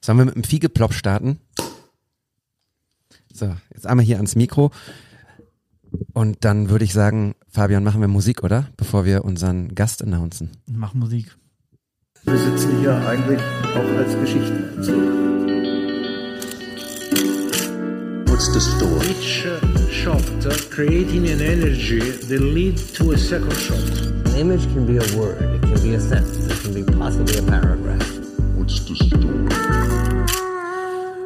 Sollen wir mit dem Fiegeplop starten? So, jetzt einmal hier ans Mikro. Und dann würde ich sagen, Fabian, machen wir Musik, oder? Bevor wir unseren Gast announcen. Mach Musik. Wir sitzen hier eigentlich auch als Geschichtenerzähler. What's the story? Each uh, shot uh, creating an energy that lead to a second shot. An image can be a word, it can be a sentence, it can be possibly a paragraph.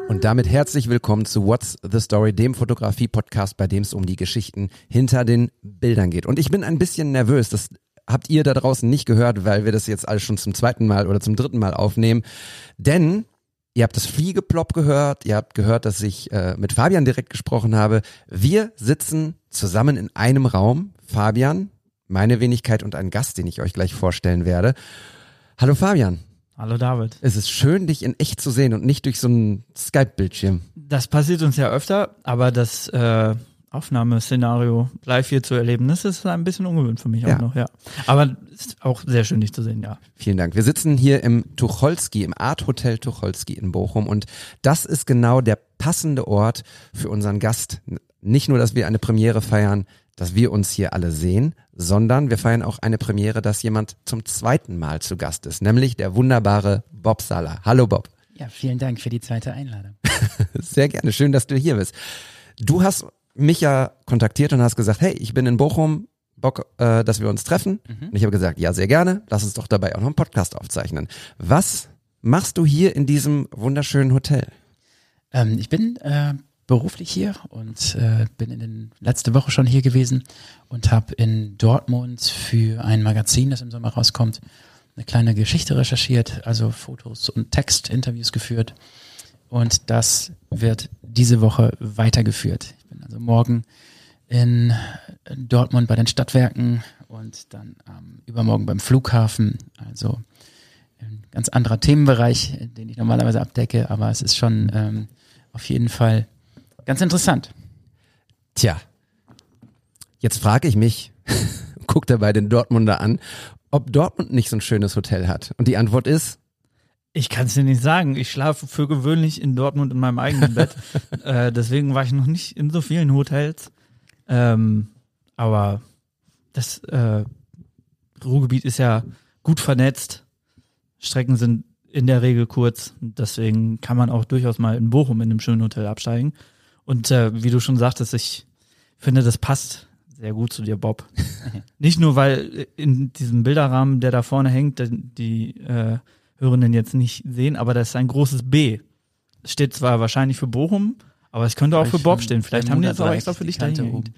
Und damit herzlich willkommen zu What's the Story, dem Fotografie-Podcast, bei dem es um die Geschichten hinter den Bildern geht. Und ich bin ein bisschen nervös, das habt ihr da draußen nicht gehört, weil wir das jetzt alles schon zum zweiten Mal oder zum dritten Mal aufnehmen. Denn ihr habt das Fliegeplopp gehört, ihr habt gehört, dass ich äh, mit Fabian direkt gesprochen habe. Wir sitzen zusammen in einem Raum. Fabian, meine Wenigkeit und ein Gast, den ich euch gleich vorstellen werde. Hallo Fabian. Hallo David. Es ist schön, dich in echt zu sehen und nicht durch so ein Skype-Bildschirm. Das passiert uns ja öfter, aber das äh, Aufnahmeszenario live hier zu erleben, das ist ein bisschen ungewöhnt für mich Ja. auch noch, ja. Aber ist auch sehr schön, dich zu sehen, ja. Vielen Dank. Wir sitzen hier im Tucholsky, im Art Hotel Tucholsky in Bochum und das ist genau der passende Ort für unseren Gast. Nicht nur, dass wir eine Premiere feiern, dass wir uns hier alle sehen, sondern wir feiern auch eine Premiere, dass jemand zum zweiten Mal zu Gast ist, nämlich der wunderbare Bob Sala. Hallo Bob. Ja, vielen Dank für die zweite Einladung. Sehr gerne. Schön, dass du hier bist. Du hast mich ja kontaktiert und hast gesagt, hey, ich bin in Bochum, Bock, äh, dass wir uns treffen. Und ich habe gesagt, ja, sehr gerne. Lass uns doch dabei auch noch einen Podcast aufzeichnen. Was machst du hier in diesem wunderschönen Hotel? Ähm, ich bin äh, beruflich hier und äh, bin in den letzte Woche schon hier gewesen und habe in Dortmund für ein Magazin, das im Sommer rauskommt, eine kleine Geschichte recherchiert, also Fotos und Textinterviews geführt. Und das wird diese Woche weitergeführt. Ich bin also morgen in Dortmund bei den Stadtwerken und dann ähm, übermorgen beim Flughafen. Also ein ganz anderer Themenbereich, den ich normalerweise abdecke, aber es ist schon ähm, auf jeden Fall ganz interessant. Tja, jetzt frage ich mich, guck dabei den Dortmunder an, ob Dortmund nicht so ein schönes Hotel hat. Und die Antwort ist, Ich kann es dir nicht sagen. Ich schlafe für gewöhnlich in Dortmund in meinem eigenen Bett. äh, deswegen war ich noch nicht in so vielen Hotels. Ähm, aber das äh, Ruhrgebiet ist ja gut vernetzt. Strecken sind in der Regel kurz. Deswegen kann man auch durchaus mal in Bochum in einem schönen Hotel absteigen. Und äh, wie du schon sagtest, ich finde, das passt sehr gut zu dir, Bob. Nicht nur, weil in diesem Bilderrahmen, der da vorne hängt, die äh, Hörenden jetzt nicht sehen, aber das ist ein großes B. Es steht zwar wahrscheinlich für Bochum, aber es könnte auch für Bob stehen. Vielleicht haben die jetzt auch extra für dich gehängt.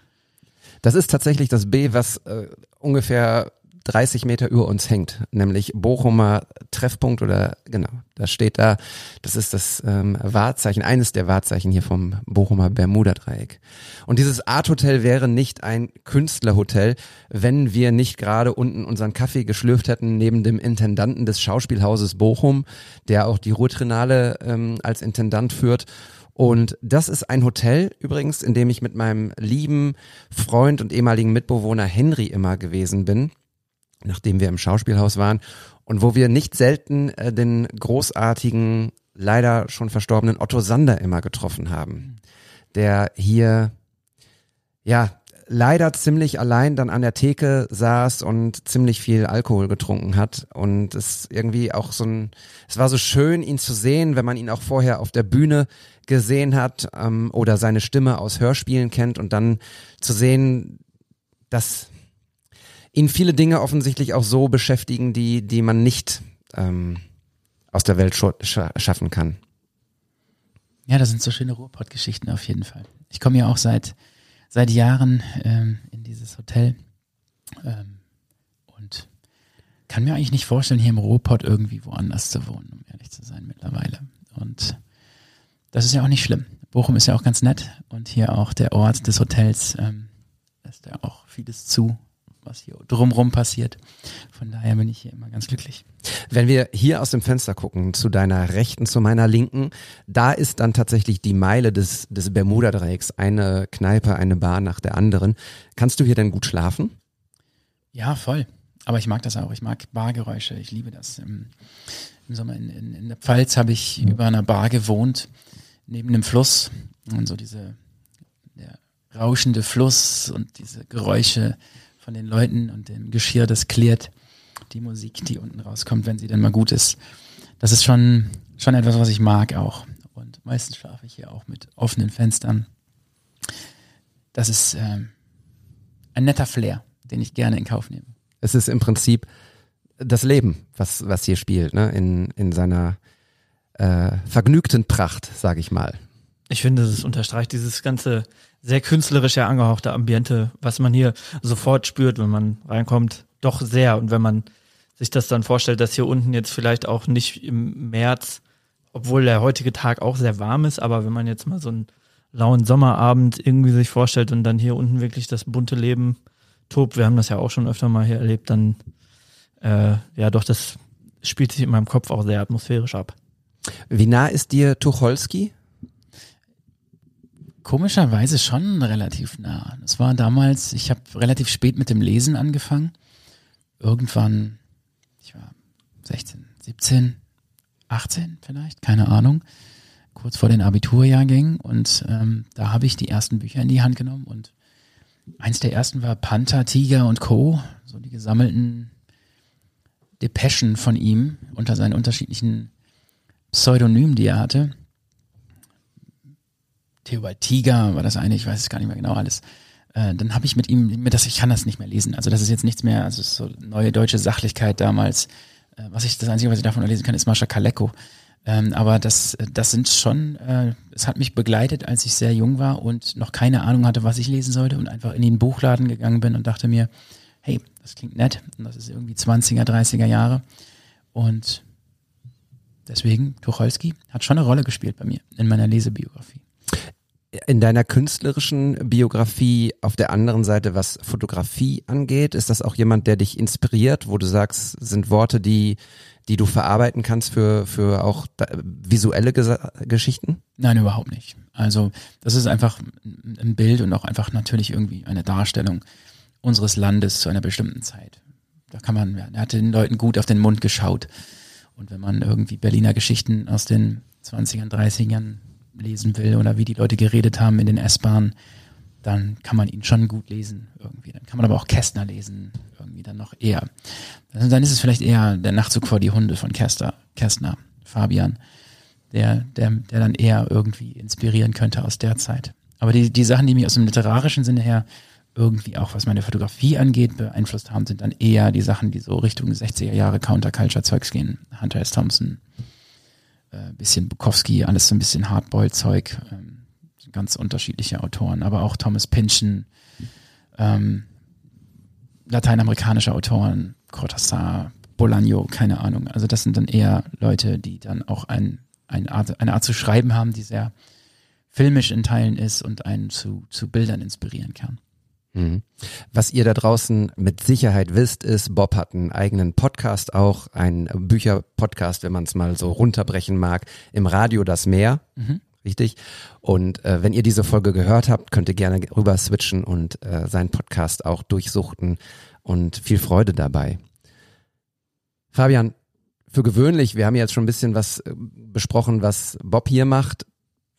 das ist tatsächlich das B, was äh, ungefähr 30 Meter über uns hängt, nämlich Bochumer Treffpunkt oder genau, das steht da, das ist das ähm, Wahrzeichen, eines der Wahrzeichen hier vom Bochumer Bermuda-Dreieck. Und dieses Art Hotel wäre nicht ein Künstlerhotel, wenn wir nicht gerade unten unseren Kaffee geschlürft hätten neben dem Intendanten des Schauspielhauses Bochum, der auch die Ruhrtrinale ähm, als Intendant führt. Und das ist ein Hotel übrigens, in dem ich mit meinem lieben Freund und ehemaligen Mitbewohner Henry immer gewesen bin nachdem wir im Schauspielhaus waren und wo wir nicht selten äh, den großartigen, leider schon verstorbenen Otto Sander immer getroffen haben, der hier, ja, leider ziemlich allein dann an der Theke saß und ziemlich viel Alkohol getrunken hat und es irgendwie auch so ein, es war so schön, ihn zu sehen, wenn man ihn auch vorher auf der Bühne gesehen hat ähm, oder seine Stimme aus Hörspielen kennt und dann zu sehen, dass ihn viele Dinge offensichtlich auch so beschäftigen, die, die man nicht ähm, aus der Welt scha schaffen kann. Ja, das sind so schöne Ruhrpott-Geschichten auf jeden Fall. Ich komme ja auch seit, seit Jahren ähm, in dieses Hotel ähm, und kann mir eigentlich nicht vorstellen, hier im Ruhrpott irgendwie woanders zu wohnen, um ehrlich zu sein mittlerweile. Und das ist ja auch nicht schlimm. Bochum ist ja auch ganz nett und hier auch der Ort des Hotels ähm, lässt ja auch vieles zu, was hier drumrum passiert. Von daher bin ich hier immer ganz glücklich. Wenn wir hier aus dem Fenster gucken, zu deiner Rechten, zu meiner Linken, da ist dann tatsächlich die Meile des, des Bermuda-Dreiecks, eine Kneipe, eine Bar nach der anderen. Kannst du hier denn gut schlafen? Ja, voll. Aber ich mag das auch. Ich mag Bargeräusche. Ich liebe das. Ähm, im Sommer in, in, in der Pfalz habe ich über einer Bar gewohnt, neben einem Fluss und so diese der rauschende Fluss und diese Geräusche von den Leuten und dem Geschirr, das klärt die Musik, die unten rauskommt, wenn sie denn mal gut ist. Das ist schon, schon etwas, was ich mag auch. Und meistens schlafe ich hier auch mit offenen Fenstern. Das ist ähm, ein netter Flair, den ich gerne in Kauf nehme. Es ist im Prinzip das Leben, was, was hier spielt, ne? in, in seiner äh, vergnügten Pracht, sage ich mal. Ich finde, es unterstreicht dieses ganze sehr künstlerische angehauchte Ambiente, was man hier sofort spürt, wenn man reinkommt, doch sehr. Und wenn man sich das dann vorstellt, dass hier unten jetzt vielleicht auch nicht im März, obwohl der heutige Tag auch sehr warm ist, aber wenn man jetzt mal so einen lauen Sommerabend irgendwie sich vorstellt und dann hier unten wirklich das bunte Leben tobt, wir haben das ja auch schon öfter mal hier erlebt, dann äh, ja doch, das spielt sich in meinem Kopf auch sehr atmosphärisch ab. Wie nah ist dir Tucholsky? Komischerweise schon relativ nah. Das war damals, ich habe relativ spät mit dem Lesen angefangen. Irgendwann, ich war 16, 17, 18 vielleicht, keine Ahnung, kurz vor den Abiturjahrgängen. Und ähm, da habe ich die ersten Bücher in die Hand genommen. Und eins der ersten war Panther, Tiger und Co., so die gesammelten Depeschen von ihm unter seinen unterschiedlichen Pseudonymen, die er hatte. Theobald Tiger war das eine, ich weiß es gar nicht mehr genau alles. Äh, dann habe ich mit ihm, mit das, ich kann das nicht mehr lesen. Also das ist jetzt nichts mehr, also so neue deutsche Sachlichkeit damals. Äh, was ich, das Einzige, was ich davon lesen kann, ist Mascha Kaleko. Ähm, aber das, das sind schon, äh, es hat mich begleitet, als ich sehr jung war und noch keine Ahnung hatte, was ich lesen sollte und einfach in den Buchladen gegangen bin und dachte mir, hey, das klingt nett und das ist irgendwie 20er, 30er Jahre. Und deswegen, Tucholsky hat schon eine Rolle gespielt bei mir in meiner Lesebiografie in deiner künstlerischen Biografie auf der anderen Seite, was Fotografie angeht, ist das auch jemand, der dich inspiriert, wo du sagst, sind Worte, die, die du verarbeiten kannst für, für auch visuelle Ges Geschichten? Nein, überhaupt nicht. Also, das ist einfach ein Bild und auch einfach natürlich irgendwie eine Darstellung unseres Landes zu einer bestimmten Zeit. Da kann man, er hat den Leuten gut auf den Mund geschaut. Und wenn man irgendwie Berliner Geschichten aus den 20ern, 30ern lesen will oder wie die Leute geredet haben in den S-Bahnen, dann kann man ihn schon gut lesen irgendwie. Dann kann man aber auch Kästner lesen, irgendwie dann noch eher. Also dann ist es vielleicht eher der Nachtzug vor die Hunde von Käster, Kästner, Fabian, der, der, der dann eher irgendwie inspirieren könnte aus der Zeit. Aber die, die Sachen, die mich aus dem literarischen Sinne her irgendwie auch, was meine Fotografie angeht, beeinflusst haben, sind dann eher die Sachen, die so Richtung 60er Jahre Counterculture-Zeugs gehen. Hunter S. Thompson, äh, bisschen Bukowski, alles so ein bisschen Hardboiled-Zeug, ähm, ganz unterschiedliche Autoren, aber auch Thomas Pynchon, ähm, lateinamerikanische Autoren, Cortázar, Bolaño, keine Ahnung. Also das sind dann eher Leute, die dann auch ein, ein Art, eine Art zu schreiben haben, die sehr filmisch in Teilen ist und einen zu, zu Bildern inspirieren kann. Mhm. Was ihr da draußen mit Sicherheit wisst, ist, Bob hat einen eigenen Podcast auch, einen Bücherpodcast, wenn man es mal so runterbrechen mag, im Radio das Meer. Mhm. Richtig. Und äh, wenn ihr diese Folge gehört habt, könnt ihr gerne rüber switchen und äh, seinen Podcast auch durchsuchten und viel Freude dabei. Fabian, für gewöhnlich, wir haben jetzt schon ein bisschen was äh, besprochen, was Bob hier macht.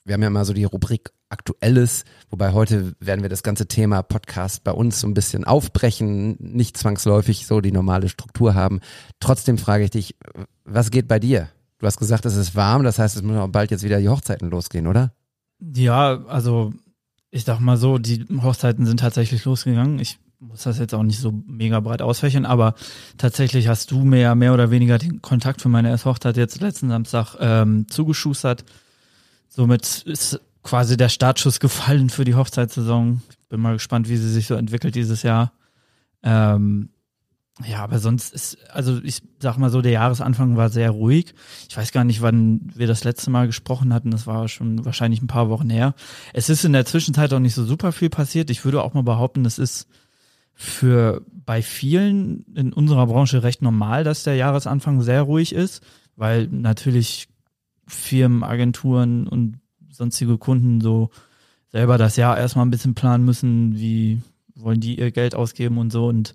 Wir haben ja mal so die Rubrik Aktuelles, wobei heute werden wir das ganze Thema Podcast bei uns so ein bisschen aufbrechen, nicht zwangsläufig so die normale Struktur haben. Trotzdem frage ich dich, was geht bei dir? Du hast gesagt, es ist warm, das heißt, es müssen auch bald jetzt wieder die Hochzeiten losgehen, oder? Ja, also ich sag mal so, die Hochzeiten sind tatsächlich losgegangen. Ich muss das jetzt auch nicht so mega breit ausfächern, aber tatsächlich hast du mir ja mehr oder weniger den Kontakt für meine erste Hochzeit jetzt letzten Samstag ähm, zugeschustert. Somit ist quasi der Startschuss gefallen für die Hochzeitssaison. Bin mal gespannt, wie sie sich so entwickelt dieses Jahr. Ähm, ja, aber sonst ist, also ich sag mal so, der Jahresanfang war sehr ruhig. Ich weiß gar nicht, wann wir das letzte Mal gesprochen hatten. Das war schon wahrscheinlich ein paar Wochen her. Es ist in der Zwischenzeit auch nicht so super viel passiert. Ich würde auch mal behaupten, es ist für bei vielen in unserer Branche recht normal, dass der Jahresanfang sehr ruhig ist, weil natürlich Firmen, Agenturen und sonstige Kunden so selber das Jahr erstmal ein bisschen planen müssen, wie wollen die ihr Geld ausgeben und so. Und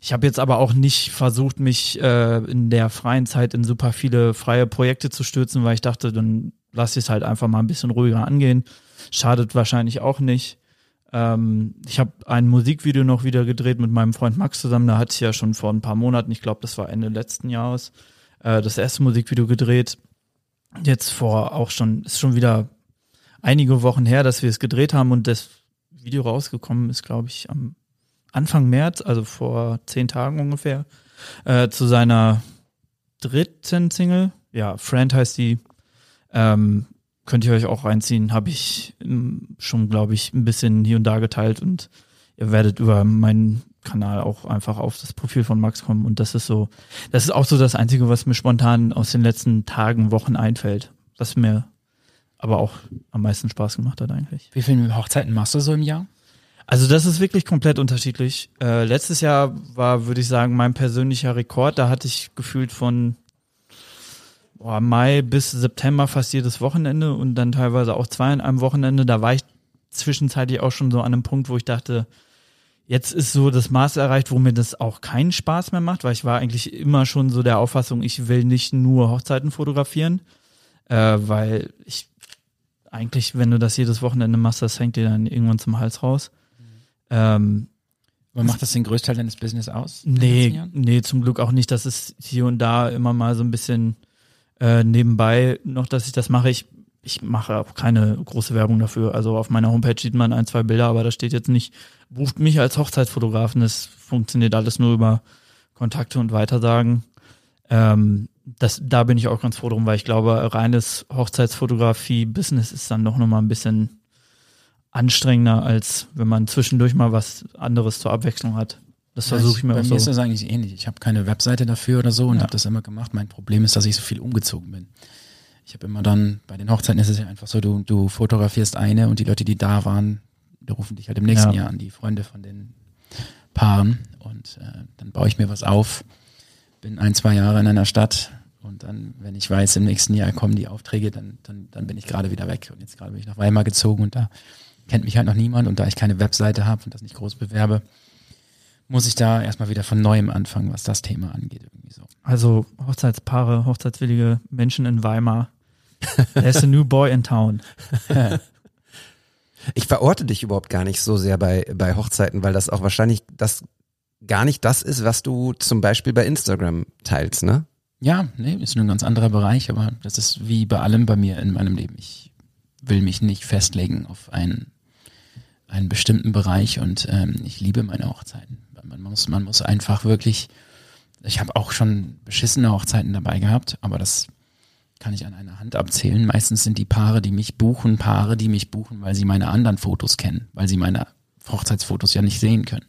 Ich habe jetzt aber auch nicht versucht, mich äh, in der freien Zeit in super viele freie Projekte zu stürzen, weil ich dachte, dann lass ich es halt einfach mal ein bisschen ruhiger angehen. Schadet wahrscheinlich auch nicht. Ähm, ich habe ein Musikvideo noch wieder gedreht mit meinem Freund Max zusammen. Da hatte ich ja schon vor ein paar Monaten, ich glaube, das war Ende letzten Jahres, äh, das erste Musikvideo gedreht. Jetzt vor auch schon, ist schon wieder einige Wochen her, dass wir es gedreht haben und das Video rausgekommen ist, glaube ich, am Anfang März, also vor zehn Tagen ungefähr, äh, zu seiner dritten Single. Ja, Friend heißt die. Ähm, könnt ihr euch auch reinziehen, habe ich ähm, schon, glaube ich, ein bisschen hier und da geteilt und ihr werdet über meinen Kanal auch einfach auf das Profil von Max kommen und das ist so, das ist auch so das Einzige, was mir spontan aus den letzten Tagen, Wochen einfällt, was mir aber auch am meisten Spaß gemacht hat eigentlich. Wie viele Hochzeiten machst du so im Jahr? Also das ist wirklich komplett unterschiedlich. Äh, letztes Jahr war, würde ich sagen, mein persönlicher Rekord. Da hatte ich gefühlt von boah, Mai bis September fast jedes Wochenende und dann teilweise auch zwei in einem Wochenende. Da war ich zwischenzeitlich auch schon so an einem Punkt, wo ich dachte, jetzt ist so das Maß erreicht, wo mir das auch keinen Spaß mehr macht, weil ich war eigentlich immer schon so der Auffassung, ich will nicht nur Hochzeiten fotografieren, äh, weil ich eigentlich, wenn du das jedes Wochenende machst, das hängt dir dann irgendwann zum Hals raus. Ähm, Aber macht das den Größteil deines Business aus? Nee, nee, zum Glück auch nicht. Das ist hier und da immer mal so ein bisschen äh, nebenbei noch, dass ich das mache. Ich, ich mache auch keine große Werbung dafür. Also auf meiner Homepage sieht man ein, zwei Bilder, aber da steht jetzt nicht, bucht mich als Hochzeitsfotografen. Das funktioniert alles nur über Kontakte und Weitersagen. Ähm, das, da bin ich auch ganz froh drum, weil ich glaube, reines Hochzeitsfotografie-Business ist dann doch nochmal ein bisschen anstrengender, als wenn man zwischendurch mal was anderes zur Abwechslung hat. Das Ja, versuche ich mir Bei auch mir ist das eigentlich ähnlich. Ich habe keine Webseite dafür oder so und Ja. habe das immer gemacht. Mein Problem ist, dass ich so viel umgezogen bin. Ich habe immer dann, bei den Hochzeiten ist es ja einfach so, du, du fotografierst eine und die Leute, die da waren, die rufen dich halt im nächsten Ja. Jahr an, die Freunde von den Paaren. Und äh, dann baue ich mir was auf, bin ein, zwei Jahre in einer Stadt und dann, wenn ich weiß, im nächsten Jahr kommen die Aufträge, dann, dann, dann bin ich gerade wieder weg. Und jetzt gerade bin ich nach Weimar gezogen und da kennt mich halt noch niemand und da ich keine Webseite habe und das nicht groß bewerbe, muss ich da erstmal wieder von neuem anfangen, was das Thema angeht. Irgendwie so. Also Hochzeitspaare, hochzeitswillige Menschen in Weimar. There's a new boy in town. Ich verorte dich überhaupt gar nicht so sehr bei, bei Hochzeiten, weil das auch wahrscheinlich das gar nicht das ist, was du zum Beispiel bei Instagram teilst, ne? Ja, nee, ist nur ein ganz anderer Bereich, aber das ist wie bei allem bei mir in meinem Leben. Ich will mich nicht festlegen auf einen, einen bestimmten Bereich und ähm, ich liebe meine Hochzeiten. Man muss, man muss einfach wirklich, ich habe auch schon beschissene Hochzeiten dabei gehabt, aber das kann ich an einer Hand abzählen. Meistens sind die Paare, die mich buchen, Paare, die mich buchen, weil sie meine anderen Fotos kennen, weil sie meine Hochzeitsfotos ja nicht sehen können.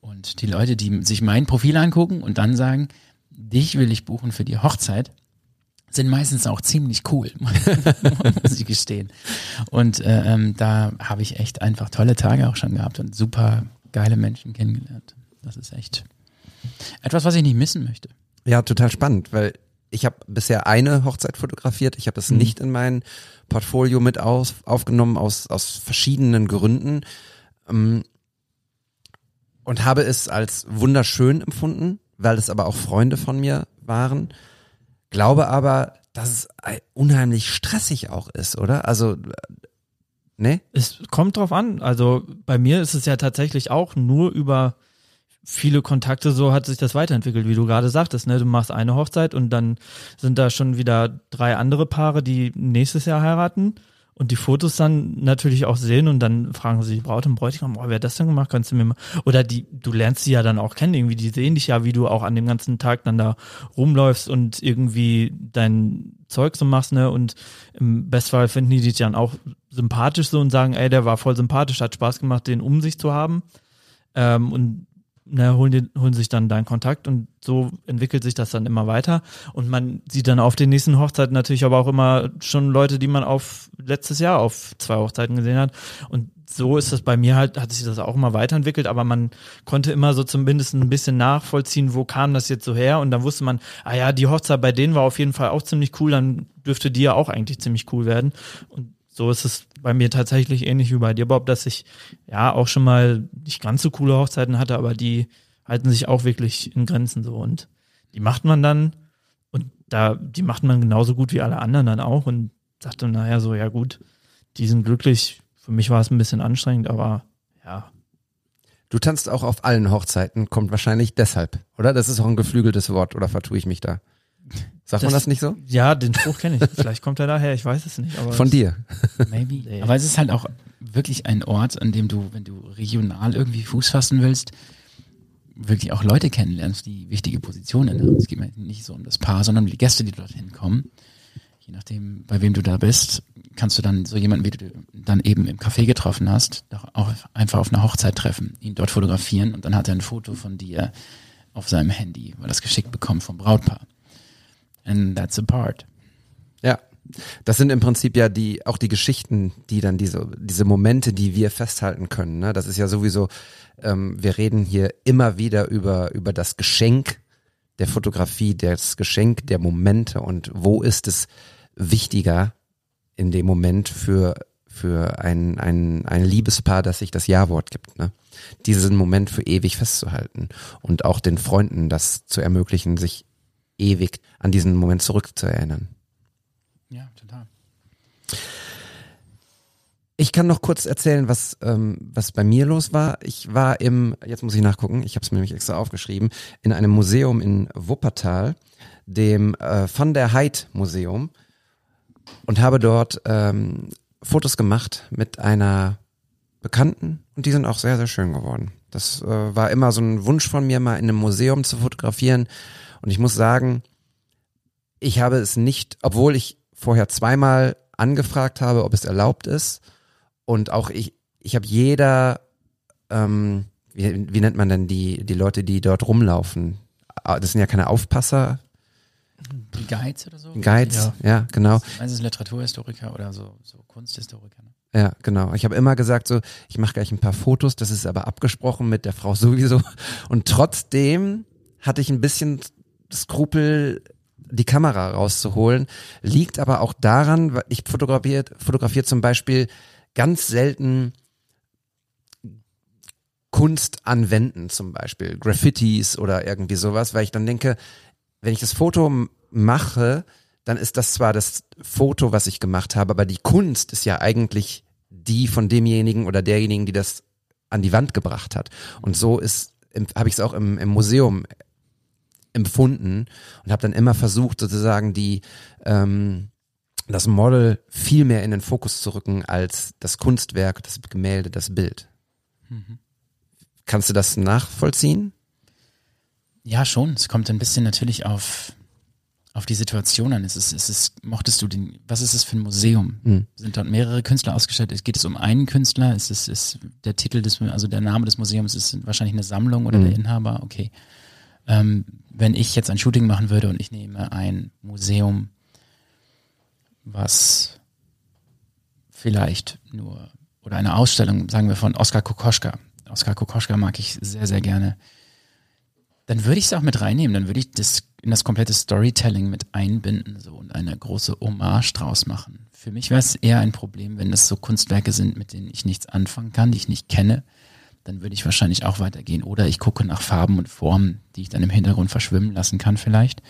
Und die Leute, die sich mein Profil angucken und dann sagen, dich will ich buchen für die Hochzeit, sind meistens auch ziemlich cool, muss ich gestehen. Und äh, ähm, da habe ich echt einfach tolle Tage auch schon gehabt und super geile Menschen kennengelernt. Das ist echt etwas, was ich nicht missen möchte. Ja, total spannend, weil ich habe bisher eine Hochzeit fotografiert. Ich habe es nicht in mein Portfolio mit aus, aufgenommen aus, aus verschiedenen Gründen ähm, und habe es als wunderschön empfunden, weil es aber auch Freunde von mir waren. Glaube aber, dass es unheimlich stressig auch ist, oder? Also, ne? Es kommt drauf an. Also bei mir ist es ja tatsächlich auch nur über viele Kontakte so hat sich das weiterentwickelt, wie du gerade sagtest. Ne? Du machst eine Hochzeit und dann sind da schon wieder drei andere Paare, die nächstes Jahr heiraten und die Fotos dann natürlich auch sehen und dann fragen sie die Braut und Bräutigam, oh, wer hat das denn gemacht? Kannst du mir mal oder die du lernst sie ja dann auch kennen, irgendwie die sehen dich ja, wie du auch an dem ganzen Tag dann da rumläufst und irgendwie dein Zeug so machst, ne? Und im Bestfall finden die dich dann auch sympathisch so und sagen, ey, der war voll sympathisch, hat Spaß gemacht, den um sich zu haben. Ähm, und ne, holen, die, holen sich dann deinen Kontakt und so entwickelt sich das dann immer weiter. Und man sieht dann auf den nächsten Hochzeiten natürlich aber auch immer schon Leute, die man auf letztes Jahr auf zwei Hochzeiten gesehen hat. Und so ist das bei mir halt, hat sich das auch immer weiterentwickelt, aber man konnte immer so zumindest ein bisschen nachvollziehen, wo kam das jetzt so her und dann wusste man, ah ja, die Hochzeit bei denen war auf jeden Fall auch ziemlich cool, dann dürfte die ja auch eigentlich ziemlich cool werden. Und so ist es bei mir tatsächlich ähnlich wie bei dir, Bob, dass ich ja auch schon mal nicht ganz so coole Hochzeiten hatte, aber die halten sich auch wirklich in Grenzen so und die macht man dann und da, die macht man genauso gut wie alle anderen dann auch und sagt dann naja so, ja gut, die sind glücklich. Für mich war es ein bisschen anstrengend, aber ja, Du tanzt auch auf allen Hochzeiten, kommt wahrscheinlich deshalb, oder? Das ist auch ein geflügeltes Wort, oder vertue ich mich da? Sagt man Das- das nicht so? ja, den Spruch kenne ich. Vielleicht kommt er daher, ich weiß es nicht. Aber Von es- dir. Maybe. Aber es ist halt auch wirklich ein Ort, an dem du, wenn du regional irgendwie Fuß fassen willst, wirklich auch Leute kennenlernst, die wichtige Positionen haben. Es geht mir nicht so um das Paar, sondern um die Gäste, die dorthin kommen. Je nachdem, bei wem du da bist, kannst du dann so jemanden, wie du dann eben im Café getroffen hast, doch auch einfach auf einer Hochzeit treffen, ihn dort fotografieren und dann hat er ein Foto von dir auf seinem Handy, weil er das geschickt bekommt vom Brautpaar. And that's a part. Ja. Das sind im Prinzip ja die, auch die Geschichten, die dann diese, diese Momente, die wir festhalten können. Ne? Das ist ja sowieso, ähm, wir reden hier immer wieder über, über das Geschenk der Fotografie, das Geschenk der Momente und wo ist es wichtiger in dem Moment für, für ein, ein, ein Liebespaar, das sich das Ja-Wort gibt. Ne? Diesen Moment für ewig festzuhalten und auch den Freunden das zu ermöglichen, sich ewig an diesen Moment zurückzuerinnern. Ja, total. Ich kann noch kurz erzählen, was, ähm, was bei mir los war. Ich war im, jetzt muss ich nachgucken, ich habe es mir nämlich extra aufgeschrieben, in einem Museum in Wuppertal, dem äh, Van der Heid Museum und habe dort ähm, Fotos gemacht mit einer Bekannten und die sind auch sehr, sehr schön geworden. Das äh, war immer so ein Wunsch von mir, mal in einem Museum zu fotografieren und ich muss sagen, ich habe es nicht, obwohl ich vorher zweimal angefragt habe, ob es erlaubt ist, und auch ich, ich habe jeder, ähm, wie, wie nennt man denn die, die Leute, die dort rumlaufen? Ah, Das sind ja keine Aufpasser, Die Guides oder so? Guides, ja, ja genau. Meistens Literaturhistoriker oder so, so Kunsthistoriker. Ne? Ja, genau. Ich habe immer gesagt, so, ich mache gleich ein paar Fotos, das ist aber abgesprochen mit der Frau sowieso. Und trotzdem hatte ich ein bisschen Skrupel, die Kamera rauszuholen. Liegt aber auch daran, weil ich fotografiere zum Beispiel ganz selten Kunst anwenden, zum Beispiel Graffitis oder irgendwie sowas, weil ich dann denke, wenn ich das Foto mache, dann ist das zwar das Foto, was ich gemacht habe, aber die Kunst ist ja eigentlich die von demjenigen oder derjenigen, die das an die Wand gebracht hat. Und so ist, habe ich es auch im, im Museum empfunden und habe dann immer versucht, sozusagen die ähm, das Model viel mehr in den Fokus zu rücken als das Kunstwerk, das Gemälde, das Bild. Kannst du das nachvollziehen? Ja, schon. Es kommt ein bisschen natürlich auf, auf die Situation an. Es ist, es ist, mochtest du den, was ist es für ein Museum? Hm. Sind dort mehrere Künstler ausgestellt? Geht es um einen Künstler? Ist es, ist der Titel des, also der Name des Museums ist wahrscheinlich eine Sammlung oder der Inhaber? Okay. Ähm, wenn ich jetzt ein Shooting machen würde und ich nehme ein Museum, was vielleicht nur, oder eine Ausstellung, sagen wir von Oskar Kokoschka. Oskar Kokoschka mag ich sehr, sehr gerne. Dann würde ich es auch mit reinnehmen, dann würde ich das in das komplette Storytelling mit einbinden so und eine große Hommage draus machen. Für mich wäre es eher ein Problem, wenn das so Kunstwerke sind, mit denen ich nichts anfangen kann, die ich nicht kenne, dann würde ich wahrscheinlich auch weitergehen. Oder ich gucke nach Farben und Formen, die ich dann im Hintergrund verschwimmen lassen kann vielleicht.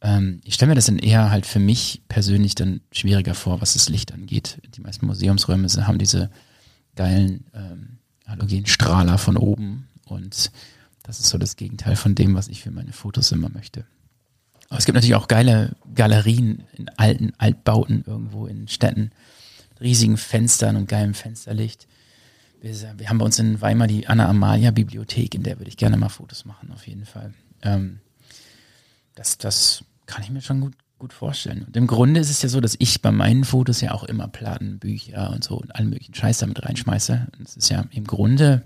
Ähm, ich stelle mir das dann eher halt für mich persönlich dann schwieriger vor, was das Licht angeht. Die meisten Museumsräume haben diese geilen ähm, Halogenstrahler von oben und das ist so das Gegenteil von dem, was ich für meine Fotos immer möchte. Aber es gibt natürlich auch geile Galerien in alten Altbauten irgendwo in Städten, riesigen Fenstern und geilem Fensterlicht. Wir, wir haben bei uns in Weimar die Anna-Amalia-Bibliothek, in der würde ich gerne mal Fotos machen, auf jeden Fall. Ähm, das, das kann ich mir schon gut, gut vorstellen. Und im Grunde ist es ja so, dass ich bei meinen Fotos ja auch immer Platten, Bücher und so und allen möglichen Scheiß damit reinschmeiße. Und es ist ja im Grunde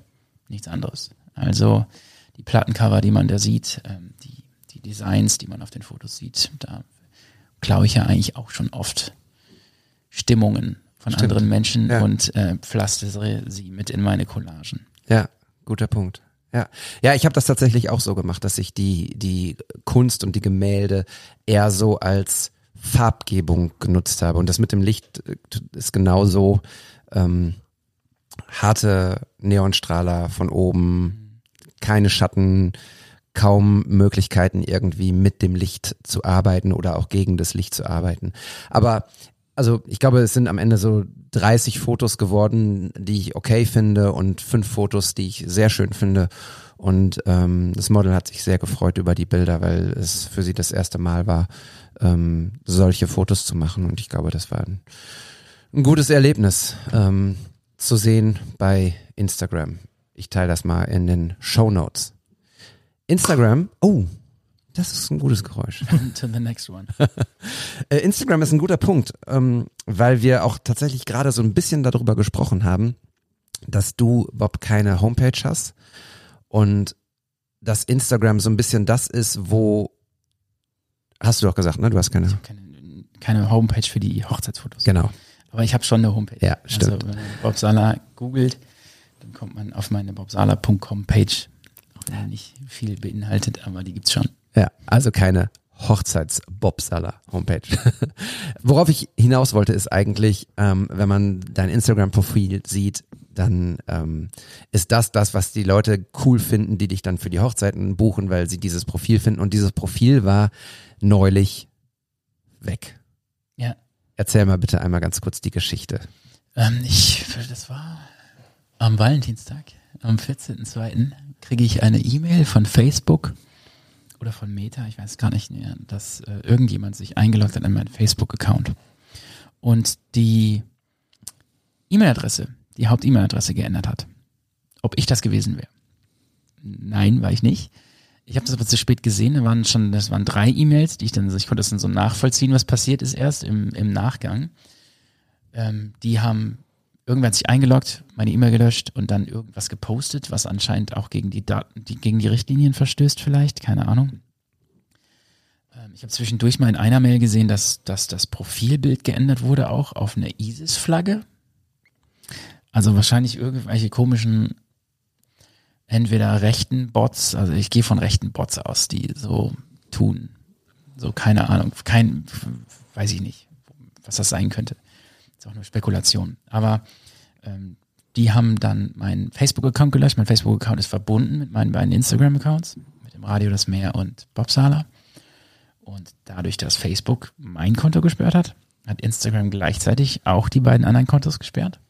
nichts anderes. Also die Plattencover, die man da sieht, ähm, die, die Designs, die man auf den Fotos sieht, da klaue ich ja eigentlich auch schon oft Stimmungen von Stimmt. anderen Menschen Ja. und äh, pflastere sie mit in meine Collagen. Ja, guter Punkt. Ja, ja, ich habe das tatsächlich auch so gemacht, dass ich die die Kunst und die Gemälde eher so als Farbgebung genutzt habe und das mit dem Licht äh, ist genauso ähm, harte Neonstrahler von oben, keine Schatten, kaum Möglichkeiten irgendwie mit dem Licht zu arbeiten oder auch gegen das Licht zu arbeiten. Aber also ich glaube, es sind am Ende so 30 Fotos geworden, die ich okay finde und fünf Fotos, die ich sehr schön finde. Und ähm, das Model hat sich sehr gefreut über die Bilder, weil es für sie das erste Mal war, ähm, solche Fotos zu machen. Und ich glaube, das war ein, ein gutes Erlebnis ähm, zu sehen bei Instagram. Ich teile das mal in den Show Notes. Instagram, oh, das ist ein gutes Geräusch. to the next one. Äh, Instagram ist ein guter Punkt, ähm, weil wir auch tatsächlich gerade so ein bisschen darüber gesprochen haben, dass du, Bob, keine Homepage hast und dass Instagram so ein bisschen das ist, wo hast du doch gesagt, ne? Du hast keine. Ich keine, keine Homepage für die Hochzeitsfotos. Genau. Aber ich habe schon eine Homepage. Ja, stimmt. Also wenn man Bob Sala googelt, dann kommt man auf meine bobsala.com Page. Auch wenn nicht viel beinhaltet, aber die gibt's schon. Ja, also keine Hochzeits-Bobsaller-Homepage. Worauf ich hinaus wollte, ist eigentlich, ähm, wenn man dein Instagram-Profil sieht, dann ähm, ist das das, was die Leute cool finden, die dich dann für die Hochzeiten buchen, weil sie dieses Profil finden. Und dieses Profil war neulich weg. Ja. Erzähl mal bitte einmal ganz kurz die Geschichte. Ähm, ich, das war am Valentinstag, am 14.02. kriege ich eine E-Mail von Facebook oder von Meta, ich weiß gar nicht mehr, dass äh, irgendjemand sich eingeloggt hat in meinen Facebook-Account und die E-Mail-Adresse, die Haupt-E-Mail-Adresse geändert hat. Ob ich das gewesen wäre? Nein, war ich nicht. Ich habe das aber zu spät gesehen. Da waren schon, das waren drei E-Mails, die ich dann, ich konnte das dann so nachvollziehen, was passiert ist erst im, im Nachgang. Ähm, die haben irgendwer hat sich eingeloggt, meine E-Mail gelöscht und dann irgendwas gepostet, was anscheinend auch gegen die Daten, die, gegen die Richtlinien verstößt vielleicht, keine Ahnung. Ähm, ich habe zwischendurch mal in einer Mail gesehen, dass, dass das Profilbild geändert wurde, auch auf eine ISIS-Flagge. Also wahrscheinlich irgendwelche komischen, entweder rechten Bots, also ich gehe von rechten Bots aus, die so tun. So, keine Ahnung, kein, weiß ich nicht, was das sein könnte. Ist auch nur Spekulation. Aber ähm, die haben dann meinen Facebook-Account gelöscht. Mein Facebook-Account ist verbunden mit meinen beiden Instagram-Accounts, mit dem Radio Das Meer und Bob Sala. Und dadurch, dass Facebook mein Konto gesperrt hat, hat Instagram gleichzeitig auch die beiden anderen Kontos gesperrt.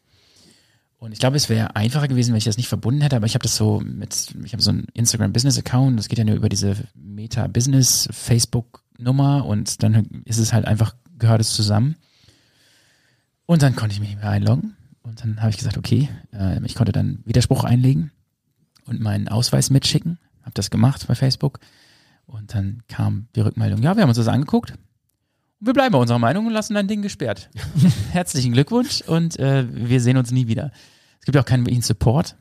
Und ich glaube, es wäre einfacher gewesen, wenn ich das nicht verbunden hätte, aber ich habe das so mit, ich habe so einen Instagram Business Account, das geht ja nur über diese Meta Business Facebook Nummer und dann ist es halt einfach, gehört es zusammen. Und dann konnte ich mich nicht mehr einloggen. Und dann habe ich gesagt, okay, äh, ich konnte dann Widerspruch einlegen und meinen Ausweis mitschicken. Habe das gemacht bei Facebook. Und dann kam die Rückmeldung, ja, wir haben uns das angeguckt. Und wir bleiben bei unserer Meinung und lassen dein Ding gesperrt. Herzlichen Glückwunsch und äh, wir sehen uns nie wieder. Es gibt auch keinen wirklichen Support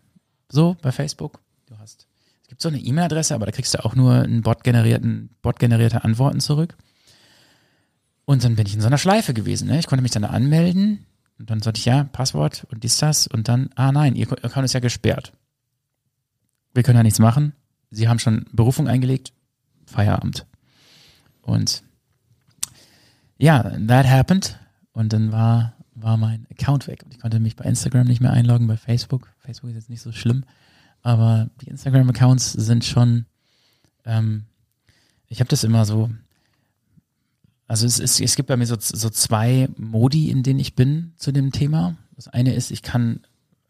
so bei Facebook. Du hast, es gibt so eine E-Mail-Adresse, aber da kriegst du auch nur einen Bot-generierten, Bot-generierte Antworten zurück. Und dann bin ich in so einer Schleife gewesen. Ne? Ich konnte mich dann anmelden und dann sollte ich ja Passwort und dies, das und dann, ah nein, ihr Account ist ja gesperrt. Wir können ja nichts machen. Sie haben schon Berufung eingelegt, Feierabend. Und ja, that happened. Und dann war, war mein Account weg. Und ich konnte mich bei Instagram nicht mehr einloggen, bei Facebook. Facebook ist jetzt nicht so schlimm. Aber die Instagram-Accounts sind schon, ähm, ich habe das immer so, also es, ist, es gibt bei mir so, so zwei Modi, in denen ich bin zu dem Thema. Das eine ist, ich kann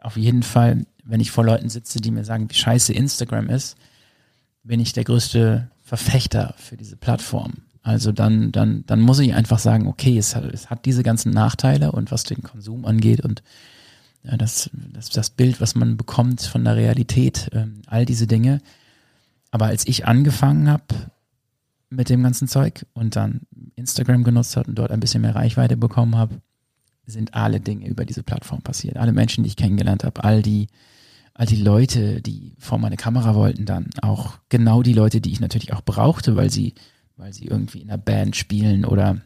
auf jeden Fall, wenn ich vor Leuten sitze, die mir sagen, wie scheiße Instagram ist, bin ich der größte Verfechter für diese Plattform. Also dann, dann, dann muss ich einfach sagen, okay, es hat, es hat diese ganzen Nachteile und was den Konsum angeht und ja, das, das, das Bild, was man bekommt von der Realität, ähm, all diese Dinge. Aber als ich angefangen habe mit dem ganzen Zeug und dann Instagram genutzt habe und dort ein bisschen mehr Reichweite bekommen habe, sind alle Dinge über diese Plattform passiert. Alle Menschen, die ich kennengelernt habe, all die, all die Leute, die vor meine Kamera wollten, dann auch genau die Leute, die ich natürlich auch brauchte, weil sie, weil sie irgendwie in einer Band spielen oder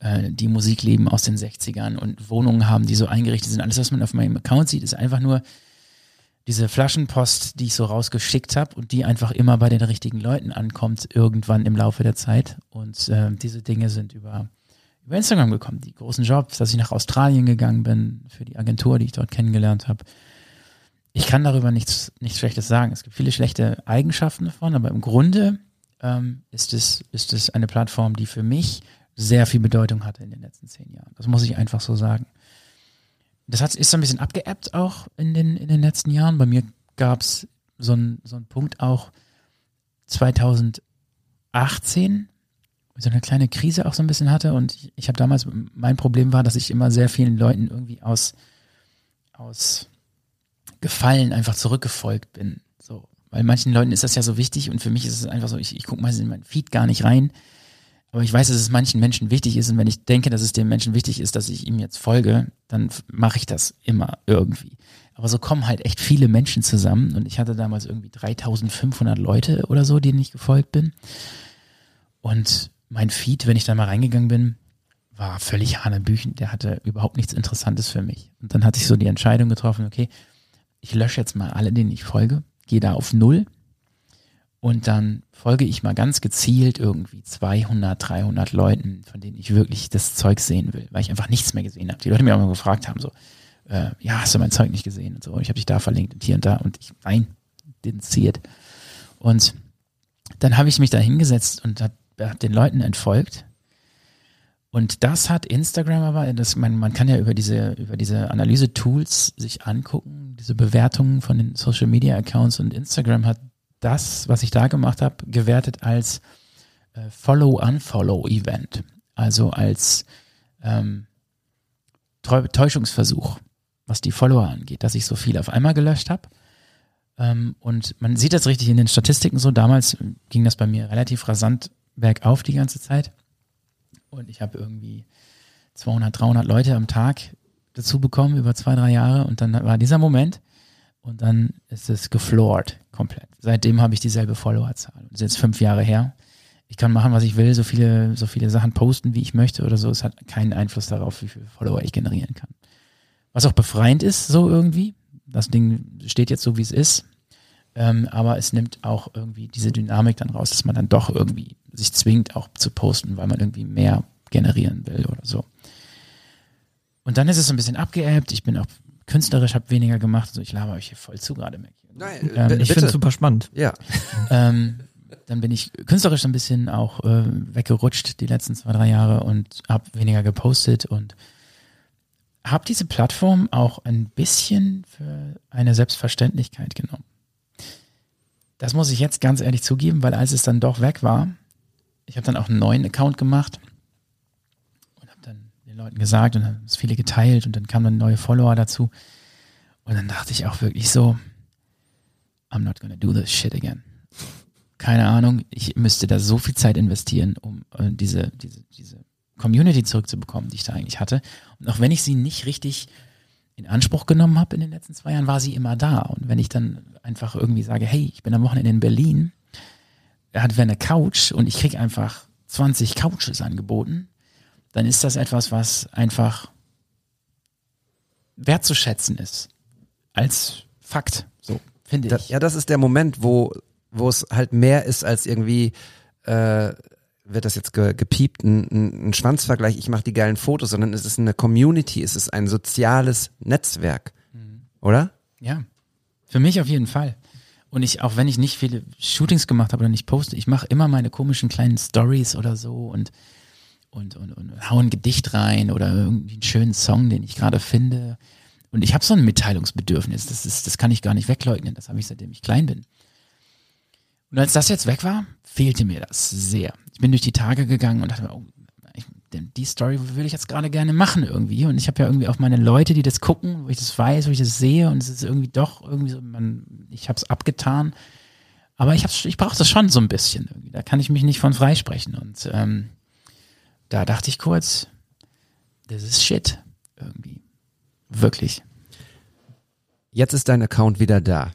äh, die Musik leben aus den 60ern und Wohnungen haben, die so eingerichtet sind. Alles, was man auf meinem Account sieht, ist einfach nur diese Flaschenpost, die ich so rausgeschickt habe und die einfach immer bei den richtigen Leuten ankommt, irgendwann im Laufe der Zeit. Und äh, diese Dinge sind über, über Instagram gekommen. Die großen Jobs, dass ich nach Australien gegangen bin für die Agentur, die ich dort kennengelernt habe. ich kann darüber nichts, nichts Schlechtes sagen. Es gibt viele schlechte Eigenschaften davon, aber im Grunde ähm, ist, es, ist es eine Plattform, die für mich sehr viel Bedeutung hatte in den letzten zehn Jahren. Das muss ich einfach so sagen. Das hat, ist so ein bisschen abgeebbt auch in den, in den letzten Jahren. Bei mir gab es so einen so einen Punkt auch 2018, wo ich so eine kleine Krise auch so ein bisschen hatte. Und ich, ich habe damals, mein Problem war, dass ich immer sehr vielen Leuten irgendwie aus, aus Gefallen einfach zurückgefolgt bin. So. Weil manchen Leuten ist das ja so wichtig und für mich ist es einfach so, ich, ich gucke meistens in meinen Feed gar nicht rein. Aber ich weiß, dass es manchen Menschen wichtig ist und wenn ich denke, dass es dem Menschen wichtig ist, dass ich ihm jetzt folge, dann mache ich das immer irgendwie. Aber so kommen halt echt viele Menschen zusammen und ich hatte damals irgendwie 3500 Leute oder so, denen ich gefolgt bin. Und mein Feed, wenn ich da mal reingegangen bin, war völlig Hanebüchen. Der hatte überhaupt nichts Interessantes für mich. Und dann hatte ich so die Entscheidung getroffen, okay, ich lösche jetzt mal alle, denen ich folge, gehe da auf Null und dann folge ich mal ganz gezielt irgendwie 200, 300 Leuten, von denen ich wirklich das Zeug sehen will, weil ich einfach nichts mehr gesehen habe. Die Leute mir auch mal gefragt haben, so, äh, ja, hast du mein Zeug nicht gesehen und so. Ich habe dich da verlinkt und hier und da und ich, nein, didn't see it. Und dann habe ich mich da hingesetzt und habe hab den Leuten entfolgt. Und das hat Instagram aber, das, man, man kann ja über diese, über diese Analyse-Tools sich angucken, diese Bewertungen von den Social Media Accounts und Instagram hat das, was ich da gemacht habe, gewertet als äh, Follow-Unfollow-Event. Also als ähm, Täuschungsversuch, was die Follower angeht, dass ich so viel auf einmal gelöscht habe. Ähm, und man sieht das richtig in den Statistiken so. Damals ging das bei mir relativ rasant bergauf die ganze Zeit. Und ich habe irgendwie 200, 300 Leute am Tag dazu bekommen über zwei, drei Jahre. Und dann war dieser Moment und dann ist es gefloored komplett. Seitdem habe ich dieselbe Followerzahl. Das ist jetzt fünf Jahre her. Ich kann machen, was ich will, so viele, so viele Sachen posten, wie ich möchte oder so. Es hat keinen Einfluss darauf, wie viele Follower ich generieren kann. Was auch befreiend ist, so irgendwie. Das Ding steht jetzt so, wie es ist. Ähm, aber es nimmt auch irgendwie diese Dynamik dann raus, dass man dann doch irgendwie sich zwingt, auch zu posten, weil man irgendwie mehr generieren will oder so. Und dann ist es so ein bisschen abgeebbt. Ich bin auch künstlerisch, habe weniger gemacht. Also ich laber euch hier voll zu gerade, Mac. Nein, Ähm, b- Ich finde es super spannend. Ja. ähm, dann bin ich künstlerisch ein bisschen auch äh, weggerutscht die letzten zwei, drei Jahre und habe weniger gepostet und habe diese Plattform auch ein bisschen für eine Selbstverständlichkeit genommen. Das muss ich jetzt ganz ehrlich zugeben, weil als es dann doch weg war, ich habe dann auch einen neuen Account gemacht und habe dann den Leuten gesagt und haben es viele geteilt und dann kamen dann neue Follower dazu und dann dachte ich auch wirklich so, I'm not gonna do this shit again keine Ahnung, ich müsste da so viel Zeit investieren, um äh, diese, diese, diese Community zurückzubekommen, die ich da eigentlich hatte. Und auch wenn ich sie nicht richtig in Anspruch genommen habe in den letzten zwei Jahren, war sie immer da. Und wenn ich dann einfach irgendwie sage, hey, ich bin am Wochenende in Berlin, er hat eine Couch und ich krieg einfach 20 Couches angeboten, dann ist das etwas, was einfach wertzuschätzen ist. Als Fakt, so finde ich. Das, ja, das ist der Moment, wo, wo es halt mehr ist als irgendwie, äh, wird das jetzt ge, gepiept, ein, ein, ein Schwanzvergleich, ich mache die geilen Fotos, sondern es ist eine Community, es ist ein soziales Netzwerk. Oder? Ja, für mich auf jeden Fall. Und ich, auch wenn ich nicht viele Shootings gemacht habe oder nicht poste, ich mache immer meine komischen kleinen Stories oder so und, und, und, und hau ein Gedicht rein oder irgendwie einen schönen Song, den ich gerade finde. Und ich habe so ein Mitteilungsbedürfnis, das, ist, das kann ich gar nicht wegleugnen, das habe ich seitdem ich klein bin. Und als das jetzt weg war, fehlte mir das sehr. Ich bin durch die Tage gegangen und dachte mir, oh, ich, die Story will ich jetzt gerade gerne machen irgendwie. Und ich habe ja irgendwie auch meine Leute, die das gucken, wo ich das weiß, wo ich das sehe und es ist irgendwie doch irgendwie so, man, ich habe es abgetan. Aber ich, hab's, ich brauche das schon so ein bisschen irgendwie. Da kann ich mich nicht von freisprechen. Und ähm, da dachte ich kurz, das ist shit irgendwie. Wirklich. Jetzt ist dein Account wieder da.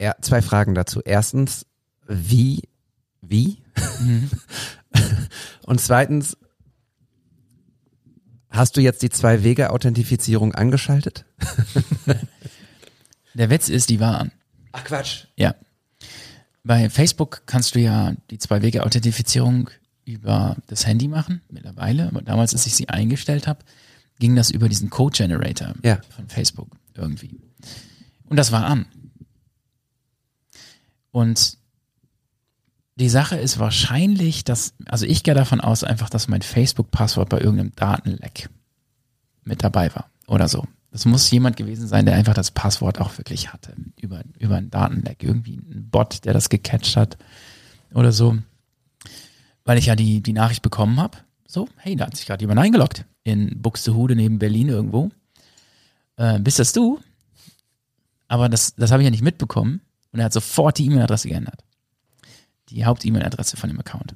Ja, zwei Fragen dazu. Erstens, wie, wie? Und zweitens, hast du jetzt die Zwei-Wege-Authentifizierung angeschaltet? Der Witz ist, die waren. Ach Quatsch. Ja. Bei Facebook kannst du ja die Zwei-Wege-Authentifizierung über das Handy machen, mittlerweile. Aber damals, als ich sie eingestellt habe, ging das über diesen Code-Generator Ja. von Facebook. irgendwie. Und das war an. Und die Sache ist wahrscheinlich, dass, also ich gehe davon aus einfach, dass mein Facebook-Passwort bei irgendeinem Datenleck mit dabei war oder so. Das muss jemand gewesen sein, der einfach das Passwort auch wirklich hatte über, über ein Datenleck. Irgendwie ein Bot, der das gecatcht hat oder so. Weil ich ja die, die Nachricht bekommen habe. So, hey, da hat sich gerade jemand eingeloggt in Buxtehude neben Berlin irgendwo. Äh, bist das du? Aber das, das habe ich ja nicht mitbekommen. Und er hat sofort die E-Mail-Adresse geändert. Die Haupt-E-Mail-Adresse von dem Account.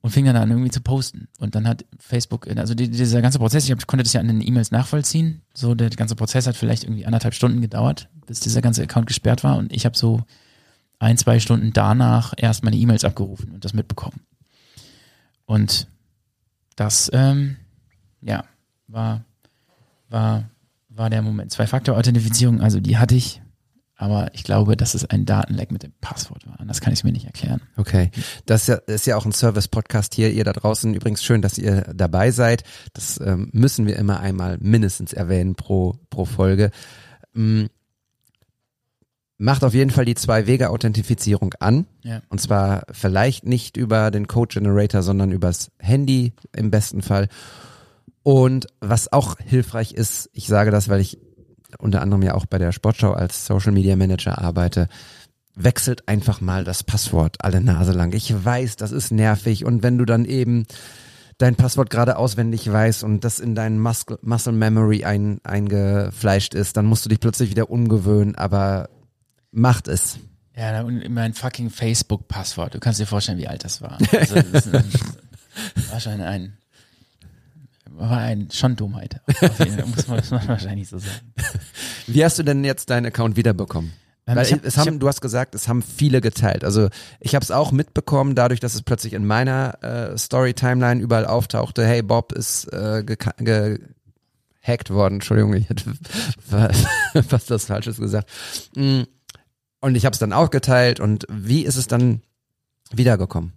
Und fing dann an irgendwie zu posten. Und dann hat Facebook, also die, dieser ganze Prozess, ich hab, konnte das ja an den E-Mails nachvollziehen. So, der ganze Prozess hat vielleicht irgendwie anderthalb Stunden gedauert, bis dieser ganze Account gesperrt war. Und ich habe so ein, zwei Stunden danach erst meine E-Mails abgerufen und das mitbekommen. Und das, ähm, ja, war, war, war der Moment. Zwei-Faktor-Authentifizierung, also die hatte ich, aber ich glaube, dass es ein Datenleck mit dem Passwort war. Das kann ich mir nicht erklären. Okay, das ist ja, ist ja auch ein Service-Podcast hier. Ihr da draußen übrigens schön, dass ihr dabei seid. Das ähm, müssen wir immer einmal mindestens erwähnen pro pro Folge. Macht auf jeden Fall die Zwei-Wege-Authentifizierung an. Ja. Und zwar vielleicht nicht über den Code-Generator, sondern übers Handy im besten Fall. Und was auch hilfreich ist, ich sage das, weil ich unter anderem ja auch bei der Sportschau als Social Media Manager arbeite, wechselt einfach mal das Passwort alle Nase lang. Ich weiß, das ist nervig und wenn du dann eben dein Passwort gerade auswendig weißt und das in deinen Muscle, Muscle Memory ein, eingefleischt ist, dann musst du dich plötzlich wieder umgewöhnen, aber macht es. Ja, und mein fucking Facebook-Passwort. Du kannst dir vorstellen, wie alt das war. Also, das ein, wahrscheinlich ein, war ein, schon Dummheit. Muss man, muss man wahrscheinlich so sagen. Wie hast du denn jetzt deinen Account wiederbekommen? Ähm, Weil hab- es haben, hab- du hast gesagt, es haben viele geteilt. Also ich habe es auch mitbekommen, dadurch, dass es plötzlich in meiner äh, Story-Timeline überall auftauchte, hey, Bob ist äh, gehackt worden. Entschuldigung, ich hätte fast was Falsches gesagt. Mm. Und ich habe es dann auch geteilt. Und wie ist es dann wiedergekommen?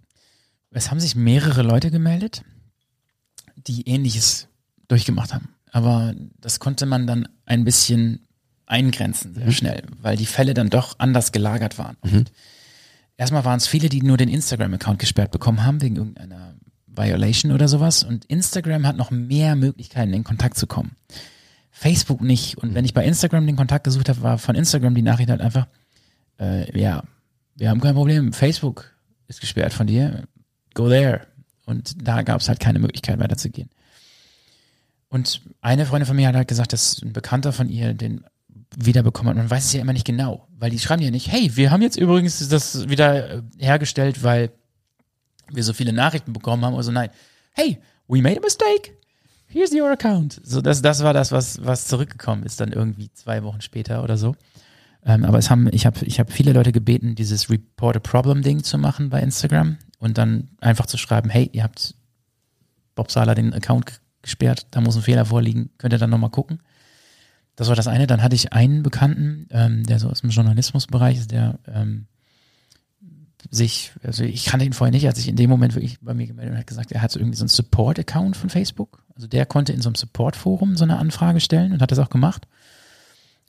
Es haben sich mehrere Leute gemeldet, die ähnliches durchgemacht haben. Aber das konnte man dann ein bisschen eingrenzen, sehr schnell, weil die Fälle dann doch anders gelagert waren. Und erstmal waren es viele, die nur den Instagram-Account gesperrt bekommen haben, wegen irgendeiner Violation oder sowas. Und Instagram hat noch mehr Möglichkeiten, in Kontakt zu kommen. Facebook nicht. Und wenn ich bei Instagram den Kontakt gesucht habe, war von Instagram die Nachricht halt einfach, äh, ja, wir haben kein Problem, Facebook ist gesperrt von dir, go there. Und da gab es halt keine Möglichkeit weiterzugehen. Und eine Freundin von mir hat halt gesagt, dass ein Bekannter von ihr den wiederbekommen hat. Man weiß es ja immer nicht genau, weil die schreiben ja nicht, hey, wir haben jetzt übrigens das wieder äh, hergestellt, weil wir so viele Nachrichten bekommen haben. Also nein, hey, we made a mistake. Here's your account. So, das, das war das, was, was zurückgekommen ist, dann irgendwie zwei Wochen später oder so. Ähm, aber es haben, ich habe ich hab viele Leute gebeten, dieses Report a Problem Ding zu machen bei Instagram und dann einfach zu schreiben, hey, ihr habt Bob Sala den Account gesperrt, da muss ein Fehler vorliegen, könnt ihr dann nochmal gucken. Das war das eine. Dann hatte ich einen Bekannten, ähm, der so aus dem Journalismusbereich ist, der ähm, sich, also ich kannte ihn vorher nicht, er hat sich in dem Moment wirklich bei mir gemeldet und hat gesagt, er hat so irgendwie so einen Support-Account von Facebook. Also der konnte in so einem Support-Forum so eine Anfrage stellen und hat das auch gemacht.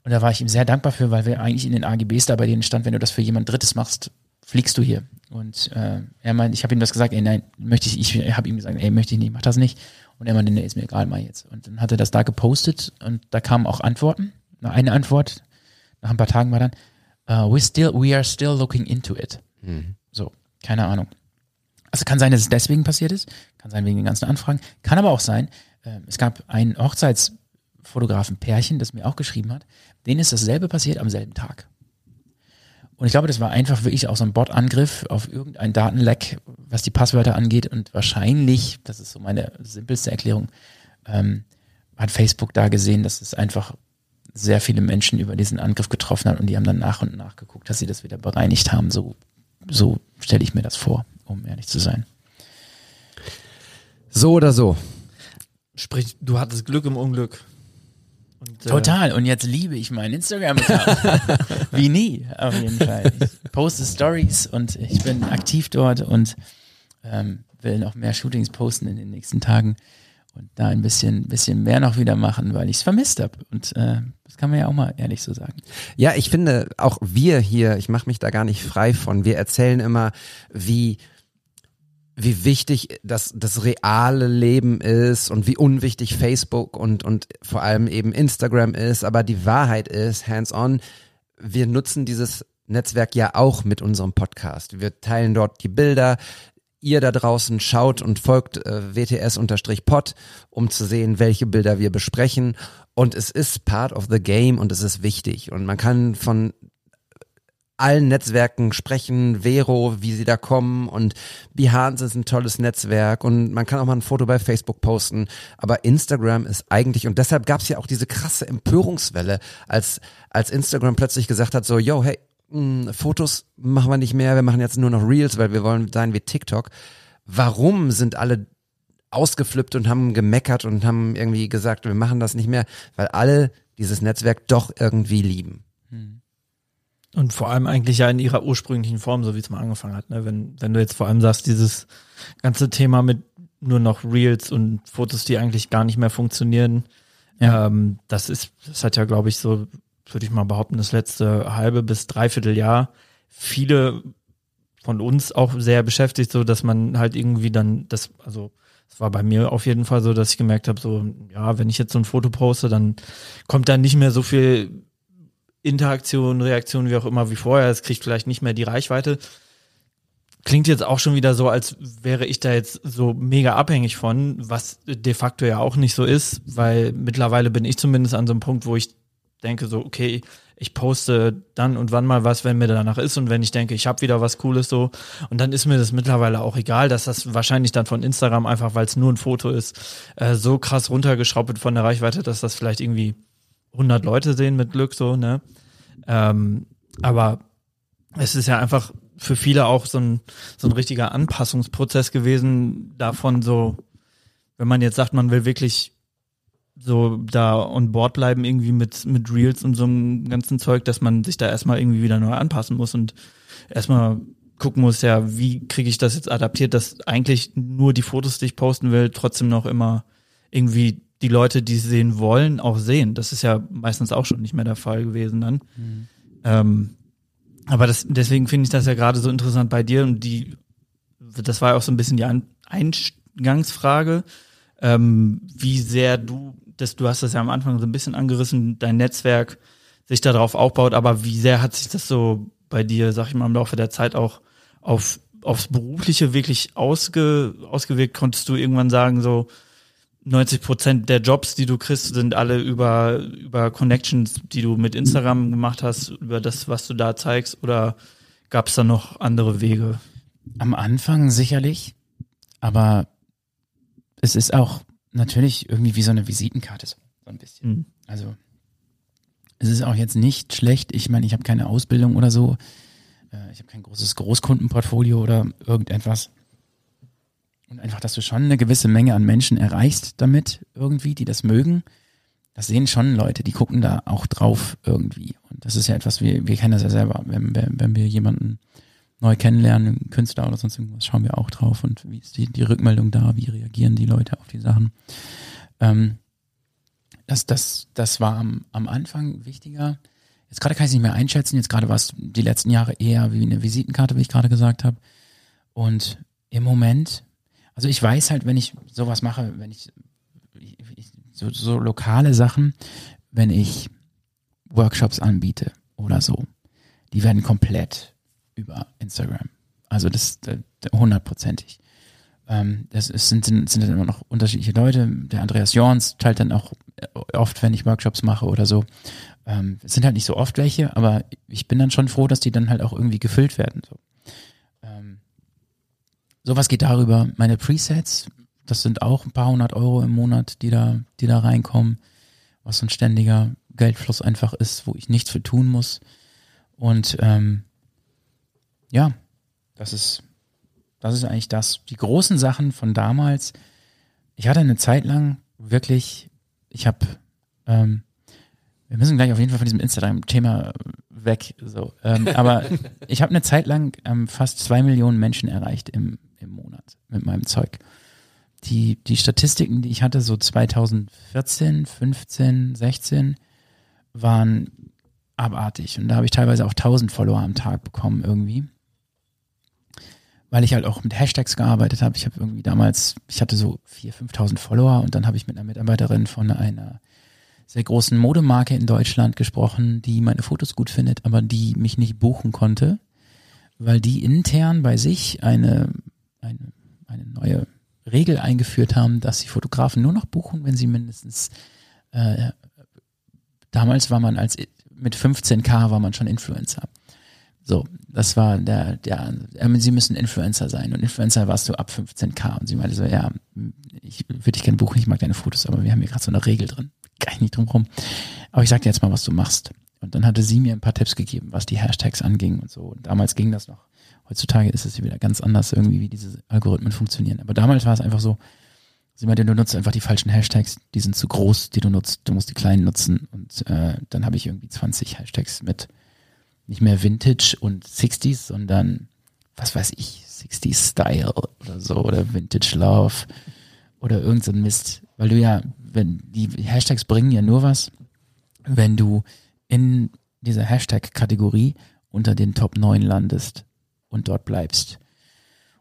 Und da war ich ihm sehr dankbar für, weil wir eigentlich in den AGBs da bei denen stand, wenn du das für jemand Drittes machst, fliegst du hier. Und äh, er meint, ich habe ihm das gesagt, ey, nein, möchte ich, ich habe ihm gesagt, ey, möchte ich nicht, mach das nicht. Und er meinte, nee, ist mir egal, mal jetzt. Und dann hat er das da gepostet und da kamen auch Antworten. Eine Antwort nach ein paar Tagen war dann, uh, we still, we are still looking into it. So, keine Ahnung. Also kann sein, dass es deswegen passiert ist, kann sein wegen den ganzen Anfragen, kann aber auch sein, äh, es gab ein Hochzeitsfotografen-Pärchen, das mir auch geschrieben hat, denen ist dasselbe passiert am selben Tag. Und ich glaube, das war einfach wirklich auch so ein Bot-Angriff auf irgendein Datenleck, was die Passwörter angeht. Und wahrscheinlich, das ist so meine simpelste Erklärung, ähm, hat Facebook da gesehen, dass es einfach sehr viele Menschen über diesen Angriff getroffen hat und die haben dann nach und nach geguckt, dass sie das wieder bereinigt haben. So, so stelle ich mir das vor, um ehrlich zu sein. So oder so. Sprich, du hattest Glück im Unglück. Und, äh, Total. Und jetzt liebe ich meinen Instagram-Account. Wie nie, auf jeden Fall. Ich poste Stories und ich bin aktiv dort und ähm, will noch mehr Shootings posten in den nächsten Tagen. und da ein bisschen, bisschen mehr noch wieder machen, weil ich es vermisst habe. Und äh, das kann man ja auch mal ehrlich so sagen. Ja, ich finde auch wir hier, ich mache mich da gar nicht frei von. Wir erzählen immer, wie wie wichtig das, das reale Leben ist und wie unwichtig Facebook und, und vor allem eben Instagram ist. Aber die Wahrheit ist, hands-on, wir nutzen dieses Netzwerk ja auch mit unserem Podcast. Wir teilen dort die Bilder. Ihr da draußen schaut und folgt äh, WTS-Pod, um zu sehen, welche Bilder wir besprechen. Und es ist part of the game und es ist wichtig. Und man kann von allen Netzwerken sprechen, Vero, wie sie da kommen und Behance ist ein tolles Netzwerk und man kann auch mal ein Foto bei Facebook posten, aber Instagram ist eigentlich und deshalb gab es ja auch diese krasse Empörungswelle, als als Instagram plötzlich gesagt hat so, yo, hey, mh, Fotos machen wir nicht mehr, wir machen jetzt nur noch Reels, weil wir wollen sein wie TikTok. Warum sind alle ausgeflippt und haben gemeckert und haben irgendwie gesagt, wir machen das nicht mehr, weil alle dieses Netzwerk doch irgendwie lieben. Und vor allem eigentlich ja in ihrer ursprünglichen Form, so wie es mal angefangen hat. Ne? Wenn, wenn du jetzt vor allem sagst, dieses ganze Thema mit nur noch Reels und Fotos, die eigentlich gar nicht mehr funktionieren, Ja. ähm, das ist, das hat ja, glaube ich, so, würde ich mal behaupten, das letzte halbe bis dreiviertel Jahr viele von uns auch sehr beschäftigt, so dass man halt irgendwie dann das, also es war bei mir auf jeden Fall so, dass ich gemerkt habe, so, ja, wenn ich jetzt so ein Foto poste, dann kommt da nicht mehr so viel Interaktion, Reaktion, wie auch immer, wie vorher. Es kriegt vielleicht nicht mehr die Reichweite. Klingt jetzt auch schon wieder so, als wäre ich da jetzt so mega abhängig von, was de facto ja auch nicht so ist, weil mittlerweile bin ich zumindest an so einem Punkt, wo ich denke so, okay, ich poste dann und wann mal was, wenn mir danach ist und wenn ich denke, ich habe wieder was Cooles so und dann ist mir das mittlerweile auch egal, dass das wahrscheinlich dann von Instagram einfach, weil es nur ein Foto ist, äh, so krass runtergeschraubt wird von der Reichweite, dass das vielleicht irgendwie 100 Leute sehen mit Glück so, ne? Ähm, aber es ist ja einfach für viele auch so ein, so ein richtiger Anpassungsprozess gewesen davon so, wenn man jetzt sagt, man will wirklich so da on board bleiben irgendwie mit, mit Reels und so einem ganzen Zeug, dass man sich da erstmal irgendwie wieder neu anpassen muss und erstmal gucken muss, ja, wie kriege ich das jetzt adaptiert, dass eigentlich nur die Fotos, die ich posten will, trotzdem noch immer irgendwie die Leute, die es sehen wollen, auch sehen. Das ist ja meistens auch schon nicht mehr der Fall gewesen dann. Ähm, aber das, deswegen finde ich das ja gerade so interessant bei dir und die, das war ja auch so ein bisschen die Ein Eingangsfrage, ähm, wie sehr du, das, du hast das ja am Anfang so ein bisschen angerissen, dein Netzwerk sich darauf aufbaut, aber wie sehr hat sich das so bei dir, sag ich mal, im Laufe der Zeit auch auf, aufs Berufliche wirklich ausge, ausgewirkt? Konntest du irgendwann sagen, so 90 Prozent der Jobs, die du kriegst, sind alle über, über Connections, die du mit Instagram gemacht hast, über das, was du da zeigst, oder gab es da noch andere Wege? Am Anfang sicherlich, aber es ist auch natürlich irgendwie wie so eine Visitenkarte, so ein bisschen. Mhm. Also es ist auch jetzt nicht schlecht. Ich meine, ich habe keine Ausbildung oder so. Äh, Ich habe kein großes Großkundenportfolio oder irgendetwas. Und einfach, dass du schon eine gewisse Menge an Menschen erreichst damit irgendwie, die das mögen. Das sehen schon Leute, die gucken da auch drauf irgendwie. Und das ist ja etwas, wir, wir kennen das ja selber. Wenn, wenn, wenn wir jemanden neu kennenlernen, einen Künstler oder sonst irgendwas, schauen wir auch drauf und wie ist die, die Rückmeldung da, wie reagieren die Leute auf die Sachen. Ähm, das, das, das war am, am Anfang wichtiger. Jetzt gerade kann ich es nicht mehr einschätzen. Jetzt gerade war es die letzten Jahre eher wie eine Visitenkarte, wie ich gerade gesagt habe. Und im Moment, also ich weiß halt, wenn ich sowas mache, wenn ich, ich, so, so lokale Sachen, wenn ich Workshops anbiete oder so, die werden komplett über Instagram. Also das äh, hundertprozentig. Ähm, das ist, sind, sind, sind dann immer noch unterschiedliche Leute. Der Andreas Jorns teilt dann auch äh, oft, wenn ich Workshops mache oder so. Ähm, es sind halt nicht so oft welche, aber ich bin dann schon froh, dass die dann halt auch irgendwie gefüllt werden. So. Sowas geht darüber. Meine Presets, das sind auch ein paar hundert Euro im Monat, die da, die da reinkommen, was so ein ständiger Geldfluss einfach ist, wo ich nichts für tun muss. Und ähm, ja, das ist, das ist eigentlich das. Die großen Sachen von damals. Ich hatte eine Zeit lang wirklich, ich habe, ähm, wir müssen gleich auf jeden Fall von diesem Instagram-Thema weg. So, ähm, aber ich habe eine Zeit lang ähm, fast zwei Millionen Menschen erreicht im, im Monat mit meinem Zeug. die, die Statistiken, die ich hatte, so 2014, 15, 16, waren abartig. Und da habe ich teilweise auch 1000 Follower am Tag bekommen irgendwie. Weil ich halt auch mit Hashtags gearbeitet habe. Ich habe irgendwie damals, ich hatte so 4.000, 5.000 Follower und dann habe ich mit einer Mitarbeiterin von einer sehr großen Modemarke in Deutschland gesprochen, die meine Fotos gut findet, aber die mich nicht buchen konnte, weil die intern bei sich eine, eine, eine neue Regel eingeführt haben, dass sie Fotografen nur noch buchen, wenn sie mindestens äh, damals war man als mit 15k war man schon Influencer. So, das war der, der, äh, sie müssen Influencer sein und Influencer warst du ab 15k und sie meinte so, ja, ich würde dich gerne buchen, ich mag deine Fotos, aber wir haben hier gerade so eine Regel drin, gar nicht drum rum. Aber ich sag dir jetzt mal, was du machst. Und dann hatte sie mir ein paar Tipps gegeben, was die Hashtags anging und so. Und damals ging das noch. Heutzutage ist es wieder ganz anders irgendwie, wie diese Algorithmen funktionieren. Aber damals war es einfach so, sie meinte, du nutzt einfach die falschen Hashtags, die sind zu groß, die du nutzt, du musst die kleinen nutzen. Und äh, dann habe ich irgendwie 20 Hashtags mit nicht mehr Vintage und 60s, sondern was weiß ich, 60s Style oder so oder Vintage Love oder irgend so Mist. Weil du ja, wenn die Hashtags bringen ja nur was, wenn du in dieser Hashtag-Kategorie unter den Top 9 landest und dort bleibst.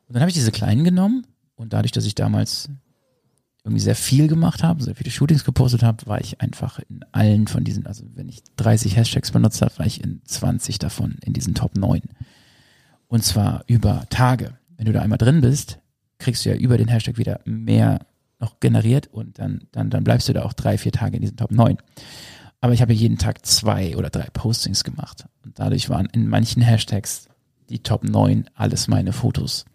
Und dann habe ich diese kleinen genommen und dadurch, dass ich damals irgendwie sehr viel gemacht habe, sehr viele Shootings gepostet habe, war ich einfach in allen von diesen, also wenn ich 30 Hashtags benutzt habe, war ich in 20 davon in diesen Top 9. Und zwar über Tage. Wenn du da einmal drin bist, kriegst du ja über den Hashtag wieder mehr noch generiert und dann, dann, dann bleibst du da auch drei, vier Tage in diesen Top 9. Aber ich habe jeden Tag zwei oder drei Postings gemacht. Und dadurch waren in manchen Hashtags die Top 9 alles meine Fotos.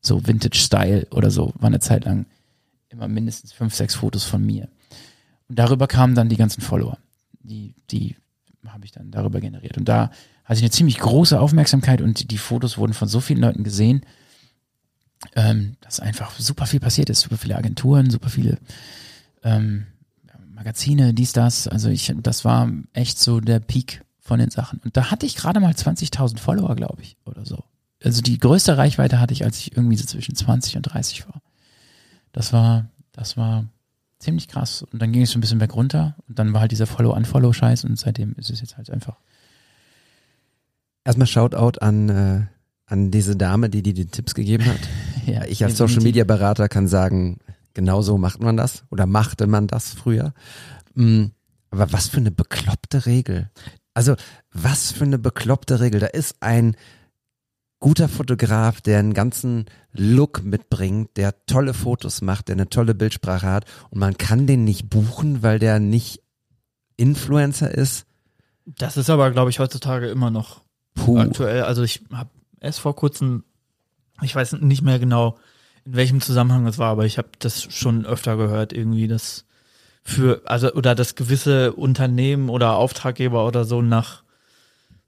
So Vintage Style oder so, war eine Zeit lang immer mindestens fünf, sechs Fotos von mir. Und darüber kamen dann die ganzen Follower. Die, die habe ich dann darüber generiert. Und da hatte ich eine ziemlich große Aufmerksamkeit und die, die Fotos wurden von so vielen Leuten gesehen, ähm, dass einfach super viel passiert ist. Super viele Agenturen, super viele ähm, Magazine, dies, das. Also ich, das war echt so der Peak von den Sachen. Und da hatte ich gerade mal 20.000 Follower, glaube ich, oder so. Also die größte Reichweite hatte ich, als ich irgendwie so zwischen 20 und 30 war. Das war, das war ziemlich krass. Und dann ging es so ein bisschen weg runter und dann war halt dieser Follow-Unfollow-Scheiß und seitdem ist es jetzt halt einfach. Erstmal Shoutout an, äh, an diese Dame, die dir die Tipps gegeben hat. Ja, ich als. Social Media Berater kann sagen, genau so macht man das oder machte man das früher. Mm, Aber was für eine bekloppte Regel. Also, was für eine bekloppte Regel. Da ist ein guter Fotograf, der einen ganzen Look mitbringt, der tolle Fotos macht, der eine tolle Bildsprache hat und man kann den nicht buchen, weil der nicht Influencer ist. Das ist aber, glaube ich, heutzutage immer noch Puh. aktuell. Also ich habe erst vor kurzem, ich weiß nicht mehr genau, in welchem Zusammenhang das war, aber ich habe das schon öfter gehört, irgendwie, dass für, also, oder dass gewisse Unternehmen oder Auftraggeber oder so nach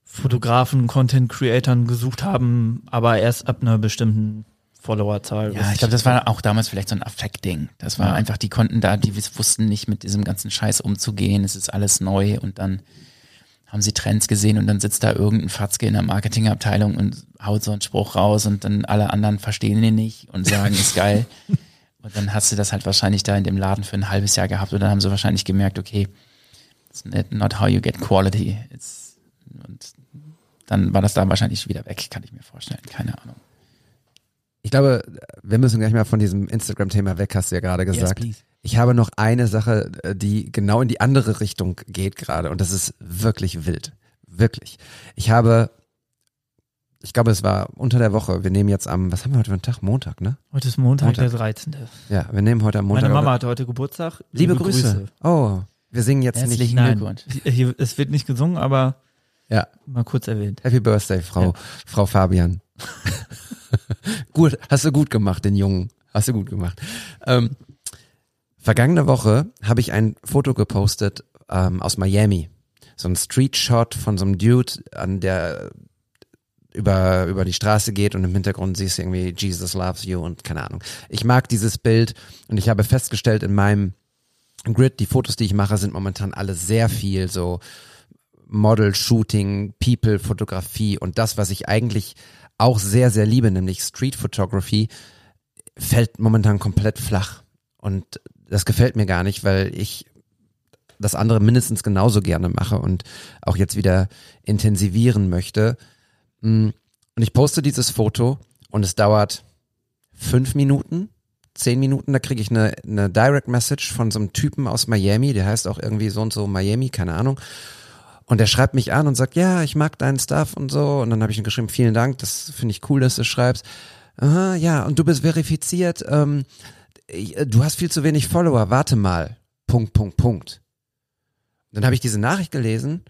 Fotografen, Content Creatern gesucht haben, aber erst ab einer bestimmten Followerzahl. Ja, ich glaube, das war auch damals vielleicht so ein Affekt-Ding. Das war Ja. einfach, die konnten da, die wussten nicht mit diesem ganzen Scheiß umzugehen. Es ist alles neu und dann haben sie Trends gesehen und dann sitzt da irgendein Fatzke in der Marketingabteilung und haut so einen Spruch raus und dann alle anderen verstehen ihn nicht und sagen, ist geil. Und dann hast du das halt wahrscheinlich da in dem Laden für ein halbes Jahr gehabt und dann haben sie wahrscheinlich gemerkt, okay, it's not- how you get quality. It's, und dann war das da wahrscheinlich wieder weg, kann ich mir vorstellen. Keine Ahnung. Ich glaube, wir müssen gleich mal von diesem Instagram-Thema weg, hast du ja gerade gesagt. please. ich habe noch eine Sache, äh, die genau in die andere Richtung geht gerade und das ist wirklich wild. Wirklich. Ich habe, ich glaube, es war unter der Woche. Wir nehmen jetzt am, was haben wir heute für einen Tag? Montag, ne? Heute ist Montag, Montag. der 13. Ja, wir nehmen heute am Montag. Meine Mama hat heute Geburtstag. Liebe, Grüße. Oh, wir singen jetzt nicht. Herzlichen Nein, hier, es wird nicht gesungen, aber Ja, mal kurz erwähnt. Happy Birthday, Frau, Ja. Frau Fabian. gut, hast du gut gemacht, den Jungen. Hast du gut gemacht. Ähm, vergangene Woche habe ich ein Foto gepostet ähm, aus Miami. So ein Street-Shot von so einem Dude, an der über, über die Straße geht und im Hintergrund siehst du irgendwie Jesus loves you und keine Ahnung. Ich mag dieses Bild und ich habe festgestellt in meinem Grid, die Fotos, die ich mache, sind momentan alle sehr viel so Model, Shooting, People, Fotografie und das, was ich eigentlich auch sehr, sehr liebe, nämlich Street Photography, fällt momentan komplett flach. Und das gefällt mir gar nicht, weil ich das andere mindestens genauso gerne mache und auch jetzt wieder intensivieren möchte. Mm, Und ich poste dieses Foto und es dauert fünf Minuten, zehn Minuten, da kriege ich eine, eine Direct Message von so einem Typen aus Miami, der heißt auch irgendwie so und so Miami, keine Ahnung. Und der schreibt mich an und sagt, ja, ich mag deinen Stuff und so. Und dann habe ich ihm geschrieben, vielen Dank, das finde ich cool, dass du schreibst. Aha, ja, und du bist verifiziert, ähm, ich- du hast viel zu wenig Follower, warte mal. Punkt, Punkt, Punkt. Dann habe ich diese Nachricht gelesen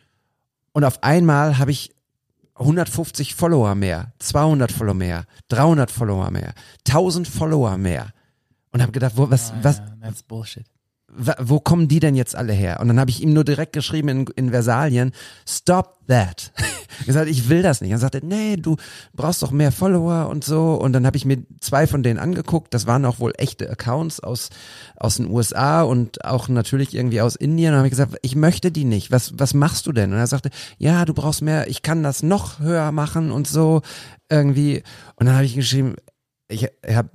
und auf einmal habe ich 150 Follower mehr, 200 Follower mehr, 300 Follower mehr, 1000 Follower mehr. Und habe gedacht, wo, was, was, Ja, that's bullshit. Wo kommen die denn jetzt alle her? Und dann habe ich ihm nur direkt geschrieben in, in Versalien, stop that. Gesagt, ich will das nicht. Er sagte, nee, du brauchst doch mehr Follower und so. Und dann habe ich mir zwei von denen angeguckt. Das waren auch wohl echte Accounts aus, aus den USA und auch natürlich irgendwie aus Indien. Und habe ich gesagt, ich möchte die nicht. Was, was machst du denn? Und er sagte, ja, du brauchst mehr, ich kann das noch höher machen und so irgendwie. Und dann habe ich geschrieben, ich habe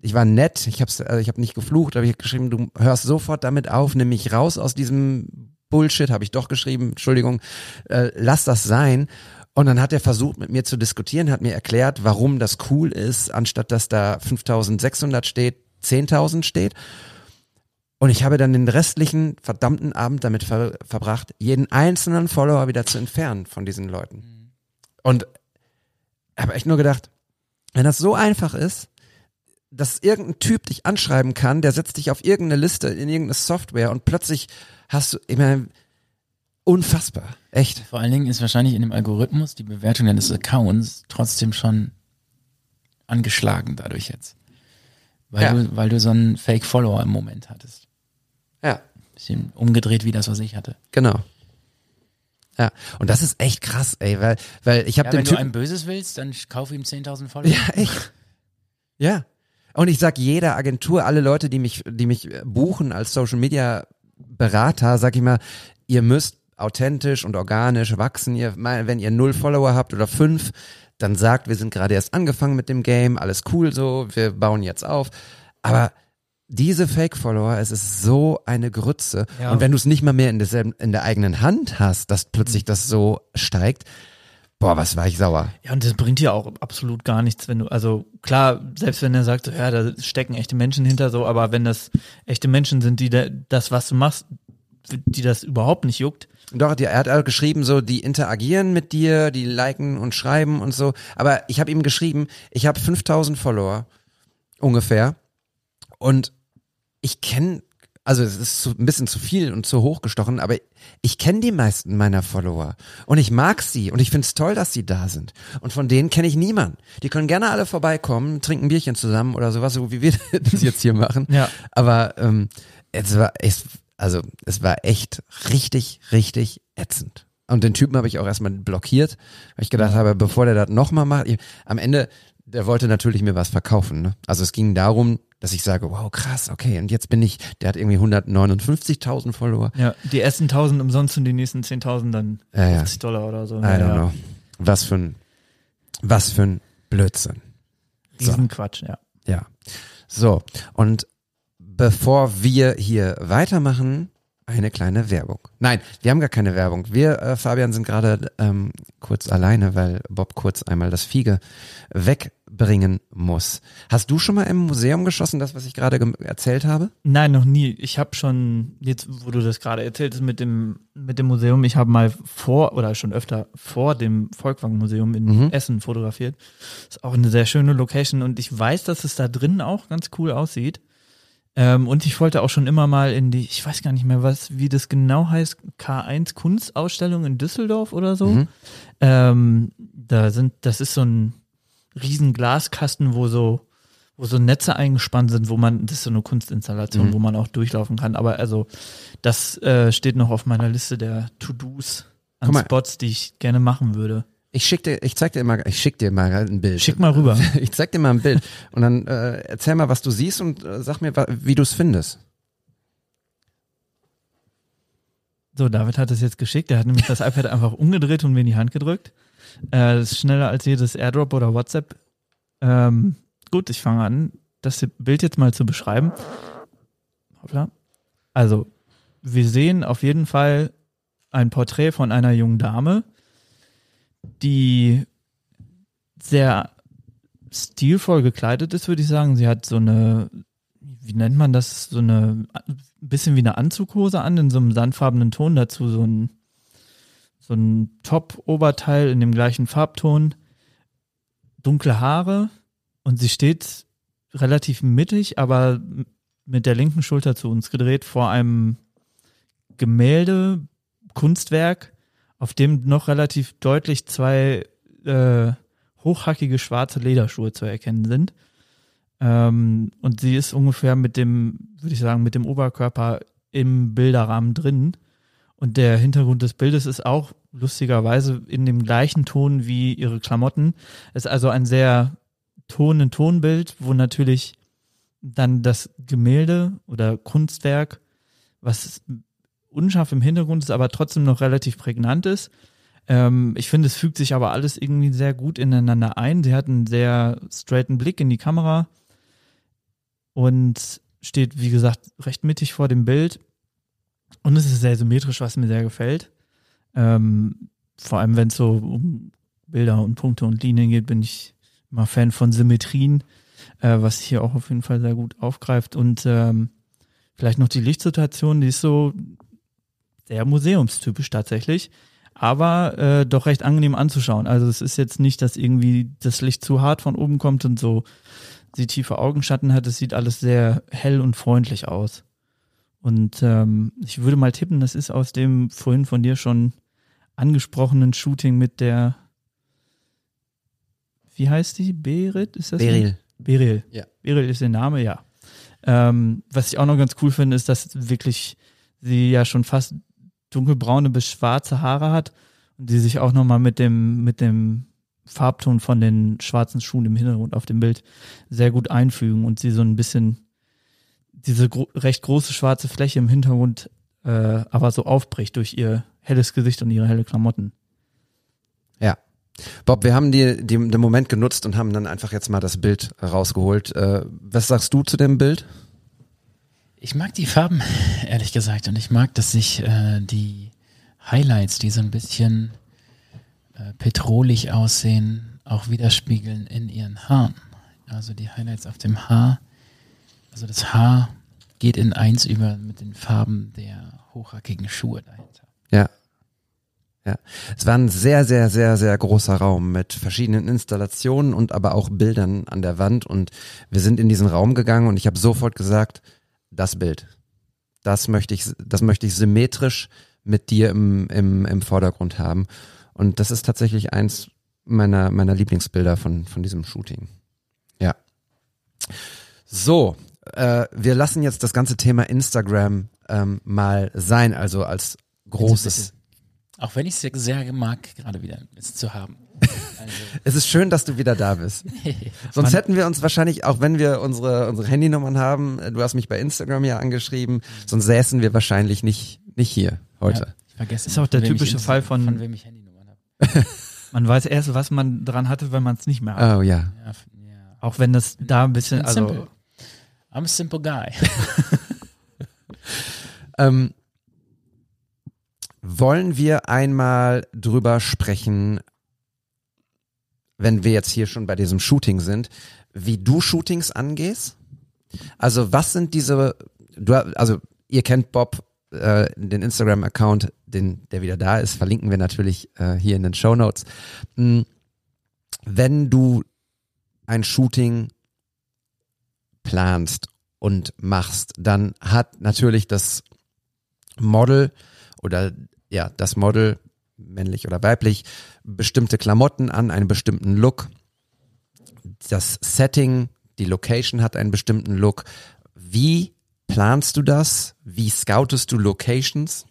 ich war nett, ich habe also ich hab nicht geflucht, aber ich habe geschrieben, du hörst sofort damit auf, nimm mich raus aus diesem Bullshit, habe ich doch geschrieben, Entschuldigung, äh, lass das sein. Und dann hat er versucht, mit mir zu diskutieren, hat mir erklärt, warum das cool ist, anstatt dass da 5600 steht, 10.000 steht. Und ich habe dann den restlichen verdammten Abend damit ver verbracht, jeden einzelnen Follower wieder zu entfernen von diesen Leuten. Und habe echt nur gedacht, wenn das so einfach ist, dass irgendein Typ dich anschreiben kann, der setzt dich auf irgendeine Liste in irgendeine Software und plötzlich hast du, ich meine, unfassbar, echt. Vor allen Dingen ist wahrscheinlich in dem Algorithmus die Bewertung deines Accounts trotzdem schon angeschlagen dadurch jetzt. Weil, Ja. du, weil du so einen Fake-Follower im Moment hattest. Ja, Bisschen umgedreht wie das, was ich hatte. genau. Ja, und das ist echt krass, ey, weil, weil ich habe Ja, den wenn du einem Böses willst, dann kauf ihm 10.000 Follower. Ja, echt. Ja. Und ich sag jeder Agentur, alle Leute, die mich, die mich buchen als Social Media Berater, sag ich mal, ihr müsst authentisch und organisch wachsen. Ihr, wenn ihr null Follower habt oder fünf, dann sagt, wir sind gerade erst angefangen mit dem Game, alles cool so, wir bauen jetzt auf. Aber diese Fake-Follower, es ist so eine Grütze. Ja. Und wenn du es nicht mal mehr in, derselben, in der eigenen Hand hast, dass plötzlich das so steigt, boah, was war ich sauer. Ja, und das bringt dir auch absolut gar nichts, wenn du, also klar, selbst wenn er sagt, so, ja, da stecken echte Menschen hinter, so, aber wenn das echte Menschen sind, die da, das, was du machst, die das überhaupt nicht juckt, Doch, die, er hat auch geschrieben, so, die interagieren mit dir, die liken und schreiben und so. Aber ich habe ihm geschrieben, ich habe 5000 Follower ungefähr und ich kenne, also es ist zu, ein bisschen zu viel und zu hoch gestochen, aber ich kenne die meisten meiner Follower und ich mag sie und ich finde es toll, dass sie da sind. Und von denen kenne ich niemanden. Die können gerne alle vorbeikommen, trinken ein Bierchen zusammen oder sowas, so wie wir das jetzt hier machen. Ja. Aber ähm, es war es, also es war echt richtig, richtig ätzend. Und den Typen habe ich auch erstmal blockiert, weil ich gedacht habe, bevor der das nochmal macht, ich, am Ende, der wollte natürlich mir was verkaufen. Ne? Also es ging darum, dass ich sage, wow, krass, okay, und jetzt bin ich, der hat irgendwie 159.000 Follower. ja, die ersten 1000 umsonst und die nächsten 10.000 dann Ja, ja. 50 Dollar oder so. I don't know. Was für ein, was für ein Blödsinn. So. Riesenquatsch, ja. Ja. So, und bevor wir hier weitermachen, eine kleine Werbung. Nein, wir haben gar keine Werbung. Wir, äh, Fabian, sind gerade ähm, kurz alleine, weil Bob kurz einmal das Fiege wegbringen muss. Hast du schon mal im Museum geschossen, das, was ich gerade erzählt habe? Nein, noch nie. Ich habe schon, jetzt wo du das gerade erzählst mit dem, mit dem Museum, ich habe mal vor oder schon öfter vor dem Volkwang-Museum in Mhm. Essen fotografiert. Ist auch eine sehr schöne Location und ich weiß, dass es da drin auch ganz cool aussieht. Ähm, und ich wollte auch schon immer mal in die, ich weiß gar nicht mehr, was, wie das genau heißt, K1 Kunstausstellung in Düsseldorf oder so. Mhm. Ähm, da sind, das ist so ein riesen Glaskasten, wo so, wo so Netze eingespannt sind, wo man, das ist so eine Kunstinstallation, Mhm. wo man auch durchlaufen kann. Aber also, das äh, steht noch auf meiner Liste der To-Dos an. Spots, die ich gerne machen würde. Ich schick dir, ich zeig dir mal, ich schick dir mal ein Bild. Schick mal rüber. Ich zeig dir mal ein Bild und dann äh, erzähl mal, was du siehst und äh, sag mir, wie du es findest. So, David hat es jetzt geschickt. Er hat nämlich das iPad einfach umgedreht und mir in die Hand gedrückt. Äh, das ist schneller als jedes Airdrop oder WhatsApp. Ähm, gut, ich fange an. das Bild jetzt mal zu beschreiben. Hoppla. Also, wir sehen auf jeden Fall ein Porträt von einer jungen Dame, die sehr stilvoll gekleidet ist, würde ich sagen. Sie hat so eine, wie nennt man das, so eine, ein bisschen wie eine Anzughose an, in so einem sandfarbenen Ton, dazu so ein, so ein Top-Oberteil in dem gleichen Farbton, dunkle Haare und sie steht relativ mittig, aber mit der linken Schulter zu uns gedreht vor einem Gemälde, Kunstwerk, auf dem noch relativ deutlich zwei äh, hochhackige schwarze Lederschuhe zu erkennen sind. Ähm, und sie ist ungefähr mit dem, würde ich sagen, mit dem Oberkörper im Bilderrahmen drin. Und der Hintergrund des Bildes ist auch lustigerweise in dem gleichen Ton wie ihre Klamotten. Es ist also ein sehr Ton in Tonbild, wo natürlich dann das Gemälde oder Kunstwerk, was unscharf im Hintergrund ist, aber trotzdem noch relativ prägnant ist. Ähm, ich finde, es fügt sich aber alles irgendwie sehr gut ineinander ein. Sie hat einen sehr straighten Blick in die Kamera und steht, wie gesagt, recht mittig vor dem Bild. Und es ist sehr symmetrisch, was mir sehr gefällt. Ähm, vor allem, wenn es so um Bilder und Punkte und Linien geht, bin ich immer Fan von Symmetrien, äh, was hier auch auf jeden Fall sehr gut aufgreift. Und ähm, vielleicht noch die Lichtsituation, die ist so sehr museumstypisch tatsächlich, aber äh, doch recht angenehm anzuschauen. Also es ist jetzt nicht, dass irgendwie das Licht zu hart von oben kommt und so sie tiefe Augenschatten hat. Es sieht alles sehr hell und freundlich aus. Und ähm, ich würde mal tippen, das ist aus dem vorhin von dir schon angesprochenen Shooting mit der, wie heißt die? Berit? Ist das? Beryl. Beryl. Ja. Beryl ist der Name, ja. Ähm, was ich auch noch ganz cool finde, ist, dass wirklich sie ja schon fast dunkelbraune bis schwarze Haare hat und die sich auch nochmal mit dem, mit dem Farbton von den schwarzen Schuhen im Hintergrund auf dem Bild sehr gut einfügen und sie so ein bisschen diese gro recht große schwarze Fläche im Hintergrund äh, aber so aufbricht durch ihr helles Gesicht und ihre helle Klamotten. Ja. Bob, wir haben die, die, den Moment genutzt und haben dann einfach jetzt mal das Bild rausgeholt. Äh, was sagst du zu dem Bild? Ich mag die Farben, ehrlich gesagt. Und ich mag, dass sich äh, die Highlights, die so ein bisschen äh, petrolig aussehen, auch widerspiegeln in ihren Haaren. Also die Highlights auf dem Haar. Also das Haar geht in eins über mit den Farben der hochhackigen Schuhe dahinter. Ja. Ja. Es war ein sehr, sehr, sehr, sehr großer Raum mit verschiedenen Installationen und aber auch Bildern an der Wand. Und wir sind in diesen Raum gegangen und ich habe sofort gesagt, das Bild. Das möchte ich, das möchte ich symmetrisch mit dir im, im, im Vordergrund haben. Und das ist tatsächlich eins meiner, meiner Lieblingsbilder von, von diesem Shooting. Ja. So, äh, wir lassen jetzt das ganze Thema Instagram ähm, mal sein, also als großes. Auch wenn ich es sehr mag, gerade wieder es zu haben. Also, Es ist schön, dass du wieder da bist. Sonst hätten wir uns wahrscheinlich, auch wenn wir unsere, unsere Handynummern haben, äh, du hast mich bei Instagram ja angeschrieben, sonst säßen wir wahrscheinlich nicht, nicht hier heute. ja, ich vergesse Ist auch der typische Fall von- von wem ich Handynummern habe. Man weiß erst, was man dran hatte, wenn man es nicht mehr hat. Oh ja. Ja. Auch wenn das da ein bisschen, Simple. also I'm a simple guy. Ähm, wollen wir einmal drüber sprechen, wenn wir jetzt hier schon bei diesem Shooting sind, wie du Shootings angehst? Also was sind diese, du, also ihr kennt Bob, äh, den Instagram-Account, den, der wieder da ist, verlinken wir natürlich äh, hier in den Show Notes. Wenn du ein Shooting planst und machst, dann hat natürlich das Model oder ja, das Model, männlich oder weiblich, bestimmte Klamotten an, einen bestimmten Look. Das Setting, die Location hat einen bestimmten Look. Wie planst du das? Wie scoutest du Locations?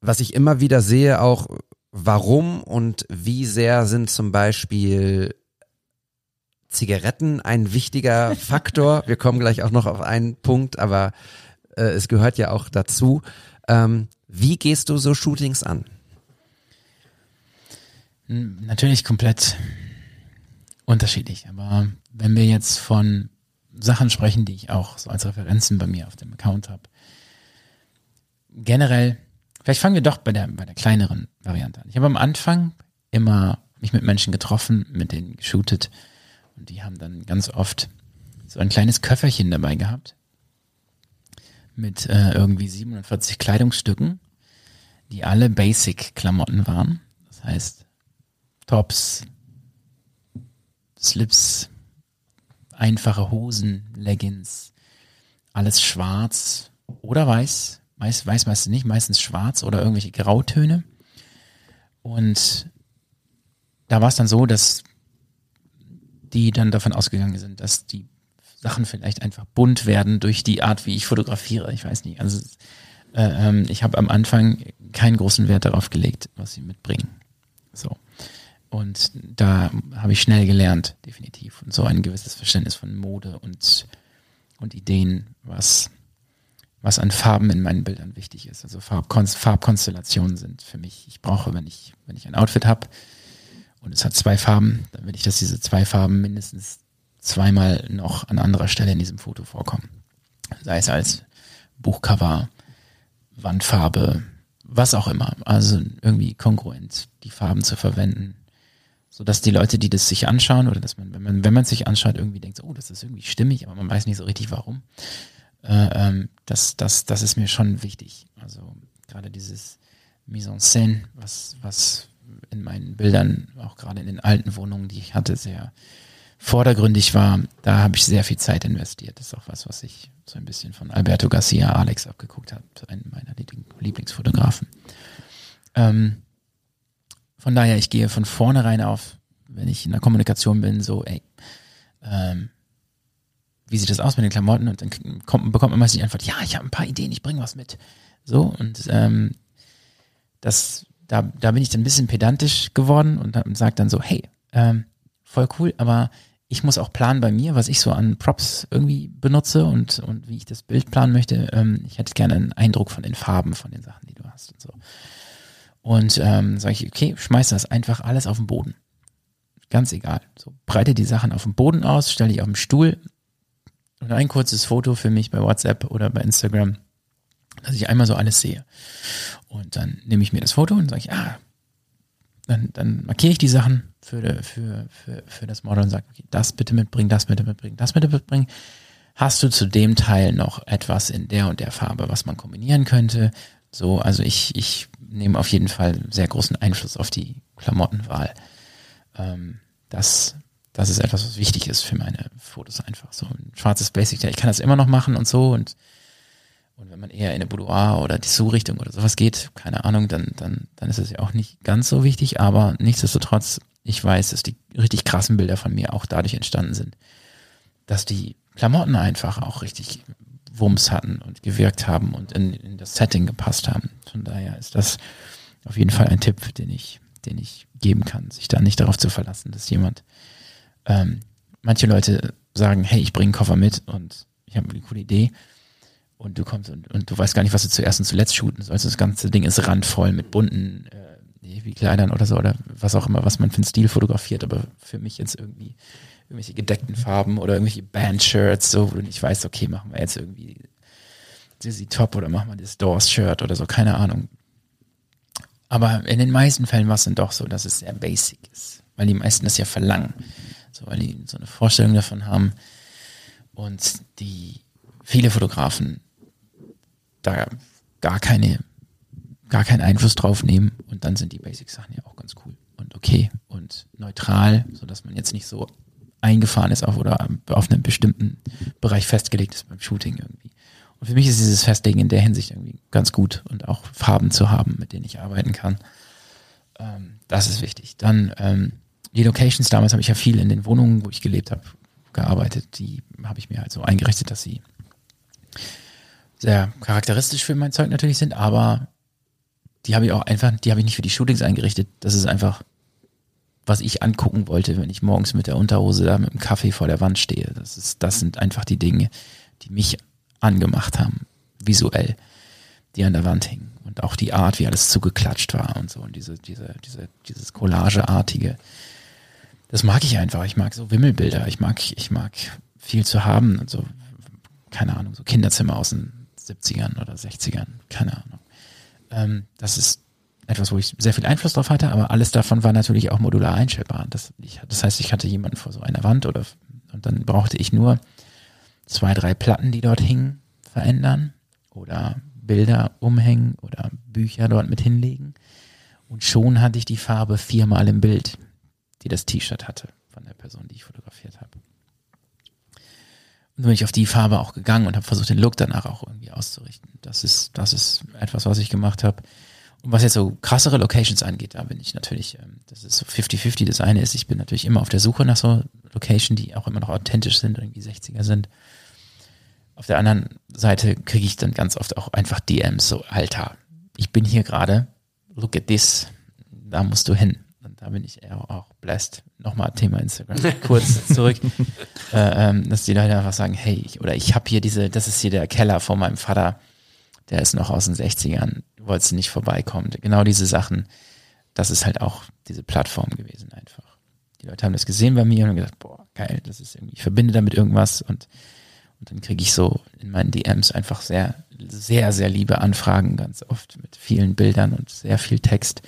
Was ich immer wieder sehe, auch warum und wie sehr sind zum Beispiel Zigaretten ein wichtiger Faktor. Wir kommen gleich auch noch auf einen Punkt, aber äh, es gehört ja auch dazu. Ähm, wie gehst du so Shootings an? Natürlich komplett unterschiedlich, aber wenn wir jetzt von Sachen sprechen, die ich auch so als Referenzen bei mir auf dem Account habe, generell, vielleicht fangen wir doch bei der, bei der kleineren Variante an. Ich habe am Anfang immer mich mit Menschen getroffen, mit denen geshootet und die haben dann ganz oft so ein kleines Köfferchen dabei gehabt mit äh, irgendwie 47 Kleidungsstücken, die alle Basic-Klamotten waren. Das heißt Tops, Slips, einfache Hosen, Leggings, alles schwarz oder weiß. Weiß, weiß meistens nicht, meistens schwarz oder irgendwelche Grautöne. Und da war es dann so, dass die dann davon ausgegangen sind, dass die Sachen vielleicht einfach bunt werden durch die Art, wie ich fotografiere. Ich weiß nicht. Also äh, ähm, ich habe am Anfang keinen großen Wert darauf gelegt, was sie mitbringen. So. Und da habe ich schnell gelernt, definitiv. Und so ein gewisses Verständnis von Mode und, und Ideen, was, was an Farben in meinen Bildern wichtig ist. Also Farbkon Farbkonstellationen sind für mich, ich brauche, wenn ich, wenn ich ein Outfit habe und es hat zwei Farben, dann will ich, dass diese zwei Farben mindestens zweimal noch an anderer Stelle in diesem Foto vorkommen. Sei es als Buchcover, Wandfarbe, was auch immer. Also irgendwie kongruent die Farben zu verwenden so dass die Leute, die das sich anschauen oder dass man, wenn man, wenn man sich anschaut, irgendwie denkt, oh, das ist irgendwie stimmig, aber man weiß nicht so richtig warum. Äh, ähm, das, das, das ist mir schon wichtig. Also gerade dieses Mise en scène, was, was in meinen Bildern, auch gerade in den alten Wohnungen, die ich hatte, sehr vordergründig war, da habe ich sehr viel Zeit investiert. Das ist auch was, was ich so ein bisschen von Alberto Garcia Alex abgeguckt habe, einen meiner Lieblingsfotografen. Ähm, von daher, ich gehe von vornherein auf, wenn ich in der Kommunikation bin, so, ey, ähm, wie sieht das aus mit den Klamotten? Und dann kommt, bekommt man meistens die Antwort, ja, ich habe ein paar Ideen, ich bringe was mit. So, und ähm, das, da, da bin ich dann ein bisschen pedantisch geworden und sage dann so, hey, ähm, voll cool, aber ich muss auch planen bei mir, was ich so an Props irgendwie benutze und, und wie ich das Bild planen möchte. Ähm, ich hätte gerne einen Eindruck von den Farben, von den Sachen, die du hast und so. Und ähm, sage ich, okay, schmeiß das einfach alles auf den Boden. Ganz egal. So, breite die Sachen auf den Boden aus, stelle die auf den Stuhl und ein kurzes Foto für mich bei WhatsApp oder bei Instagram, dass ich einmal so alles sehe. Und dann nehme ich mir das Foto und sage ich, ah, dann, dann markiere ich die Sachen für, für, für, für das Model und sage, okay, das bitte mitbringen, das bitte mitbringen, das bitte mitbringen. Hast du zu dem Teil noch etwas in der und der Farbe, was man kombinieren könnte? So, also ich, ich nehme auf jeden Fall sehr großen Einfluss auf die Klamottenwahl. Ähm, das, das ist etwas, was wichtig ist für meine Fotos einfach. So ein schwarzes Basic, ich kann das immer noch machen und so und und wenn man eher in eine Boudoir oder die Sue-Richtung oder sowas geht, keine Ahnung, dann, dann, dann ist es ja auch nicht ganz so wichtig, aber nichtsdestotrotz, ich weiß, dass die richtig krassen Bilder von mir auch dadurch entstanden sind, dass die Klamotten einfach auch richtig Wumms hatten und gewirkt haben und in, in das Setting gepasst haben. Von daher ist das auf jeden Fall ein Tipp, den ich, den ich geben kann, sich da nicht darauf zu verlassen, dass jemand, ähm, manche Leute sagen, hey, ich bringe einen Koffer mit und ich habe eine coole Idee und du kommst und, und du weißt gar nicht, was du zuerst und zuletzt shooten sollst. Das ganze Ding ist randvoll mit bunten äh, wie Kleidern oder so oder was auch immer, was man für einen Stil fotografiert, aber für mich jetzt irgendwie irgendwelche gedeckten Farben oder irgendwelche Bandshirts, so, wo du nicht weißt, okay, machen wir jetzt irgendwie Dizzy Top oder machen wir das Doors-Shirt oder so, keine Ahnung. Aber in den meisten Fällen war es dann doch so, dass es sehr basic ist, weil die meisten das ja verlangen, so, weil die so eine Vorstellung davon haben und die viele Fotografen da gar keine, gar keinen Einfluss drauf nehmen und dann sind die Basic-Sachen ja auch ganz cool und okay und neutral, so dass man jetzt nicht so eingefahren ist auf oder auf einen bestimmten Bereich festgelegt ist beim Shooting irgendwie. Und für mich ist dieses Festlegen in der Hinsicht irgendwie ganz gut und auch Farben zu haben, mit denen ich arbeiten kann. Ähm, das ist wichtig. Dann ähm, die Locations, damals habe ich ja viel in den Wohnungen, wo ich gelebt habe, gearbeitet. Die habe ich mir halt so eingerichtet, dass sie sehr charakteristisch für mein Zeug natürlich sind, aber die habe ich auch einfach, die habe ich nicht für die Shootings eingerichtet. Das ist einfach was ich angucken wollte, wenn ich morgens mit der Unterhose da mit dem Kaffee vor der Wand stehe. Das ist, das sind einfach die Dinge, die mich angemacht haben, visuell, die an der Wand hingen. Und auch die Art, wie alles zugeklatscht war und so. Und diese, diese, diese, dieses Collageartige. das mag ich einfach. Ich mag so Wimmelbilder. Ich mag, ich mag viel zu haben und so, keine Ahnung, so Kinderzimmer aus den 70ern oder 60ern, keine Ahnung. Ähm, das ist etwas, wo ich sehr viel Einfluss drauf hatte, aber alles davon war natürlich auch modular einstellbar. Das, ich, das heißt, ich hatte jemanden vor so einer Wand oder und dann brauchte ich nur zwei, drei Platten, die dort hingen, verändern oder Bilder umhängen oder Bücher dort mit hinlegen. Und schon hatte ich die Farbe viermal im Bild, die das T-Shirt hatte von der Person, die ich fotografiert habe. Bin ich auf die Farbe auch gegangen und habe versucht, den Look danach auch irgendwie auszurichten. Das ist, das ist etwas, was ich gemacht habe. Und was jetzt so krassere Locations angeht, da bin ich natürlich, ähm, das ist so 50-50. Das eine ist, ich bin natürlich immer auf der Suche nach so Location, die auch immer noch authentisch sind, irgendwie 60er sind. Auf der anderen Seite kriege ich dann ganz oft auch einfach DMs, so, Alter, ich bin hier gerade, look at this, da musst du hin. Da bin ich eher auch blessed. Nochmal Thema Instagram, kurz zurück, äh, ähm, dass die Leute einfach sagen, hey, ich, oder ich habe hier diese, das ist hier der Keller von meinem Vater, der ist noch aus den 60ern, wolltest du nicht vorbeikommen. Genau diese Sachen, das ist halt auch diese Plattform gewesen einfach. Die Leute haben das gesehen bei mir und haben gedacht, boah, geil, das ist irgendwie, ich verbinde damit irgendwas. Und, und dann kriege ich so in meinen DMs einfach sehr, sehr, sehr liebe Anfragen ganz oft mit vielen Bildern und sehr viel Text,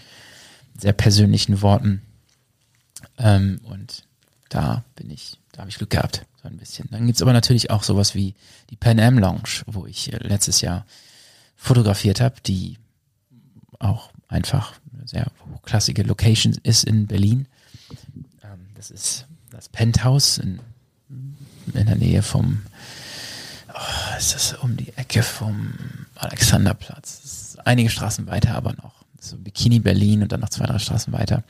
sehr persönlichen Worten. Ähm, und da bin ich, da habe ich Glück gehabt, so ein bisschen. Dann gibt's aber natürlich auch sowas wie die Pan Am Lounge, wo ich äh, letztes Jahr fotografiert habe, die auch einfach eine sehr hochklassige Location ist in Berlin. Ähm, das ist das Penthouse in, in der Nähe vom, oh, ist das um die Ecke vom Alexanderplatz. Einige Straßen weiter, aber noch. So Bikini Berlin und dann noch zwei, drei Straßen weiter.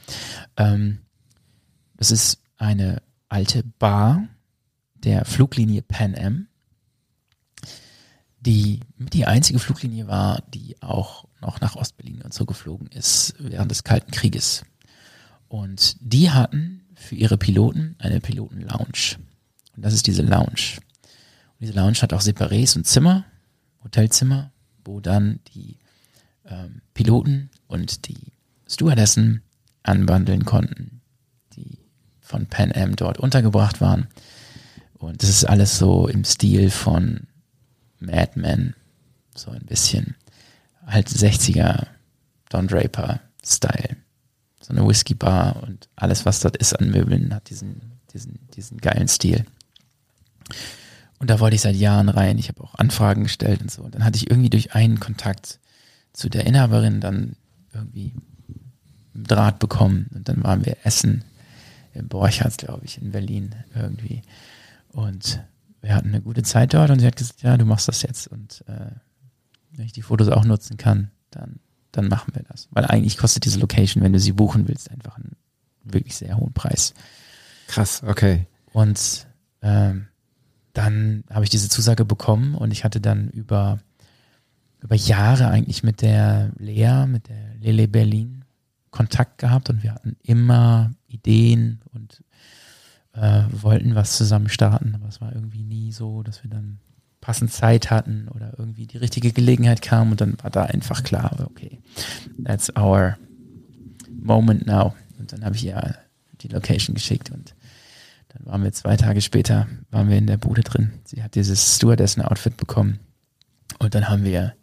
Ähm, das ist eine alte Bar der Fluglinie Pan Am die die einzige Fluglinie war, die auch noch nach Ostberlin und so geflogen ist während des Kalten Krieges. Und die hatten für ihre Piloten eine Piloten-Lounge. Und das ist diese Lounge. Und diese Lounge hat auch Separés und Zimmer, Hotelzimmer, wo dann die ähm, Piloten und die Stewardessen anbandeln konnten, die von Pan Am dort untergebracht waren. Und das ist alles so im Stil von Mad Men, so ein bisschen halt 60er Don Draper Style. So eine Whisky Bar und alles, was dort ist an Möbeln, hat diesen, diesen, diesen geilen Stil. Und da wollte ich seit Jahren rein. Ich habe auch Anfragen gestellt und so. Und dann hatte ich irgendwie durch einen Kontakt zu der Inhaberin dann irgendwie einen Draht bekommen. Und dann waren wir essen im Borchardt, glaube ich, in Berlin irgendwie. Und wir hatten eine gute Zeit dort und sie hat gesagt, ja, du machst das jetzt und äh, wenn ich die Fotos auch nutzen kann, dann, dann machen wir das. Weil eigentlich kostet diese Location, wenn du sie buchen willst, einfach einen wirklich sehr hohen Preis. Krass, okay. Und ähm, dann habe ich diese Zusage bekommen und ich hatte dann über, über Jahre eigentlich mit der Lea, mit der Lele Berlin Kontakt gehabt und wir hatten immer Ideen und äh, wollten was zusammen starten, aber es war irgendwie nie so, dass wir dann passend Zeit hatten oder irgendwie die richtige Gelegenheit kam und dann war da einfach klar, okay, that's our moment now. Und dann habe ich ihr die Location geschickt und dann waren wir zwei Tage später, waren wir in der Bude drin. Sie hat dieses Stewardessen-Outfit bekommen und dann haben wir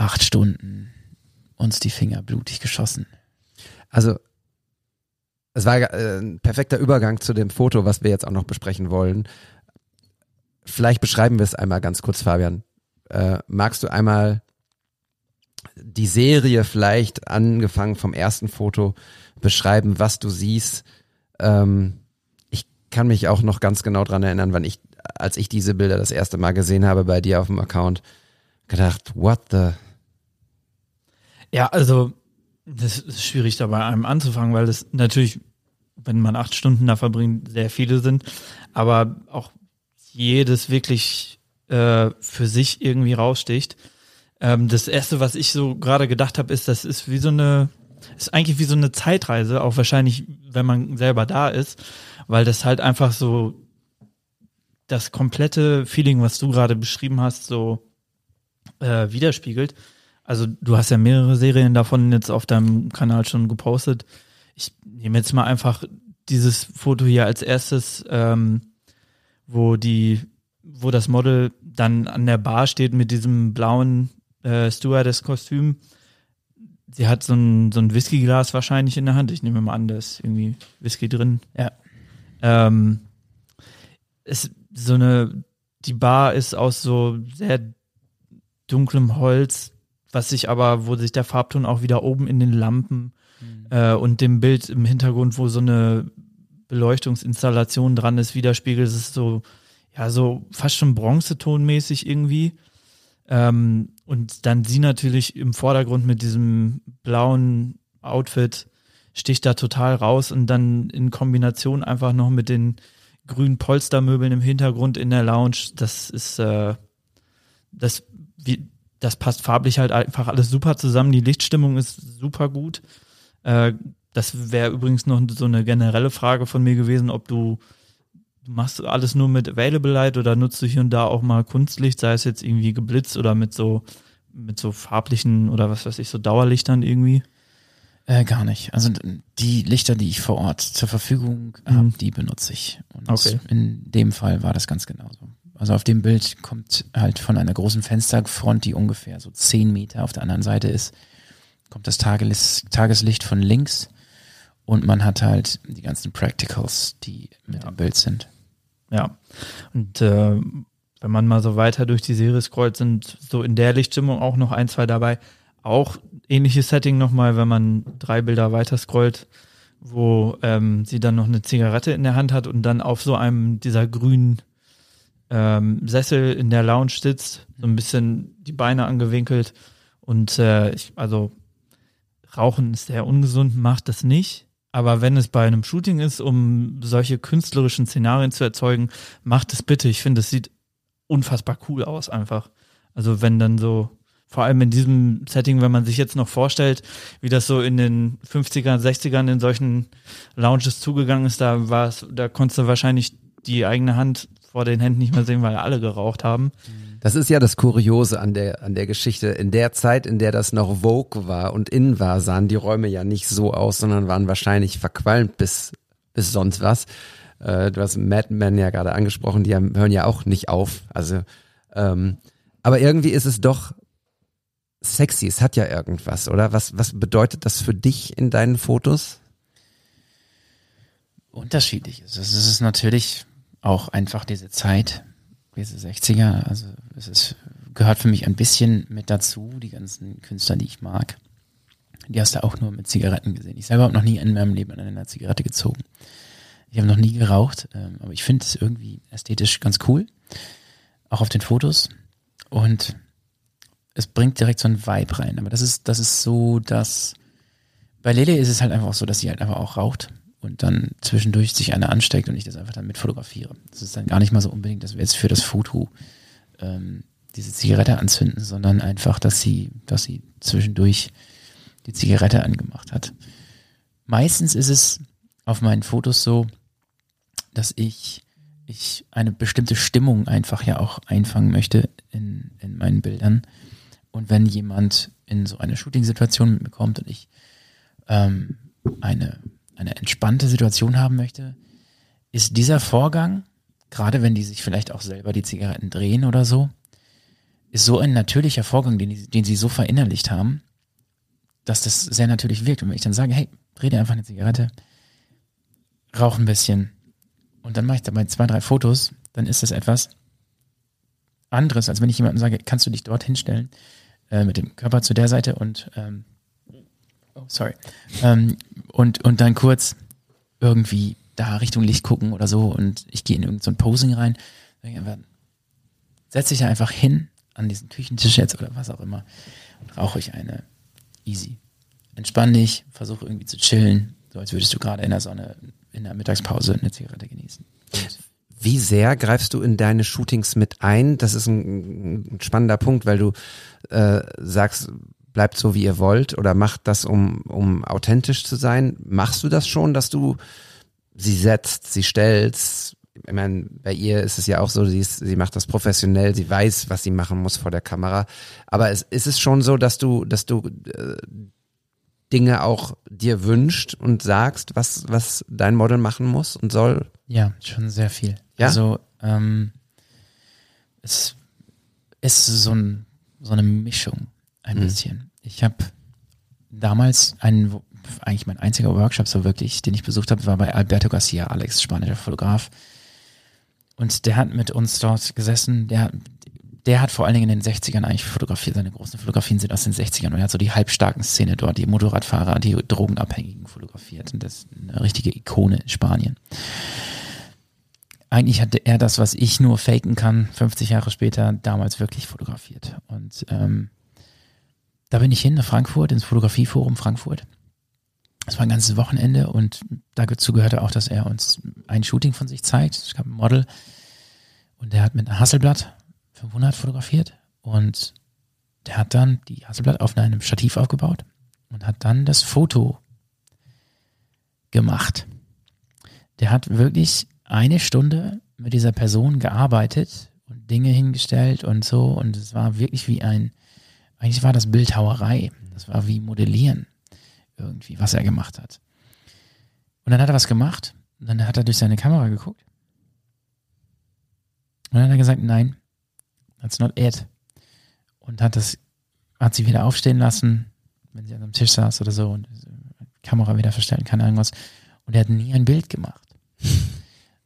acht Stunden uns die Finger blutig geschossen. Also es war äh, ein perfekter Übergang zu dem Foto, was wir jetzt auch noch besprechen wollen. Vielleicht beschreiben wir es einmal ganz kurz, Fabian. Äh, magst du einmal die Serie vielleicht angefangen vom ersten Foto beschreiben, was du siehst? Ähm, ich kann mich auch noch ganz genau dran erinnern, wann ich, als ich diese Bilder das erste Mal gesehen habe bei dir auf dem Account, gedacht, what the? Ja, also das ist schwierig dabei einem anzufangen, weil es natürlich, wenn man acht Stunden da verbringt, sehr viele sind, aber auch jedes wirklich äh, für sich irgendwie raussticht. Ähm, das erste, was ich so gerade gedacht habe, ist, das ist wie so eine, ist eigentlich wie so eine Zeitreise, auch wahrscheinlich, wenn man selber da ist, weil das halt einfach so das komplette Feeling, was du gerade beschrieben hast, so äh, widerspiegelt. Also du hast ja mehrere Serien davon jetzt auf deinem Kanal schon gepostet. Ich nehme jetzt mal einfach dieses Foto hier als erstes, ähm, wo die, wo das Model dann an der Bar steht mit diesem blauen äh, Stewardess-Kostüm. Sie hat so ein, so ein Whiskyglas wahrscheinlich in der Hand. Ich nehme mal an, da ist irgendwie Whisky drin. Ja. Ähm, es, so eine, die Bar ist aus so sehr dunklem Holz, was sich aber, wo sich der Farbton auch wieder oben in den Lampen äh, und dem Bild im Hintergrund, wo so eine Beleuchtungsinstallation dran ist, widerspiegelt. Es ist so, ja, so fast schon bronzetonmäßig irgendwie. Ähm, und dann sie natürlich im Vordergrund mit diesem blauen Outfit sticht da total raus und dann in Kombination einfach noch mit den grünen Polstermöbeln im Hintergrund in der Lounge, das ist, äh, das, wie, das passt farblich halt einfach alles super zusammen. Die Lichtstimmung ist super gut. Äh, das wäre übrigens noch so eine generelle Frage von mir gewesen, ob du, du machst alles nur mit Available Light oder nutzt du hier und da auch mal Kunstlicht, sei es jetzt irgendwie geblitzt oder mit so mit so farblichen oder was weiß ich, so Dauerlichtern irgendwie. Äh, gar nicht. Also die Lichter, die ich vor Ort zur Verfügung Mhm. habe, die benutze ich. Und Okay. in dem Fall war das ganz genauso. Also auf dem Bild kommt halt von einer großen Fensterfront, die ungefähr so zehn Meter auf der anderen Seite ist, kommt das Tages Tageslicht von links und man hat halt die ganzen Practicals, die mit im Bild sind. Ja. Und äh, wenn man mal so weiter durch die Serie scrollt, sind so in der Lichtstimmung auch noch ein, zwei dabei. Auch ähnliches Setting nochmal, wenn man drei Bilder weiter scrollt, wo ähm, sie dann noch eine Zigarette in der Hand hat und dann auf so einem dieser grünen ähm, Sessel in der Lounge sitzt, so ein bisschen die Beine angewinkelt. Und äh, ich, also Rauchen ist sehr ungesund, macht das nicht. Aber wenn es bei einem Shooting ist, um solche künstlerischen Szenarien zu erzeugen, macht es bitte. Ich finde, es sieht unfassbar cool aus einfach. Also wenn dann so, vor allem in diesem Setting, wenn man sich jetzt noch vorstellt, wie das so in den 50ern, 60ern in solchen Lounges zugegangen ist, da war es, da konntest du wahrscheinlich die eigene Hand vor den Händen nicht mehr sehen, weil alle geraucht haben. Das ist ja das Kuriose an der, an der Geschichte. In der Zeit, in der das noch Vogue war und in war, sahen die Räume ja nicht so aus, sondern waren wahrscheinlich verqualmt bis, bis sonst was. Äh, du hast Mad Men ja gerade angesprochen, die haben, hören ja auch nicht auf. Also, ähm, aber irgendwie ist es doch sexy. Es hat ja irgendwas, oder? Was, was bedeutet das für dich in deinen Fotos? unterschiedlich ist. Es ist natürlich auch einfach diese Zeit, diese 60er, also es ist, gehört für mich ein bisschen mit dazu, die ganzen Künstler, die ich mag. Die hast du auch nur mit Zigaretten gesehen. Ich selber habe noch nie in meinem Leben an einer Zigarette gezogen. Ich habe noch nie geraucht, ähm, aber ich finde es irgendwie ästhetisch ganz cool. Auch auf den Fotos. Und es bringt direkt so einen Vibe rein. Aber das ist, das ist so, dass bei Lele ist es halt einfach so, dass sie halt einfach auch raucht und dann zwischendurch sich eine ansteckt und ich das einfach dann mit fotografiere. Das ist dann gar nicht mal so unbedingt, dass wir jetzt für das Foto ähm, diese Zigarette anzünden, sondern einfach, dass sie, dass sie zwischendurch die Zigarette angemacht hat. Meistens ist es auf meinen Fotos so, dass ich, ich eine bestimmte Stimmung einfach ja auch einfangen möchte in, in meinen Bildern. Und wenn jemand in so eine Shooting-Situation mit mir kommt und ich ähm, eine, eine entspannte Situation haben möchte, ist dieser Vorgang, gerade wenn die sich vielleicht auch selber die Zigaretten drehen oder so, ist so ein natürlicher Vorgang, den, den sie so verinnerlicht haben, dass das sehr natürlich wirkt. Und wenn ich dann sage, hey, dreh dir einfach eine Zigarette, rauch ein bisschen und dann mache ich dabei zwei, drei Fotos, dann ist das etwas anderes, als wenn ich jemandem sage, kannst du dich dort hinstellen, äh, mit dem Körper zu der Seite und ähm, sorry. Ähm, und, und dann kurz irgendwie da Richtung Licht gucken oder so und ich gehe in irgendein so Posing rein. Dann einfach, setz dich da einfach hin an diesen Küchentisch jetzt oder was auch immer und rauche ich eine easy. Entspann dich, versuche irgendwie zu chillen, so als würdest du gerade in der Sonne in der Mittagspause eine Zigarette genießen. Und Wie sehr greifst du in deine Shootings mit ein? Das ist ein, ein spannender Punkt, weil du äh, sagst, bleibt so wie ihr wollt oder macht das, um, um authentisch zu sein. Machst du das schon, dass du sie setzt, sie stellst? Ich meine, bei ihr ist es ja auch so, sie, ist, sie macht das professionell, sie weiß, was sie machen muss vor der Kamera. Aber es, ist es schon so, dass du, dass du äh, Dinge auch dir wünscht und sagst, was, was dein Model machen muss und soll? Ja, schon sehr viel. Ja? Also ähm, es ist so, ein, so eine Mischung ein Mhm. bisschen. Ich habe damals einen, eigentlich mein einziger Workshop so wirklich, den ich besucht habe, war bei Alberto Garcia, Alex, spanischer Fotograf. Und der hat mit uns dort gesessen, der, der hat vor allen Dingen in den 60ern eigentlich fotografiert, seine großen Fotografien sind aus den 60ern und er hat so die halbstarken Szene dort, die Motorradfahrer, die Drogenabhängigen fotografiert und das ist eine richtige Ikone in Spanien. Eigentlich hatte er das, was ich nur faken kann, 50 Jahre später, damals wirklich fotografiert. Und ähm, da bin ich hin nach Frankfurt, ins Fotografieforum Frankfurt. Es war ein ganzes Wochenende und dazu gehörte auch, dass er uns ein Shooting von sich zeigt. Es gab ein Model und der hat mit einer Hasselblatt 500 fotografiert und der hat dann die Hasselblatt auf einem Stativ aufgebaut und hat dann das Foto gemacht. Der hat wirklich eine Stunde mit dieser Person gearbeitet und Dinge hingestellt und so und es war wirklich wie ein, eigentlich war das Bildhauerei. Das war wie Modellieren irgendwie, was er gemacht hat. Und dann hat er was gemacht und dann hat er durch seine Kamera geguckt und dann hat er gesagt, nein, that's not it. Und hat das, hat sie wieder aufstehen lassen, wenn sie an einem Tisch saß oder so und die Kamera wieder verstellen kann, irgendwas. Und er hat nie ein Bild gemacht.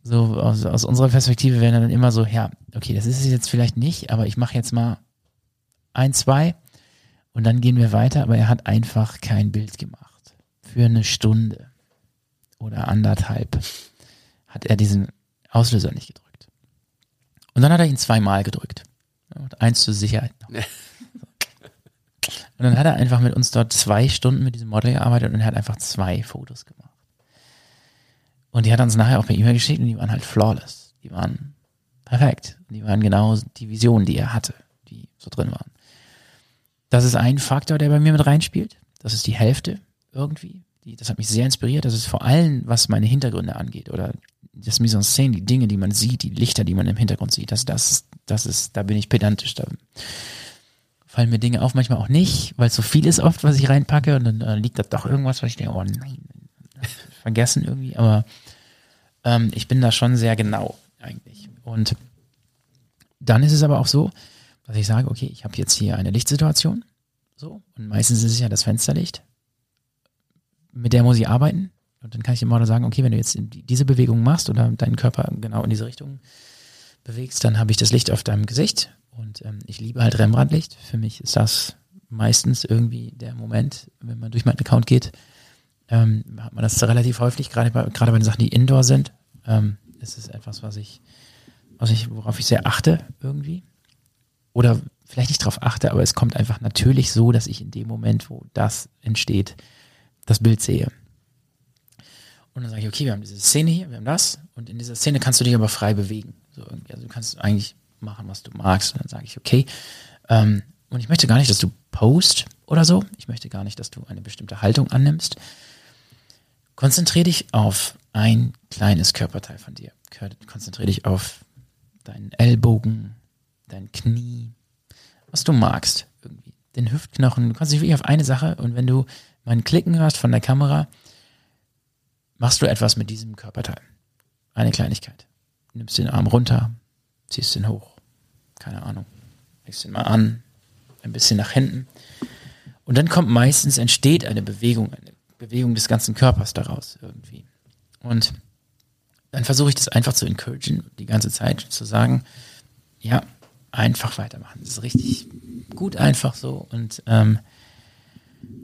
So aus, aus unserer Perspektive wäre dann immer so, ja, okay, das ist es jetzt vielleicht nicht, aber ich mache jetzt mal ein, zwei und dann gehen wir weiter, aber er hat einfach kein Bild gemacht. Für eine Stunde oder anderthalb hat er diesen Auslöser nicht gedrückt. Und dann hat er ihn zweimal gedrückt. Und eins zur Sicherheit noch. Und dann hat er einfach mit uns dort zwei Stunden mit diesem Model gearbeitet und er hat einfach zwei Fotos gemacht. Und die hat er uns nachher auch per E-Mail geschickt und die waren halt flawless. Die waren perfekt. Die waren genau die Visionen, die er hatte, die so drin waren. Das ist ein Faktor, der bei mir mit reinspielt. Das ist die Hälfte irgendwie. Die, das hat mich sehr inspiriert. Das ist vor allem, was meine Hintergründe angeht oder das Mise en scène, die Dinge, die man sieht, die Lichter, die man im Hintergrund sieht. Das, das, das ist, da bin ich pedantisch. Da fallen mir Dinge auf, manchmal auch nicht, weil es so viel ist oft, was ich reinpacke und dann äh, liegt da doch irgendwas, was ich denke, oh nein, vergessen irgendwie. Aber ähm, ich bin da schon sehr genau eigentlich. Und dann ist es aber auch so, dass ich sage, okay, ich habe jetzt hier eine Lichtsituation, so, und meistens ist es ja das Fensterlicht, mit der muss ich arbeiten. Und dann kann ich dem Model sagen, okay, wenn du jetzt diese Bewegung machst oder deinen Körper genau in diese Richtung bewegst, dann habe ich das Licht auf deinem Gesicht. Und ähm, ich liebe halt Rembrandtlicht. Für mich ist das meistens irgendwie der Moment, wenn man durch meinen Account geht, ähm, hat man das relativ häufig, gerade bei, gerade bei den Sachen, die Indoor sind. Ähm, ist etwas, was ich, was ich, worauf ich sehr achte irgendwie oder vielleicht nicht darauf achte, aber es kommt einfach natürlich so, dass ich in dem Moment, wo das entsteht, das Bild sehe. Und dann sage ich, okay, wir haben diese Szene hier, wir haben das, und in dieser Szene kannst du dich aber frei bewegen. So. Also du kannst eigentlich machen, was du magst. Und dann sage ich, okay, ähm, und ich möchte gar nicht, dass du post oder so. Ich möchte gar nicht, dass du eine bestimmte Haltung annimmst. Konzentriere dich auf ein kleines Körperteil von dir. Konzentriere dich auf deinen Ellbogen, dein Knie, was du magst irgendwie. Den Hüftknochen, du kannst dich wirklich auf eine Sache und wenn du mein Klicken hörst von der Kamera, machst du etwas mit diesem Körperteil. Eine Kleinigkeit. Nimmst den Arm runter, ziehst den hoch, keine Ahnung, legst den mal an, ein bisschen nach hinten. Und dann kommt meistens, entsteht eine Bewegung, eine Bewegung des ganzen Körpers daraus irgendwie. Und dann versuche ich das einfach zu encouragen, die ganze Zeit zu sagen, ja, einfach weitermachen. Das ist richtig gut einfach so und ähm,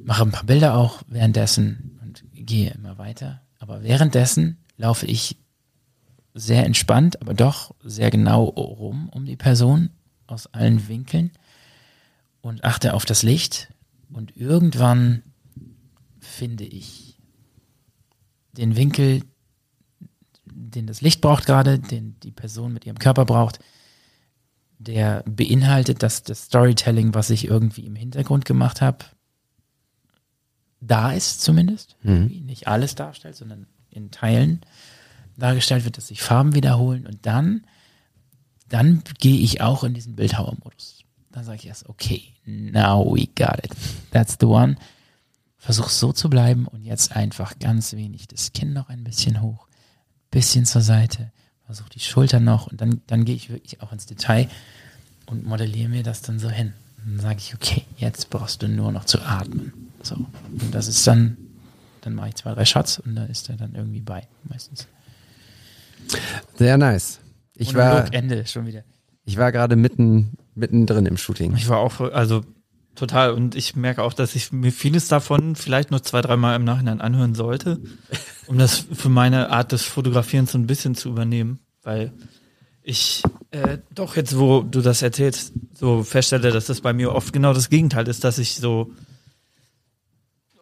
mache ein paar Bilder auch währenddessen und gehe immer weiter. Aber währenddessen laufe ich sehr entspannt, aber doch sehr genau rum um die Person aus allen Winkeln und achte auf das Licht und irgendwann finde ich den Winkel, den das Licht braucht gerade, den die Person mit ihrem Körper braucht, der beinhaltet, dass das Storytelling, was ich irgendwie im Hintergrund gemacht habe, da ist zumindest. Mhm. Nicht alles darstellt, sondern in Teilen dargestellt wird, dass sich Farben wiederholen und dann, dann gehe ich auch in diesen Bildhauermodus. Dann sage ich erst, okay, now we got it. That's the one. versuch so zu bleiben und jetzt einfach ganz wenig das Kinn noch ein bisschen hoch, bisschen zur Seite, versuch die Schulter noch und dann, dann gehe ich wirklich auch ins Detail und modelliere mir das dann so hin. Und dann sage ich, okay, jetzt brauchst du nur noch zu atmen. So. Und das ist dann, dann mache ich zwei, drei Shots und da ist er dann irgendwie bei, meistens. Sehr nice. Ich war, Monolog, Ende schon wieder. ich war gerade mitten, mittendrin im Shooting. Ich war auch, also total. Und ich merke auch, dass ich mir vieles davon vielleicht noch zwei, dreimal im Nachhinein anhören sollte, um das für meine Art des Fotografierens so ein bisschen zu übernehmen. Weil ich äh, doch jetzt, wo du das erzählst, so feststelle, dass das bei mir oft genau das Gegenteil ist, dass ich so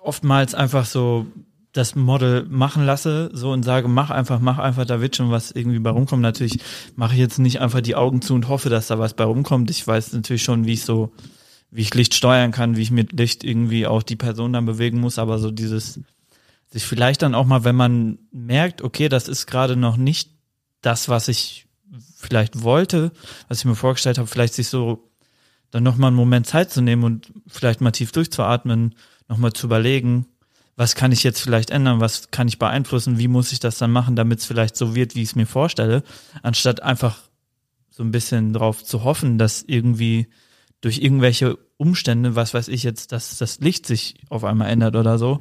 oftmals einfach so das Model machen lasse, so und sage, mach einfach, mach einfach, da wird schon was irgendwie bei rumkommen. Natürlich mache ich jetzt nicht einfach die Augen zu und hoffe, dass da was bei rumkommt. Ich weiß natürlich schon, wie ich so, wie ich Licht steuern kann, wie ich mit Licht irgendwie auch die Person dann bewegen muss, aber so dieses, sich vielleicht dann auch mal, wenn man merkt, okay, das ist gerade noch nicht das, was ich vielleicht wollte, was ich mir vorgestellt habe, vielleicht sich so dann nochmal einen Moment Zeit zu nehmen und vielleicht mal tief durchzuatmen, nochmal zu überlegen, was kann ich jetzt vielleicht ändern, was kann ich beeinflussen, wie muss ich das dann machen, damit es vielleicht so wird, wie ich es mir vorstelle, anstatt einfach so ein bisschen drauf zu hoffen, dass irgendwie durch irgendwelche Umstände, was weiß ich jetzt, dass das Licht sich auf einmal ändert oder so,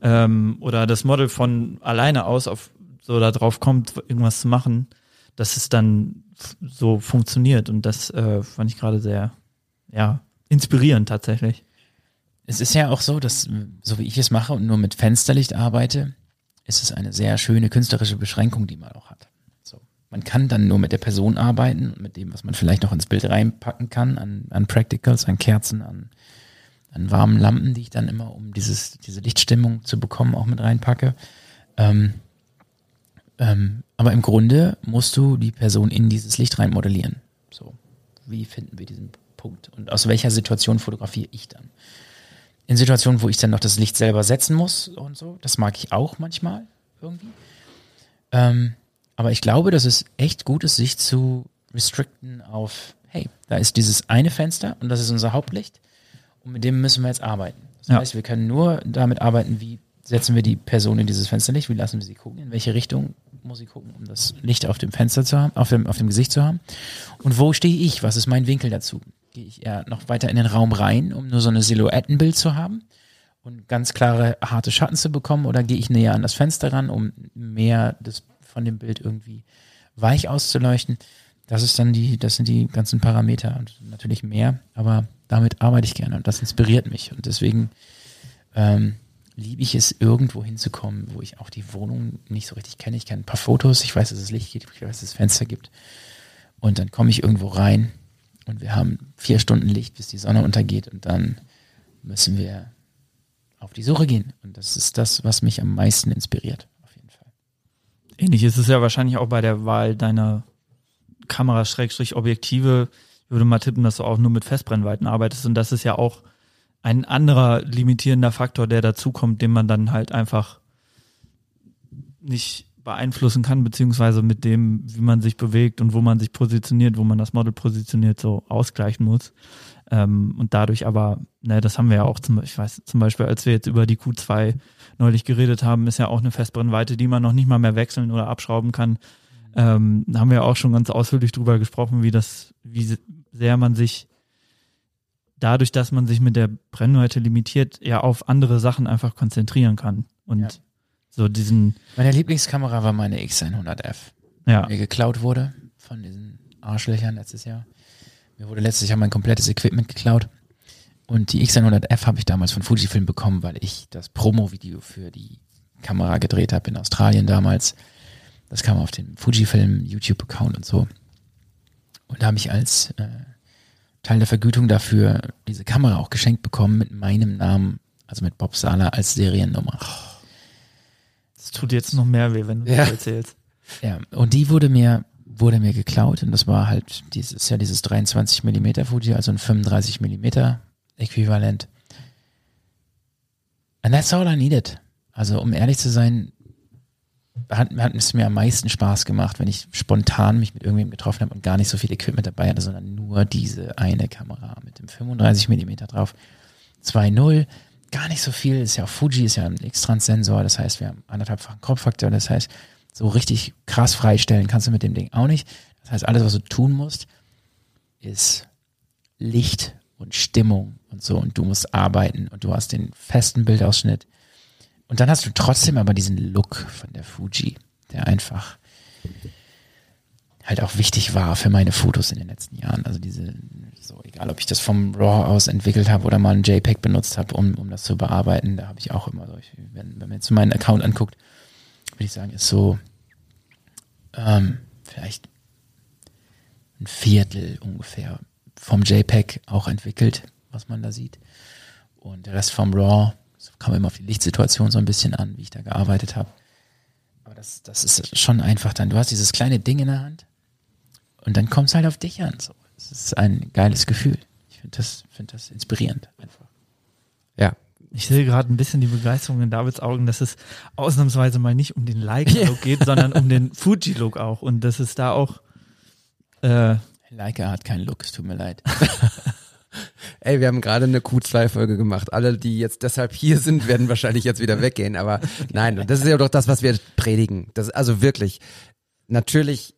ähm, oder das Model von alleine aus auf so da drauf kommt, irgendwas zu machen, dass es dann so funktioniert und das äh, fand ich gerade sehr, ja, inspirierend tatsächlich. Es ist ja auch so, dass, so wie ich es mache und nur mit Fensterlicht arbeite, ist es eine sehr schöne künstlerische Beschränkung, die man auch hat. Man kann dann nur mit der Person arbeiten und mit dem, was man vielleicht noch ins Bild reinpacken kann, an, an Practicals, an Kerzen, an, an warmen Lampen, die ich dann immer, um dieses, diese Lichtstimmung zu bekommen, auch mit reinpacke. Ähm, ähm, aber im Grunde musst du die Person in dieses Licht rein modellieren. So, wie finden wir diesen Punkt? Und aus welcher Situation fotografiere ich dann? In Situationen, wo ich dann noch das Licht selber setzen muss und so, das mag ich auch manchmal irgendwie. Ähm, aber ich glaube, dass es echt gut ist, sich zu restricten auf, hey, da ist dieses eine Fenster und das ist unser Hauptlicht und mit dem müssen wir jetzt arbeiten. Das Ja. heißt, wir können nur damit arbeiten, wie setzen wir die Person in dieses Fensterlicht, wie lassen wir sie gucken, in welche Richtung muss sie gucken, um das Licht auf dem Fenster zu haben, auf dem, auf dem Gesicht zu haben. Und wo stehe ich? Was ist mein Winkel dazu? Gehe ich eher noch weiter in den Raum rein, um nur so eine Silhouettenbild zu haben und ganz klare, harte Schatten zu bekommen? Oder gehe ich näher an das Fenster ran, um mehr des, von dem Bild irgendwie weich auszuleuchten? Das ist dann die, das sind die ganzen Parameter und natürlich mehr, aber damit arbeite ich gerne und das inspiriert mich. Und deswegen ähm, liebe ich es, irgendwo hinzukommen, wo ich auch die Wohnung nicht so richtig kenne. Ich kenne ein paar Fotos, ich weiß, dass es Licht gibt, ich weiß, dass es Fenster gibt. Und dann komme ich irgendwo rein und wir haben vier Stunden Licht, bis die Sonne untergeht und dann müssen wir auf die Suche gehen. Und das ist das, was mich am meisten inspiriert. Ähnlich ist es ja wahrscheinlich auch bei der Wahl deiner Kamera-Objektive. Ich würde mal tippen, dass du auch nur mit Festbrennweiten arbeitest und das ist ja auch ein anderer limitierender Faktor, der dazukommt, den man dann halt einfach nicht beeinflussen kann, beziehungsweise mit dem, wie man sich bewegt und wo man sich positioniert, wo man das Model positioniert, so ausgleichen muss. Ähm, und dadurch aber, ne, das haben wir ja auch zum, ich weiß, zum Beispiel, als wir jetzt über die Q2 neulich geredet haben, ist ja auch eine Festbrennweite, die man noch nicht mal mehr wechseln oder abschrauben kann. Ähm, da haben wir auch schon ganz ausführlich drüber gesprochen, wie das, wie sehr man sich dadurch, dass man sich mit der Brennweite limitiert, ja auf andere Sachen einfach konzentrieren kann. Und Ja. so diesen, Meine Lieblingskamera war meine X100F. ja, mir geklaut wurde von diesen Arschlöchern letztes Jahr. Mir wurde letztes Jahr mein komplettes Equipment geklaut. Und die X100F habe ich damals von Fujifilm bekommen, weil ich das Promo-Video für die Kamera gedreht habe in Australien damals. Das kam auf den Fujifilm YouTube-Account und so. Und da habe ich als äh, Teil der Vergütung dafür diese Kamera auch geschenkt bekommen mit meinem Namen, also mit Bob Sala als Seriennummer. es tut jetzt noch mehr weh, wenn du Ja. das erzählst. Ja, und die wurde mir, wurde mir geklaut und das war halt dieses, ja dieses 23 Millimeter Fuji, also ein 35 Millimeter Äquivalent. And that's all I needed. Also um ehrlich zu sein, hat, hat es mir am meisten Spaß gemacht, wenn ich spontan mich mit irgendwem getroffen habe und gar nicht so viel Equipment dabei hatte, sondern nur diese eine Kamera mit dem 35 Millimeter drauf. 2.0, gar nicht so viel. Ist ja auch Fuji, ist ja ein X-Trans-Sensor, das heißt, wir haben anderthalbfachen Kopffaktor, das heißt, so richtig krass freistellen kannst du mit dem Ding auch nicht. Das heißt, alles, was du tun musst, ist Licht und Stimmung und so und du musst arbeiten und du hast den festen Bildausschnitt. Und dann hast du trotzdem aber diesen Look von der Fuji, der einfach halt auch wichtig war für meine Fotos in den letzten Jahren. Also diese, so egal ob ich das vom RAW aus entwickelt habe oder mal ein JPEG benutzt habe, um, um das zu bearbeiten, da habe ich auch immer so, ich, wenn, wenn man jetzt meinen Account anguckt, würde ich sagen, ist so ähm, vielleicht ein Viertel ungefähr vom JPEG auch entwickelt, was man da sieht. Und der Rest vom RAW, das kam immer auf die Lichtsituation so ein bisschen an, wie ich da gearbeitet habe. Aber das, das ist schon einfach dann. Du hast dieses kleine Ding in der Hand und dann kommt es halt auf dich an. So. Es ist ein geiles Gefühl. Ich finde das, finde das inspirierend einfach. Ja. Ich sehe gerade ein bisschen die Begeisterung in Davids Augen, dass es ausnahmsweise mal nicht um den Leica-Look geht, sondern um den Fuji-Look auch. Und dass es da auch äh, Leica hat keinen Look, es tut mir leid. Ey, wir haben gerade eine Q2-Folge gemacht. Alle, die jetzt deshalb hier sind, werden wahrscheinlich jetzt wieder weggehen. Aber nein, das ist ja doch das, was wir predigen. Das also wirklich. Natürlich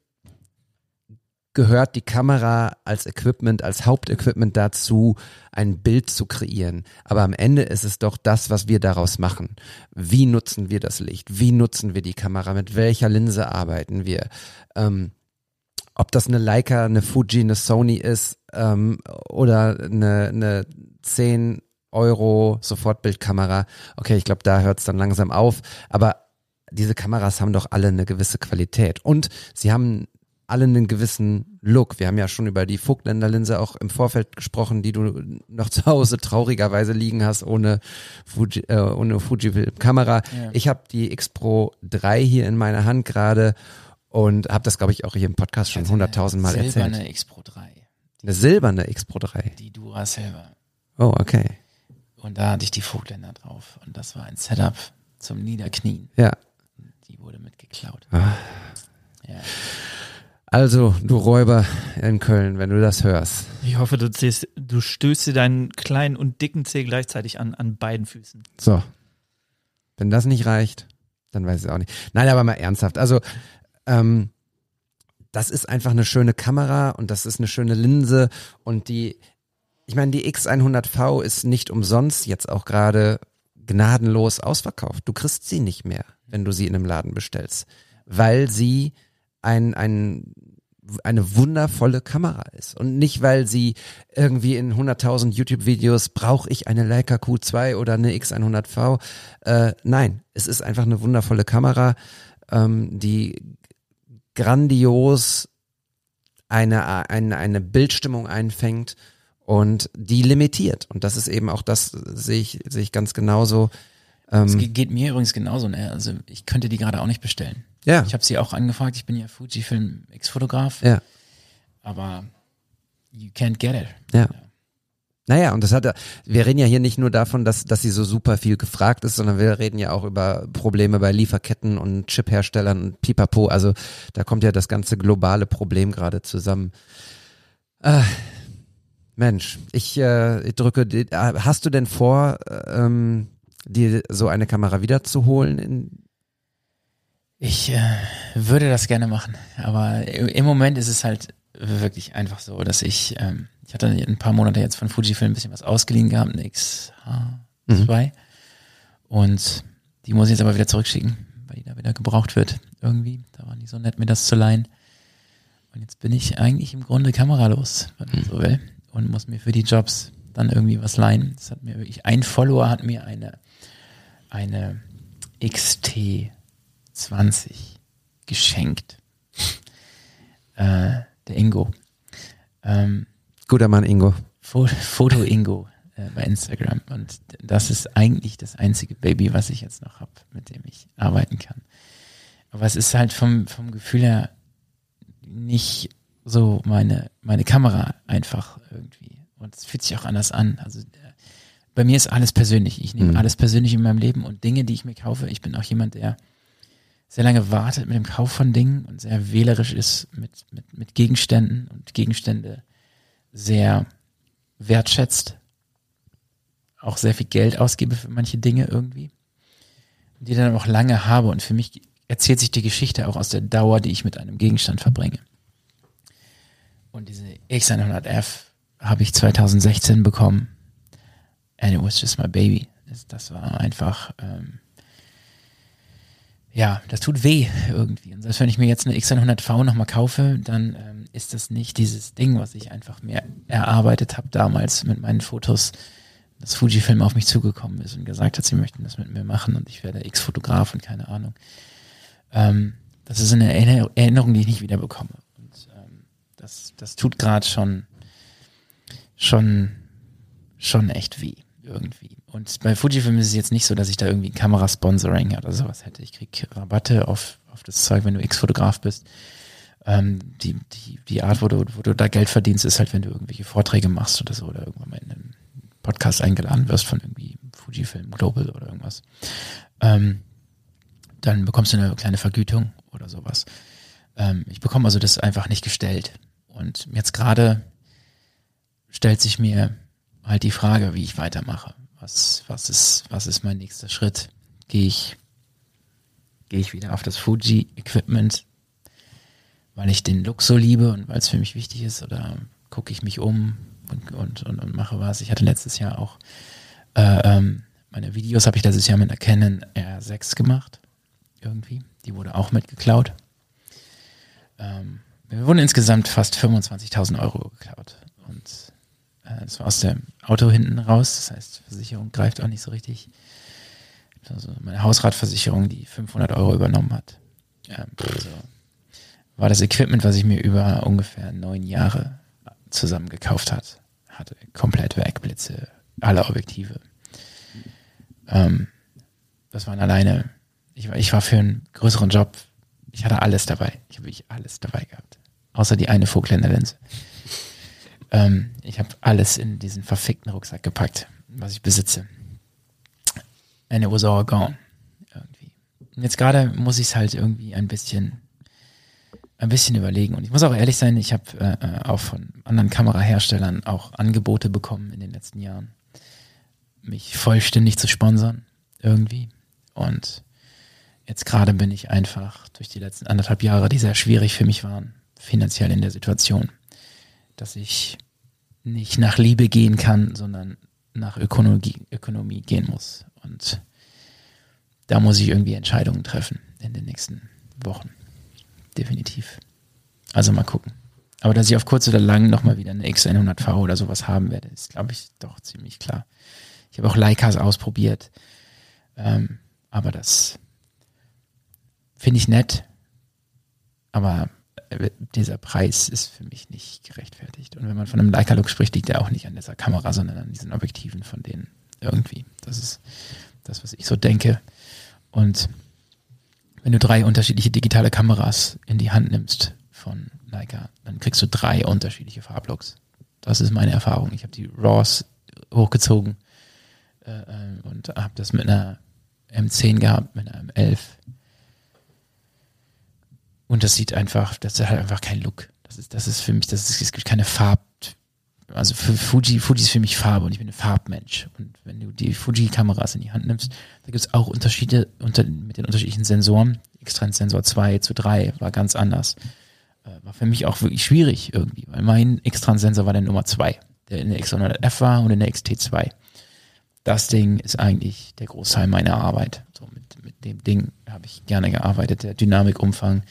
gehört die Kamera als Equipment, als Hauptequipment dazu, ein Bild zu kreieren. Aber am Ende ist es doch das, was wir daraus machen. Wie nutzen wir das Licht? Wie nutzen wir die Kamera? Mit welcher Linse arbeiten wir? Ähm, ob das eine Leica, eine Fuji, eine Sony ist ähm, oder eine, eine 10 Euro Sofortbildkamera. Okay, ich glaube, da hört es dann langsam auf. Aber diese Kameras haben doch alle eine gewisse Qualität und sie haben alle einen gewissen Look. Wir haben ja schon über die Vogtländer Linse auch im Vorfeld gesprochen, die du noch zu Hause traurigerweise liegen hast ohne Fuji, äh, ohne Fujifilm Kamera. Ja. Ich habe die X Pro 3 hier in meiner Hand gerade und habe das glaube ich auch hier im Podcast schon hunderttausend Mal Silberne erzählt. X Pro 3, Eine silberne X Pro 3. die Dura Silver. Oh, okay. Und da hatte ich die Vogtländer drauf. Und das war ein Setup zum Niederknien. Ja. Die wurde mitgeklaut. Ah. Ja. Also, du Räuber in Köln, wenn du das hörst. ich hoffe, du, ziehst, du stößt dir deinen kleinen und dicken Zeh gleichzeitig an, an beiden Füßen. So. Wenn das nicht reicht, dann weiß ich auch nicht. Nein, aber mal ernsthaft. Also, ähm, das ist einfach eine schöne Kamera und das ist eine schöne Linse und die, ich meine, die X100V ist nicht umsonst jetzt auch gerade gnadenlos ausverkauft. Du kriegst sie nicht mehr, wenn du sie in einem Laden bestellst, weil sie ein, ein, eine wundervolle Kamera ist und nicht, weil sie irgendwie in 100.000 YouTube-Videos brauche ich eine Leica Q2 oder eine X100V. Äh, nein, es ist einfach eine wundervolle Kamera, ähm, die grandios eine, eine, eine Bildstimmung einfängt und die limitiert. Und das ist eben auch das, sehe ich, sehe ich ganz genauso. Es Ähm, ge- geht mir übrigens genauso. Ne? Also ich könnte die gerade auch nicht bestellen. ja, Ich habe sie auch angefragt. Ich bin ja Fujifilm Ex-Fotograf. ja, Aber you can't get it. ja. Naja, und das hat, wir reden ja hier nicht nur davon, dass, dass sie so super viel gefragt ist, sondern wir reden ja auch über Probleme bei Lieferketten und Chipherstellern und pipapo. Also da kommt ja das ganze globale Problem gerade zusammen. Ah, Mensch, ich, äh, ich drücke, äh, hast du denn vor, äh, ähm, dir so eine Kamera wiederzuholen? Ich äh, würde das gerne machen, aber im Moment ist es halt wirklich einfach so, dass ich, ähm, ich hatte ein paar Monate jetzt von Fujifilm ein bisschen was ausgeliehen gehabt, eine XH2 und die muss ich jetzt aber wieder zurückschicken, weil die da wieder gebraucht wird irgendwie. Da waren die so nett, mir das zu leihen. Und jetzt bin ich eigentlich im Grunde kameralos, wenn man so will, und muss mir für die Jobs dann irgendwie was leihen. Das hat mir wirklich, ein Follower hat mir eine, eine XT20 geschenkt. Äh, der Ingo. Ähm, guter Mann, Ingo. Fo- Foto Ingo äh, bei Instagram. Und das ist eigentlich das einzige Baby, was ich jetzt noch habe, mit dem ich arbeiten kann. Aber es ist halt vom, vom Gefühl her nicht so meine, meine Kamera einfach irgendwie. Und es fühlt sich auch anders an. Also äh, bei mir ist alles persönlich. Ich nehme Mhm. alles persönlich in meinem Leben und Dinge, die ich mir kaufe. Ich bin auch jemand, der sehr lange wartet mit dem Kauf von Dingen und sehr wählerisch ist mit, mit, mit Gegenständen und Gegenstände sehr wertschätzt. auch sehr viel Geld ausgebe für manche Dinge irgendwie, die dann auch lange habe und für mich erzählt sich die Geschichte auch aus der Dauer, die ich mit einem Gegenstand verbringe. Und diese X100F habe ich 2016 bekommen and it was just my baby. Das, war einfach, ähm, ja, das tut weh irgendwie. Und selbst wenn ich mir jetzt eine X100V nochmal kaufe, dann ähm, ist das nicht dieses Ding, was ich einfach mir erarbeitet habe damals mit meinen Fotos, dass Fujifilm auf mich zugekommen ist und gesagt hat, sie möchten das mit mir machen und ich werde X-Fotograf und keine Ahnung. Ähm, das ist eine Erinner- Erinnerung, die ich nicht wieder bekomme. Und ähm, das, das tut gerade schon, schon, schon echt weh irgendwie. Und bei Fujifilm ist es jetzt nicht so, dass ich da irgendwie Kamerasponsoring oder sowas hätte. Ich krieg Rabatte auf, auf das Zeug, wenn du X-Fotograf bist. Ähm, die, die, die Art, wo du, wo du da Geld verdienst, ist halt, wenn du irgendwelche Vorträge machst oder so oder irgendwann mal in einem Podcast eingeladen wirst von irgendwie Fujifilm Global oder irgendwas. Ähm, dann bekommst du eine kleine Vergütung oder sowas. Ähm, ich bekomme also das einfach nicht gestellt. Und jetzt gerade stellt sich mir halt die Frage, wie ich weitermache. Was, was ist, was ist mein nächster Schritt? Gehe ich, gehe ich wieder auf das Fuji-Equipment, weil ich den Look so liebe und weil es für mich wichtig ist, oder gucke ich mich um und, und, und, und mache was? Ich hatte letztes Jahr auch äh, ähm, meine Videos habe ich letztes Jahr mit einer Canon R6 gemacht. Irgendwie. Die wurde auch mitgeklaut. Ähm, mir wurden insgesamt fast 25.000 Euro geklaut. Und äh, es war aus dem Auto hinten raus. Das heißt, Versicherung greift auch nicht so richtig. Also meine Hausratversicherung, die 500 Euro übernommen hat. Ähm, also war das Equipment, was ich mir über ungefähr neun Jahre zusammen gekauft hat, hatte komplett weg, Blitze, alle Objektive. Ähm, das waren alleine, ich war, ich war für einen größeren Job, ich hatte alles dabei. Ich habe wirklich alles dabei gehabt. Außer die eine Vogtländer-Linse. Ähm, ich habe alles in diesen verfickten Rucksack gepackt, was ich besitze. And it was all gone. Irgendwie. Jetzt gerade muss ich es halt irgendwie ein bisschen, ein bisschen überlegen. Und ich muss auch ehrlich sein, ich habe äh, äh, auch von anderen Kameraherstellern auch Angebote bekommen in den letzten Jahren, mich vollständig zu sponsern irgendwie. Und jetzt gerade bin ich einfach durch die letzten anderthalb Jahre, die sehr schwierig für mich waren, finanziell in der Situation, dass ich nicht nach Liebe gehen kann, sondern nach Ökonomie, Ökonomie gehen muss. Und da muss ich irgendwie Entscheidungen treffen in den nächsten Wochen. Definitiv. Also mal gucken. Aber dass ich auf kurz oder lang nochmal wieder eine X100V oder sowas haben werde, ist, glaube ich, doch ziemlich klar. Ich habe auch Leicas ausprobiert. Ähm, aber das finde ich nett. Aber dieser Preis ist für mich nicht gerechtfertigt. Und wenn man von einem Leica-Look spricht, liegt der auch nicht an dieser Kamera, sondern an diesen Objektiven von denen irgendwie. Das ist das, was ich so denke. Und wenn du drei unterschiedliche digitale Kameras in die Hand nimmst von Leica, dann kriegst du drei unterschiedliche Farblooks. Das ist meine Erfahrung. Ich habe die RAWs hochgezogen äh, äh und habe das mit einer M10 gehabt, mit einer M11 und das sieht einfach, das hat einfach keinen Look. Das ist, das ist für mich, das ist, es gibt keine Farb, also für Fuji, Fuji ist für mich Farbe und ich bin ein Farbmensch. Und wenn du die Fuji-Kameras in die Hand nimmst, da gibt es auch Unterschiede unter, mit den unterschiedlichen Sensoren. X-Trend Sensor 2 zu 3 war ganz anders. Äh, war für mich auch wirklich schwierig irgendwie, weil mein X-Trend Sensor war der Nummer 2, der in der X100F war und in der XT2. Das Ding ist eigentlich der Großteil meiner Arbeit. So mit, mit dem Ding habe ich gerne gearbeitet. Der Dynamikumfang,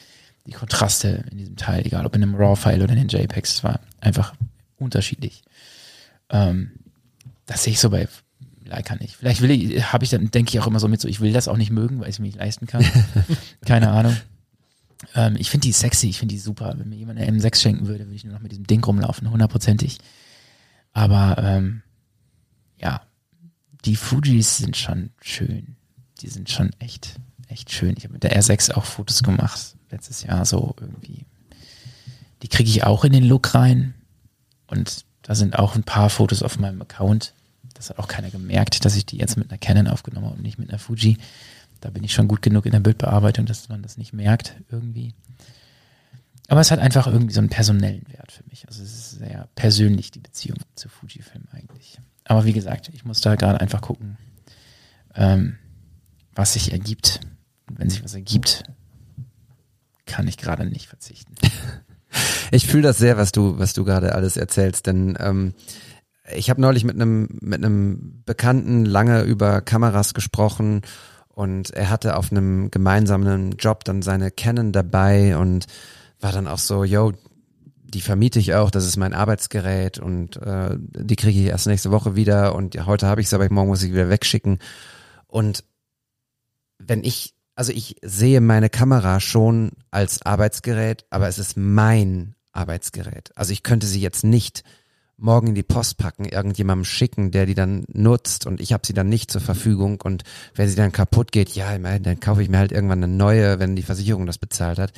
die Kontraste in diesem Teil, egal ob in einem RAW-File oder in den JPEGs, es war einfach unterschiedlich. Ähm, das sehe ich so bei Leica nicht. Vielleicht will ich, habe ich dann, denke ich auch immer so mit so, ich will das auch nicht mögen, weil ich es mir nicht leisten kann. Keine Ahnung. Ähm, ich finde die sexy, ich finde die super. Wenn mir jemand eine M6 schenken würde, würde ich nur noch mit diesem Ding rumlaufen, hundertprozentig. Aber ähm, ja, die Fujis sind schon schön. Die sind schon echt, echt schön. Ich habe mit der R6 auch Fotos gemacht letztes Jahr so irgendwie. Die kriege ich auch in den Look rein. Und da sind auch ein paar Fotos auf meinem Account. Das hat auch keiner gemerkt, dass ich die jetzt mit einer Canon aufgenommen habe und nicht mit einer Fuji. Da bin ich schon gut genug in der Bildbearbeitung, dass man das nicht merkt irgendwie. Aber es hat einfach irgendwie so einen personellen Wert für mich. Also es ist sehr persönlich, die Beziehung zu Fujifilm eigentlich. aber wie gesagt, ich muss da gerade einfach gucken, ähm, was sich ergibt. Und wenn sich was ergibt, kann ich gerade nicht verzichten. Ich fühle das sehr, was du, was du gerade alles erzählst, denn ähm, ich habe neulich mit einem mit einem Bekannten lange über Kameras gesprochen und er hatte auf einem gemeinsamen Job dann seine Canon dabei und war dann auch so, yo, die vermiete ich auch, das ist mein Arbeitsgerät und äh, die kriege ich erst nächste Woche wieder und ja, heute habe ich es, aber morgen muss ich wieder wegschicken. Und wenn ich, also ich sehe meine Kamera schon als Arbeitsgerät, aber es ist mein Arbeitsgerät. Also ich könnte sie jetzt nicht morgen in die Post packen, irgendjemandem schicken, der die dann nutzt und ich habe sie dann nicht zur Verfügung und wenn sie dann kaputt geht, ja, immerhin, dann kaufe ich mir halt irgendwann eine neue, wenn die Versicherung das bezahlt hat.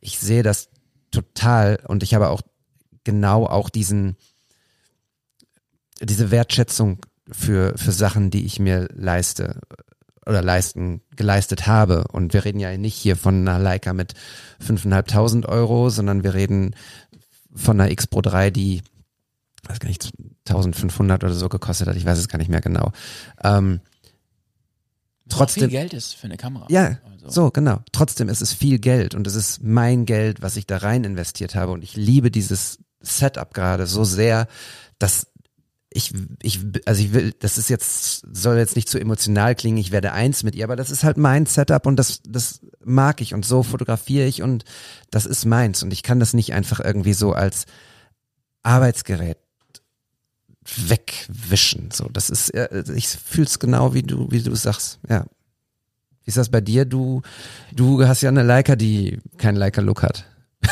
Ich sehe das total und ich habe auch genau auch diesen diese Wertschätzung für für Sachen, die ich mir leiste oder leisten geleistet habe und wir reden ja nicht hier von einer Leica mit 5.500 Euro, sondern wir reden von einer X Pro 3, die weiß gar nicht 1500 oder so gekostet hat, ich weiß es gar nicht mehr genau. Ähm, trotzdem viel Geld ist für eine Kamera. ja, Also, so, genau. Trotzdem ist es viel Geld und es ist mein Geld, was ich da rein investiert habe. Und ich liebe dieses Setup gerade so sehr, dass ich, ich, also ich will, das ist jetzt, soll jetzt nicht zu emotional klingen, ich werde eins mit ihr, aber das ist halt mein Setup und das, das mag ich und so fotografiere ich und das ist meins und ich kann das nicht einfach irgendwie so als Arbeitsgerät wegwischen. So, das ist, äh, ich fühle es genau wie du, wie du sagst. Ja. Wie ist das bei dir? Du, du hast ja eine Leica, die keinen Leica-Look hat.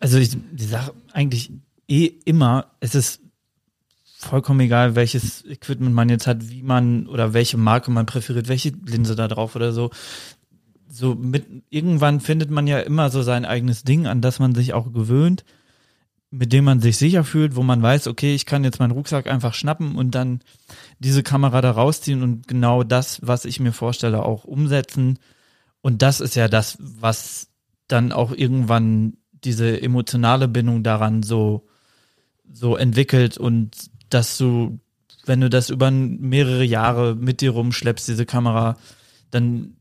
Also ich, die Sache eigentlich eh immer, es ist vollkommen egal, welches Equipment man jetzt hat, wie man oder welche Marke man präferiert, welche Linse da drauf oder so. So mit irgendwann findet man ja immer so sein eigenes Ding, an das man sich auch gewöhnt, mit dem man sich sicher fühlt, wo man weiß, okay, ich kann jetzt meinen Rucksack einfach schnappen und dann diese Kamera da rausziehen und genau das, was ich mir vorstelle, auch umsetzen. Und das ist ja das, was dann auch irgendwann diese emotionale Bindung daran so, so entwickelt und dass du, wenn du das über mehrere Jahre mit dir rumschleppst, diese Kamera, dann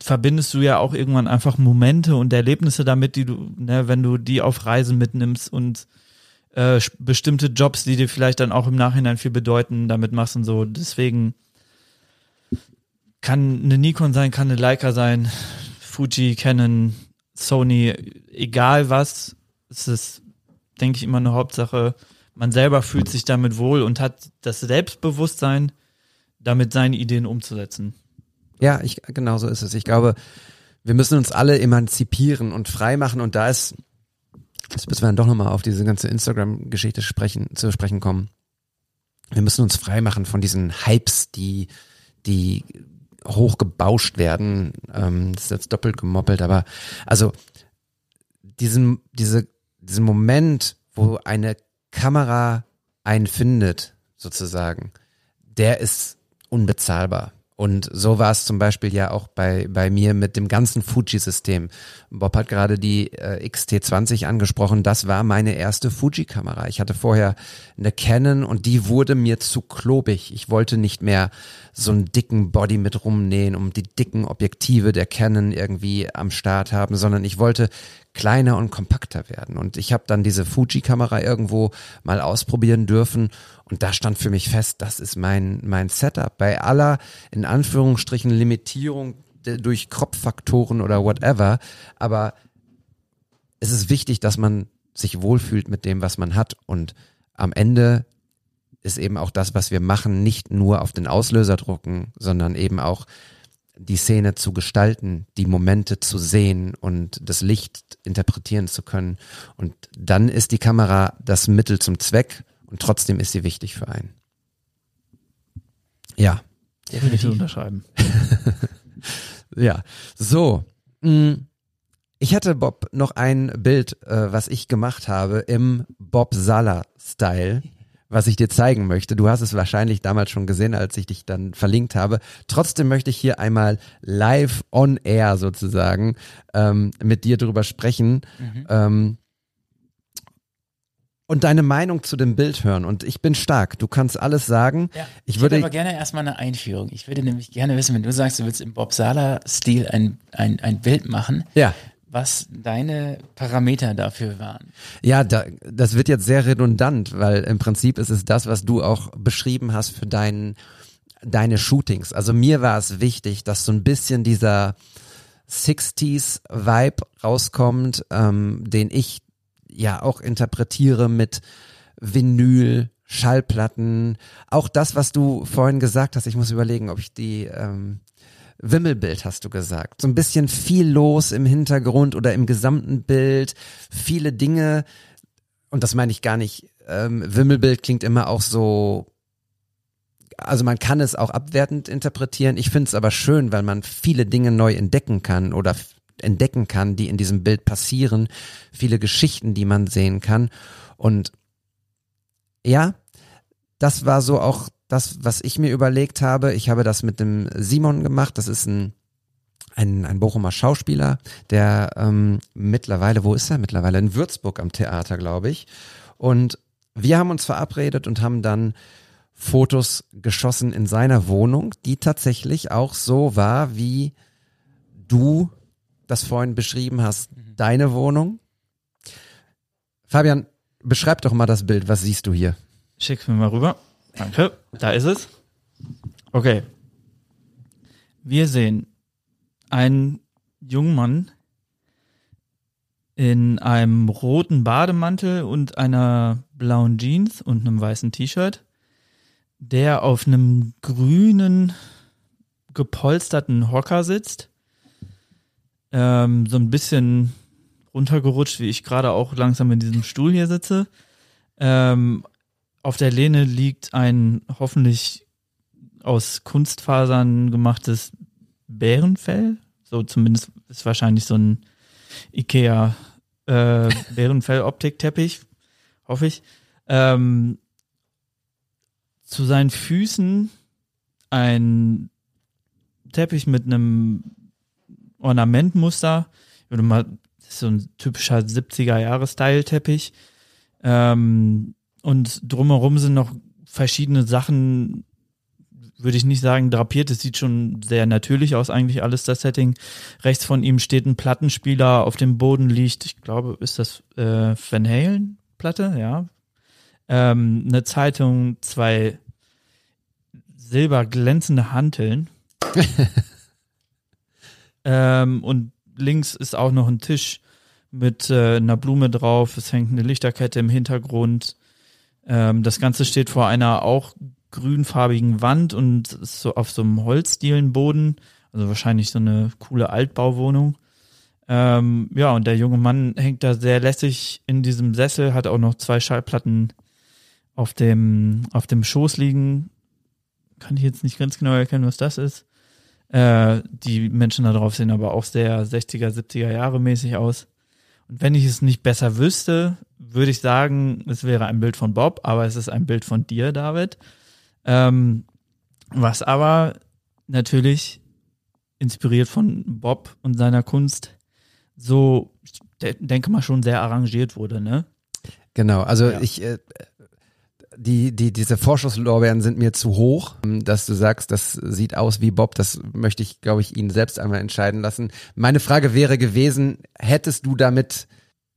verbindest du ja auch irgendwann einfach Momente und Erlebnisse damit, die du, ne, wenn du die auf Reisen mitnimmst und äh, bestimmte Jobs, die dir vielleicht dann auch im Nachhinein viel bedeuten, damit machst und so. Deswegen kann eine Nikon sein, kann eine Leica sein, Fuji, Canon, Sony, egal was, es ist, denke ich, immer eine Hauptsache. Man selber fühlt sich damit wohl und hat das Selbstbewusstsein, damit seine Ideen umzusetzen. Ja, ich, genau so ist es. Ich glaube, wir müssen uns alle emanzipieren und frei machen und da ist, jetzt müssen wir dann doch nochmal auf diese ganze Instagram-Geschichte sprechen, zu sprechen kommen. Wir müssen uns frei machen von diesen Hypes, die, die hochgebauscht werden. Ähm, das ist jetzt doppelt gemoppelt, aber also diesen, diese, diesen Moment, wo eine Kamera einen findet, sozusagen, der ist unbezahlbar. Und so war es zum Beispiel ja auch bei, bei mir mit dem ganzen Fuji-System. Bob hat gerade die äh, XT20 angesprochen. Das war meine erste Fuji-Kamera. Ich hatte vorher eine Canon und die wurde mir zu klobig. Ich wollte nicht mehr so einen dicken Body mit rumnähen, um die dicken Objektive der Canon irgendwie am Start haben, sondern ich wollte kleiner und kompakter werden. Und ich habe dann diese Fuji-Kamera irgendwo mal ausprobieren dürfen und da stand für mich fest, das ist mein, mein Setup. Bei aller, in Anführungsstrichen, Limitierung durch Kropffaktoren oder whatever. Aber es ist wichtig, dass man sich wohlfühlt mit dem, was man hat. Und am Ende ist eben auch das, was wir machen, nicht nur auf den Auslöser drucken, sondern eben auch die Szene zu gestalten, die Momente zu sehen und das Licht interpretieren zu können. Und dann ist die Kamera das Mittel zum Zweck und trotzdem ist sie wichtig für einen. Ja, so unterschreiben. ja. So. mm, Ich hatte Bob noch ein Bild, äh, was ich gemacht habe im Bob Sala-Style, was ich dir zeigen möchte. Du hast es wahrscheinlich damals schon gesehen, als ich dich dann verlinkt habe. Trotzdem möchte ich hier einmal live on air sozusagen ähm, mit dir drüber sprechen. Ähm, und deine Meinung zu dem Bild hören. Und ich bin stark. Du kannst alles sagen. Ja, ich ich würde, aber gerne erstmal eine Einführung. Ich würde nämlich gerne wissen, wenn du sagst, du willst im Bob Sala-Stil ein, ein, ein Bild machen, ja, was deine Parameter dafür waren. ja, da, das wird jetzt sehr redundant, weil im Prinzip ist es das, was du auch beschrieben hast für deinen, deine Shootings. Also mir war es wichtig, dass so ein bisschen dieser 60s Vibe rauskommt, ähm, den ich ja auch interpretiere mit Vinyl, Schallplatten, auch das, was du vorhin gesagt hast, ich muss überlegen, ob ich die ähm, Wimmelbild hast du gesagt. So ein bisschen viel los im Hintergrund oder im gesamten Bild, viele Dinge, und das meine ich gar nicht, ähm, Wimmelbild klingt immer auch so, also man kann es auch abwertend interpretieren. Ich finde es aber schön, weil man viele Dinge neu entdecken kann oder entdecken kann, die in diesem Bild passieren, viele Geschichten, die man sehen kann. Und ja, das war so auch das, was ich mir überlegt habe. Ich habe das mit dem Simon gemacht. Das ist ein ein, ein Bochumer Schauspieler, der ähm, mittlerweile, wo ist er mittlerweile? In Würzburg am Theater, glaube ich. Und wir haben uns verabredet und haben dann Fotos geschossen in seiner Wohnung, die tatsächlich auch so war, wie du das vorhin beschrieben hast, deine Wohnung. Fabian, beschreib doch mal das Bild. Was siehst du hier? Schick's mir mal rüber. Danke. Da ist es. Okay. Wir sehen einen jungen Mann in einem roten Bademantel und einer blauen Jeans und einem weißen T-Shirt, der auf einem grünen gepolsterten Hocker sitzt, ähm, so ein bisschen runtergerutscht, wie ich gerade auch langsam in diesem Stuhl hier sitze. Ähm, auf der Lehne liegt ein hoffentlich aus Kunstfasern gemachtes Bärenfell. So zumindest ist wahrscheinlich so ein Ikea äh, Bärenfell-Optikteppich, hoffe ich. Ähm, zu seinen Füßen ein Teppich mit einem Ornamentmuster. Würde mal, das ist so ein typischer 70er-Jahre-Style-Teppich. Ähm, und drumherum sind noch verschiedene Sachen, würde ich nicht sagen drapiert, es sieht schon sehr natürlich aus, eigentlich alles das Setting. Rechts von ihm steht ein Plattenspieler, auf dem Boden liegt, ich glaube, ist das äh, Van Halen Platte, ja. Ähm, eine Zeitung, zwei silberglänzende Hanteln. ähm, und links ist auch noch ein Tisch mit äh, einer Blume drauf, es hängt eine Lichterkette im Hintergrund. Ähm, das Ganze steht vor einer auch grünfarbigen Wand und ist so auf so einem Holzdielenboden, also wahrscheinlich so eine coole Altbauwohnung. Ähm, ja, und der junge Mann hängt da sehr lässig in diesem Sessel, hat auch noch zwei Schallplatten auf dem, auf dem Schoß liegen. Kann ich jetzt nicht ganz genau erkennen, was das ist. Äh, die Menschen da drauf sehen aber auch sehr 60er, 70er Jahre mäßig aus. Und wenn ich es nicht besser wüsste, würde ich sagen, es wäre ein Bild von Bob, aber es ist ein Bild von dir, David. Ähm, was aber natürlich inspiriert von Bob und seiner Kunst so, denke mal, schon sehr arrangiert wurde, ne? Genau, also Ja. ich, äh, die, die, diese Vorschusslorbeeren sind mir zu hoch, dass du sagst, das sieht aus wie Bob, das möchte ich, glaube ich, ihn selbst einmal entscheiden lassen. Meine Frage wäre gewesen, hättest du damit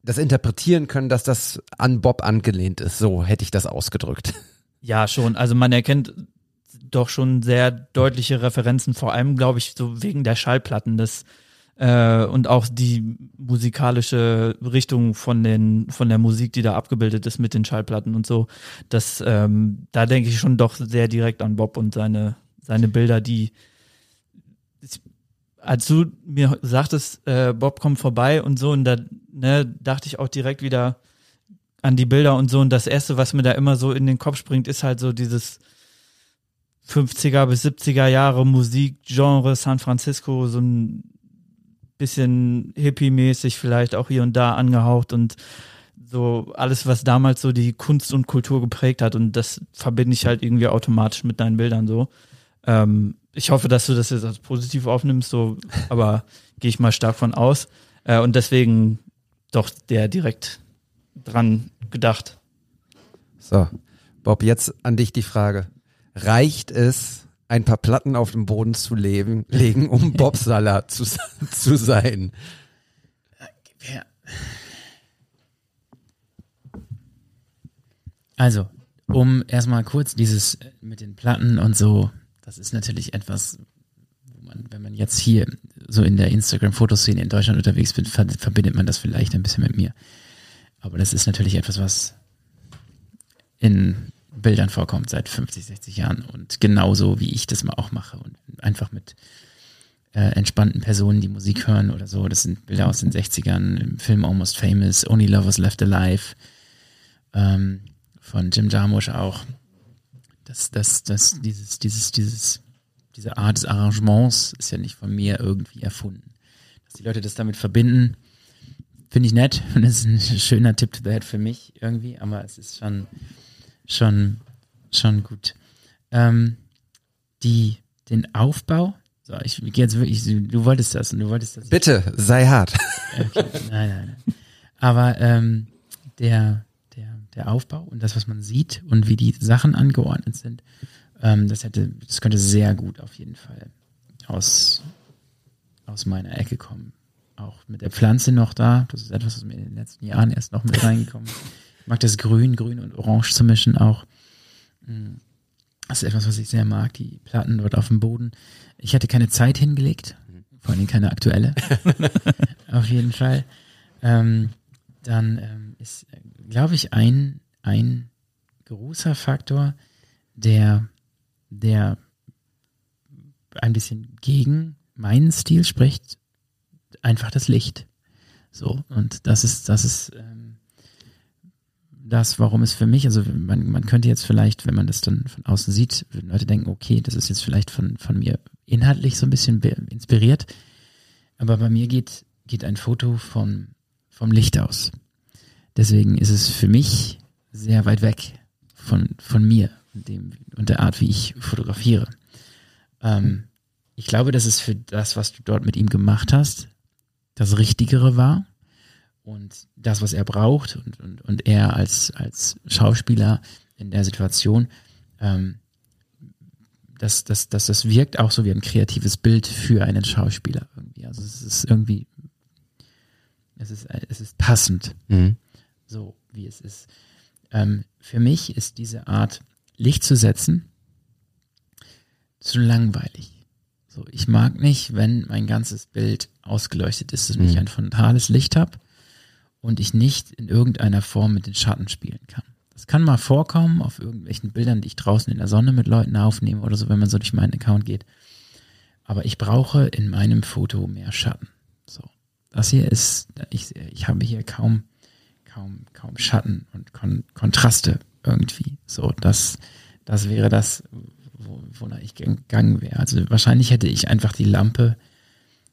das interpretieren können, dass das an Bob angelehnt ist? So hätte ich das ausgedrückt. Ja, schon. Also man erkennt doch schon sehr deutliche Referenzen, vor allem, glaube ich, so wegen der Schallplatten das, äh, und auch die musikalische Richtung von den von der Musik, die da abgebildet ist mit den Schallplatten und so. Das, ähm, da denke ich schon doch sehr direkt an Bob und seine seine Bilder, die als du mir sagtest, äh, Bob kommt vorbei und so, und da ne, dachte ich auch direkt wieder an die Bilder und so. Und das Erste, was mir da immer so in den Kopf springt, ist halt so dieses 50er bis 70er Jahre Musikgenre San Francisco, so ein bisschen hippie-mäßig vielleicht auch hier und da angehaucht und so alles, was damals so die Kunst und Kultur geprägt hat. Und das verbinde ich halt irgendwie automatisch mit deinen Bildern so. Ähm, ich hoffe, dass du das jetzt als positiv aufnimmst, so, aber gehe ich mal stark von aus. Äh, und deswegen doch der direkt dran gedacht. So, Bob, jetzt an dich die Frage. Reicht es, ein paar Platten auf dem Boden zu leben, legen, um Bob Salah zu, zu sein? Also, um erstmal kurz dieses mit den Platten und so, das ist natürlich etwas, wo man, wenn man jetzt hier so in der Instagram-Fotoszene in Deutschland unterwegs bin, ver verbindet man das vielleicht ein bisschen mit mir. Aber das ist natürlich etwas, was in Bildern vorkommt seit 50, 60 Jahren und genauso wie ich das mal auch mache und einfach mit äh, entspannten Personen, die Musik hören oder so. Das sind Bilder aus den 60ern, im Film Almost Famous, Only Lovers Left Alive, ähm, von Jim Jarmusch auch. Das, das, das, dieses, dieses, dieses, diese Art des Arrangements ist ja nicht von mir irgendwie erfunden. Dass die Leute das damit verbinden, finde ich nett und das ist ein schöner Tipp to the Head für mich irgendwie, aber es ist schon, schon, schon gut. Ähm, die, den Aufbau, so, ich gehe jetzt wirklich, du, wolltest das und du wolltest das. Bitte, sei hart. Okay, nein, nein, nein. Aber ähm, der, der, der Aufbau und das, was man sieht und wie die Sachen angeordnet sind, ähm, das hätte, das könnte sehr gut auf jeden Fall aus, aus meiner Ecke kommen. Auch mit der Pflanze noch da. Das ist etwas, was mir in den letzten Jahren erst noch mit reingekommen ist. Ich mag das Grün, Grün und Orange zu mischen auch. Mm. Das ist etwas, was ich sehr mag, die Platten dort auf dem Boden. Ich hatte keine Zeit hingelegt, vor allem keine aktuelle. auf jeden Fall. Ähm, dann ähm, ist, glaube ich, ein, ein großer Faktor, der, der ein bisschen gegen meinen Stil spricht, einfach das Licht. So, und das ist, das ist ähm, das, warum es für mich, also man, man könnte jetzt vielleicht, wenn man das dann von außen sieht, würden Leute denken, okay, das ist jetzt vielleicht von, von mir inhaltlich so ein bisschen inspiriert, aber bei mir geht, geht ein Foto vom, vom Licht aus. Deswegen ist es für mich sehr weit weg von, von mir und, dem, und der Art, wie ich fotografiere. Ähm, ich glaube, dass es für das, was du dort mit ihm gemacht hast, das Richtigere war und das, was er braucht und, und, und er als, als Schauspieler in der Situation, ähm, dass, dass, dass das wirkt auch so wie ein kreatives Bild für einen Schauspieler irgendwie. Also es ist irgendwie, es ist, es ist passend, Mhm. so wie es ist. Ähm, für mich ist diese Art, Licht zu setzen, zu langweilig. So, ich mag nicht, wenn mein ganzes Bild ausgeleuchtet ist und ich ein frontales Licht habe und ich nicht in irgendeiner Form mit den Schatten spielen kann. Das kann mal vorkommen auf irgendwelchen Bildern, die ich draußen in der Sonne mit Leuten aufnehme oder so, wenn man so durch meinen Account geht. Aber ich brauche in meinem Foto mehr Schatten. So, das hier ist, ich, ich habe hier kaum, kaum, kaum Schatten und Kon Kontraste irgendwie. So, das, das wäre das, wo, wonach ich gegangen wäre. Also wahrscheinlich hätte ich einfach die Lampe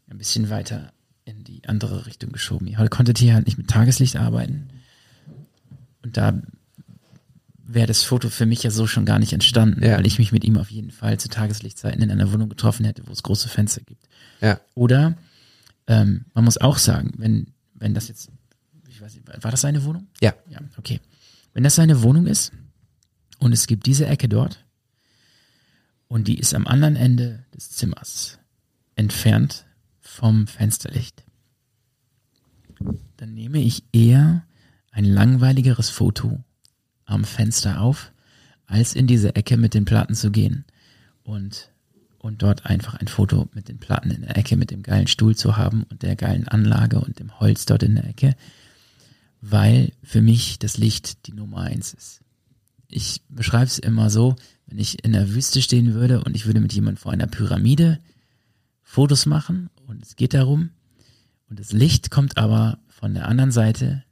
ein bisschen weiter in die andere Richtung geschoben. Ich konnte hier halt nicht mit Tageslicht arbeiten. Und da wäre das Foto für mich ja so schon gar nicht entstanden, Ja. weil ich mich mit ihm auf jeden Fall zu Tageslichtzeiten in einer Wohnung getroffen hätte, wo es große Fenster gibt. Ja. Oder ähm, man muss auch sagen, wenn, wenn das jetzt, ich weiß nicht, war das seine Wohnung? Ja. Ja, okay. Wenn das seine Wohnung ist und es gibt diese Ecke dort und die ist am anderen Ende des Zimmers entfernt vom Fensterlicht, dann nehme ich eher ein langweiligeres Foto am Fenster auf, als in diese Ecke mit den Platten zu gehen und, und dort einfach ein Foto mit den Platten in der Ecke, mit dem geilen Stuhl zu haben und der geilen Anlage und dem Holz dort in der Ecke, weil für mich das Licht die Nummer eins ist. Ich beschreibe es immer so, wenn ich in der Wüste stehen würde und ich würde mit jemandem vor einer Pyramide Fotos machen und es geht darum und das Licht kommt aber von der anderen Seite,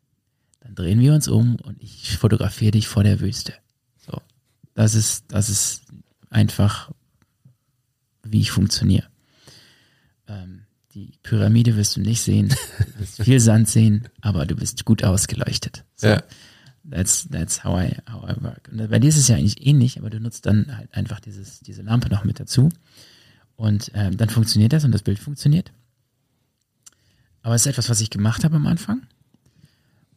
dann drehen wir uns um und ich fotografiere dich vor der Wüste. So, das ist das ist einfach wie ich funktioniere. Ähm, die Pyramide wirst du nicht sehen, du wirst viel Sand sehen, aber du bist gut ausgeleuchtet. So. Ja. That's, that's how I, how I work. Und bei dir ist es ja eigentlich ähnlich, aber du nutzt dann halt einfach dieses, diese Lampe noch mit dazu. Und ähm, dann funktioniert das und das Bild funktioniert. Aber es ist etwas, was ich gemacht habe am Anfang.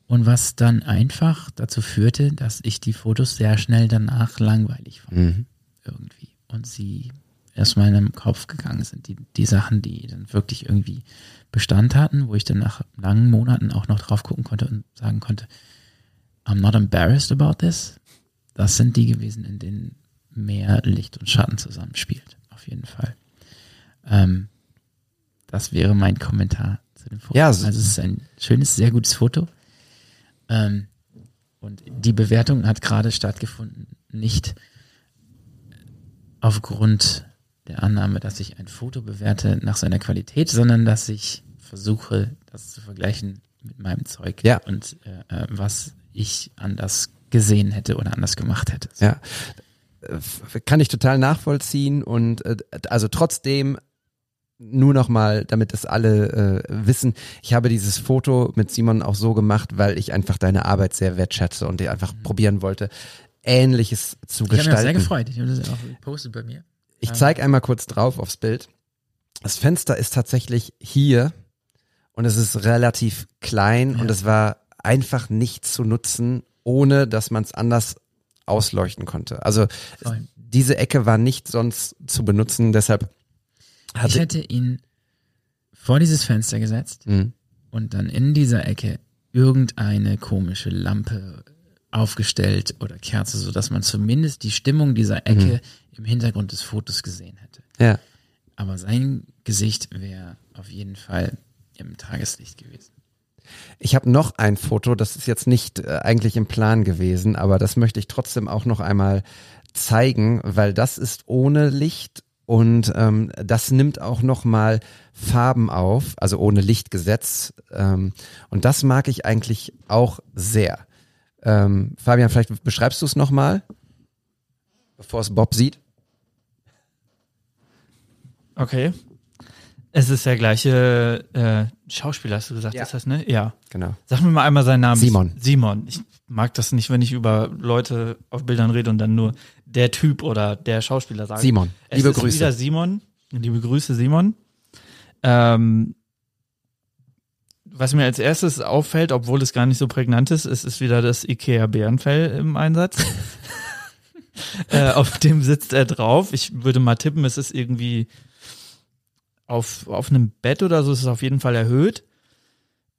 Und was dann einfach dazu führte, dass ich die Fotos sehr schnell danach langweilig fand. Mhm. Irgendwie. Und sie erstmal in meinem Kopf gegangen sind. Die, die Sachen, die dann wirklich irgendwie Bestand hatten, wo ich dann nach langen Monaten auch noch drauf gucken konnte und sagen konnte, I'm not embarrassed about this. Das sind die gewesen, in denen mehr Licht und Schatten zusammenspielt. Auf jeden Fall. Ähm, das wäre mein Kommentar zu dem Foto. Ja, also so- es ist ein schönes, sehr gutes Foto. Ähm, und die Bewertung hat gerade stattgefunden, nicht aufgrund der Annahme, dass ich ein Foto bewerte nach seiner Qualität, sondern dass ich versuche, das zu vergleichen mit meinem Zeug Ja. und äh, äh, was ich anders gesehen hätte oder anders gemacht hätte. Ja, Äh, kann ich total nachvollziehen und äh, also trotzdem nur noch mal, damit das alle äh, wissen, ich habe dieses Foto mit Simon auch so gemacht, weil ich einfach deine Arbeit sehr wertschätze und dir einfach probieren wollte, Ähnliches zu Ich habe mich auch gestalten. sehr gefreut. Ich habe das auch gepostet bei mir. Ich zeige einmal kurz drauf aufs Bild. Das Fenster ist tatsächlich hier und es ist relativ klein und es war einfach nicht zu nutzen, ohne dass man es anders ausleuchten konnte. Also Voll. diese Ecke war nicht sonst zu benutzen, deshalb Ich hatte hätte ihn vor dieses Fenster gesetzt Mhm. und dann in dieser Ecke irgendeine komische Lampe aufgestellt oder Kerze, so dass man zumindest die Stimmung dieser Ecke im Hintergrund des Fotos gesehen hätte. ja. Aber sein Gesicht wäre auf jeden Fall im Tageslicht gewesen. Ich habe noch ein Foto, das ist jetzt nicht äh, eigentlich im Plan gewesen, aber das möchte ich trotzdem auch noch einmal zeigen, weil das ist ohne Licht und ähm, das nimmt auch noch mal Farben auf, also ohne Lichtgesetz. Ähm, und das mag ich eigentlich auch sehr. Ähm, Fabian, vielleicht beschreibst du es noch mal, bevor es Bob sieht. Okay. Es ist der gleiche äh, Schauspieler, hast du gesagt, Ja. ist das, ne? Ja. Genau. Sag mir mal einmal seinen Namen. Simon. Simon. Ich mag das nicht, wenn ich über Leute auf Bildern rede und dann nur der Typ oder der Schauspieler sage. Simon, Es liebe ist Grüße. wieder Simon. Liebe Grüße, Simon. Ähm, was mir als erstes auffällt, obwohl es gar nicht so prägnant ist, es ist wieder das Ikea Bärenfell im Einsatz. äh, auf dem sitzt er drauf. Ich würde mal tippen, es ist irgendwie auf, auf einem Bett oder so, es ist auf jeden Fall erhöht.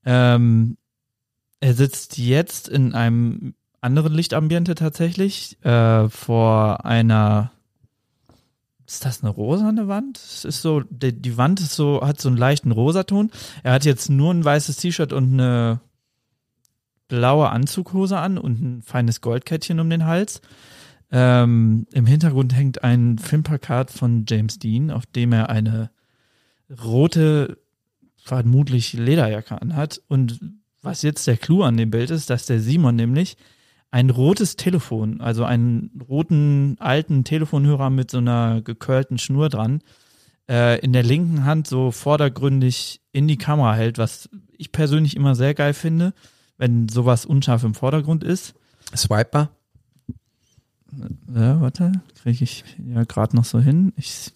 Ähm, er sitzt jetzt in einem anderen Lichtambiente tatsächlich, äh, vor einer ist das eine rosane Wand? Es ist so, die, die Wand ist so, hat so einen leichten Rosaton. Er hat jetzt nur ein weißes T-Shirt und eine blaue Anzughose an und ein feines Goldkettchen um den Hals. Ähm, Im Hintergrund hängt ein Filmplakat von James Dean, auf dem er eine rote, vermutlich Lederjacke anhat. Und was jetzt der Clou an dem Bild ist, dass der Simon nämlich ein rotes Telefon, also einen roten alten Telefonhörer mit so einer gekörlten Schnur dran, äh, in der linken Hand so vordergründig in die Kamera hält, was ich persönlich immer sehr geil finde, wenn sowas unscharf im Vordergrund ist. Swiper. Ja, warte, kriege ich ja gerade noch so hin. Ich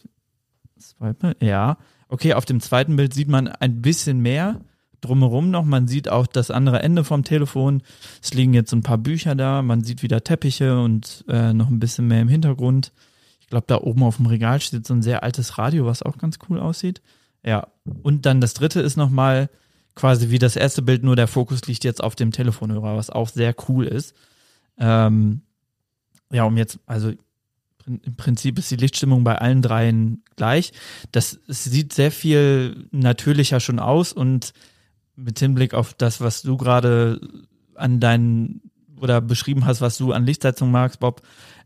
swipe. Ja. Okay, auf dem zweiten Bild sieht man ein bisschen mehr drumherum noch. Man sieht auch das andere Ende vom Telefon. Es liegen jetzt ein paar Bücher da. Man sieht wieder Teppiche und äh, noch ein bisschen mehr im Hintergrund. Ich glaube, da oben auf dem Regal steht so ein sehr altes Radio, was auch ganz cool aussieht. Ja. Und dann das dritte ist nochmal quasi wie das erste Bild, nur der Fokus liegt jetzt auf dem Telefonhörer, was auch sehr cool ist. Ähm, ja, um jetzt, also im Prinzip ist die Lichtstimmung bei allen dreien gleich. Das sieht sehr viel natürlicher schon aus und mit Hinblick auf das, was du gerade an deinen oder beschrieben hast, was du an Lichtsetzung magst, Bob,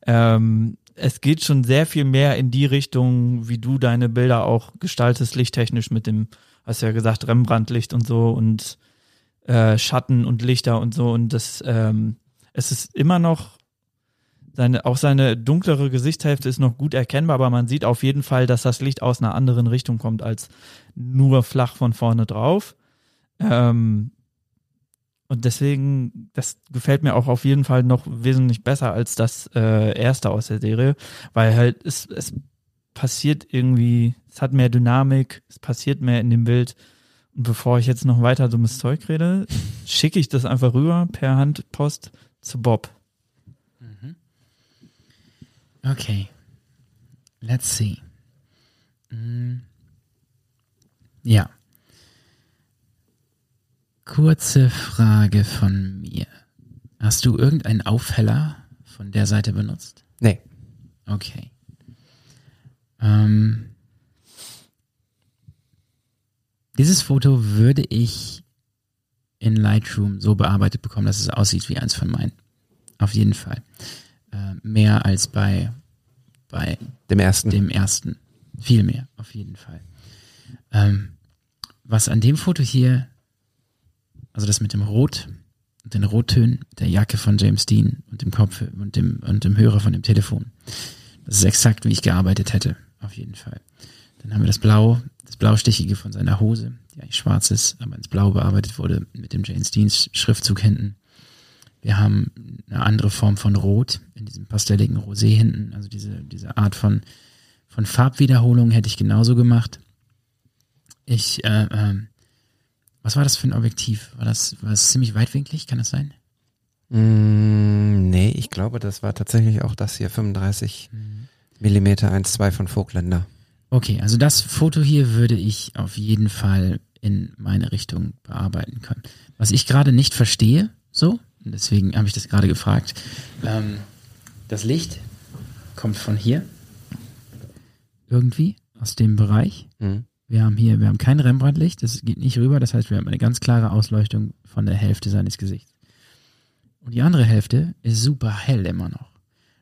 ähm, es geht schon sehr viel mehr in die Richtung, wie du deine Bilder auch gestaltest, lichttechnisch mit dem, hast ja gesagt, Rembrandt-Licht und so und äh, Schatten und Lichter und so und das, ähm, es ist immer noch seine, auch seine dunklere Gesichtshälfte ist noch gut erkennbar, aber man sieht auf jeden Fall, dass das Licht aus einer anderen Richtung kommt als nur flach von vorne drauf. Ähm, und deswegen, das gefällt mir auch auf jeden Fall noch wesentlich besser als das äh, erste aus der Serie, weil halt es, es passiert irgendwie, es hat mehr Dynamik, es passiert mehr in dem Bild Und bevor ich jetzt noch weiter dummes Zeug rede, schicke ich das einfach rüber per Handpost zu Bob. Okay. Let's see. Mm. Ja. Kurze Frage von mir. Hast du irgendeinen Aufheller von der Seite benutzt? Nee. Okay. Ähm, dieses Foto würde ich in Lightroom so bearbeitet bekommen, dass es aussieht wie eins von meinen. Auf jeden Fall. Äh, mehr als bei, bei Dem ersten. dem ersten. Viel mehr, auf jeden Fall. Ähm, was an dem Foto hier, also das mit dem Rot den Rottönen, der Jacke von James Dean und dem Kopf und dem, und dem Hörer von dem Telefon. Das ist exakt, wie ich gearbeitet hätte, auf jeden Fall. Dann haben wir das Blau, das Blaustichige von seiner Hose, die eigentlich schwarz ist, aber ins Blau bearbeitet wurde mit dem James Dean Schriftzug hinten. Wir haben eine andere Form von Rot in diesem pastelligen Rosé hinten, also diese, diese Art von, von Farbwiederholung hätte ich genauso gemacht. Ich, äh, ähm, was war das für ein Objektiv? War das, war das ziemlich weitwinklig? Kann das sein? Mm, nee, ich glaube, das war tatsächlich auch das hier, 35 Millimeter 1,2 von Vogtländer. Okay, also das Foto hier würde ich auf jeden Fall in meine Richtung bearbeiten können. Was ich gerade nicht verstehe, so, und deswegen habe ich das gerade gefragt, ähm, das Licht kommt von hier irgendwie aus dem Bereich. Mhm. Wir haben hier, wir haben kein Rembrandt-Licht, das geht nicht rüber, das heißt, wir haben eine ganz klare Ausleuchtung von der Hälfte seines Gesichts. Und die andere Hälfte ist super hell immer noch.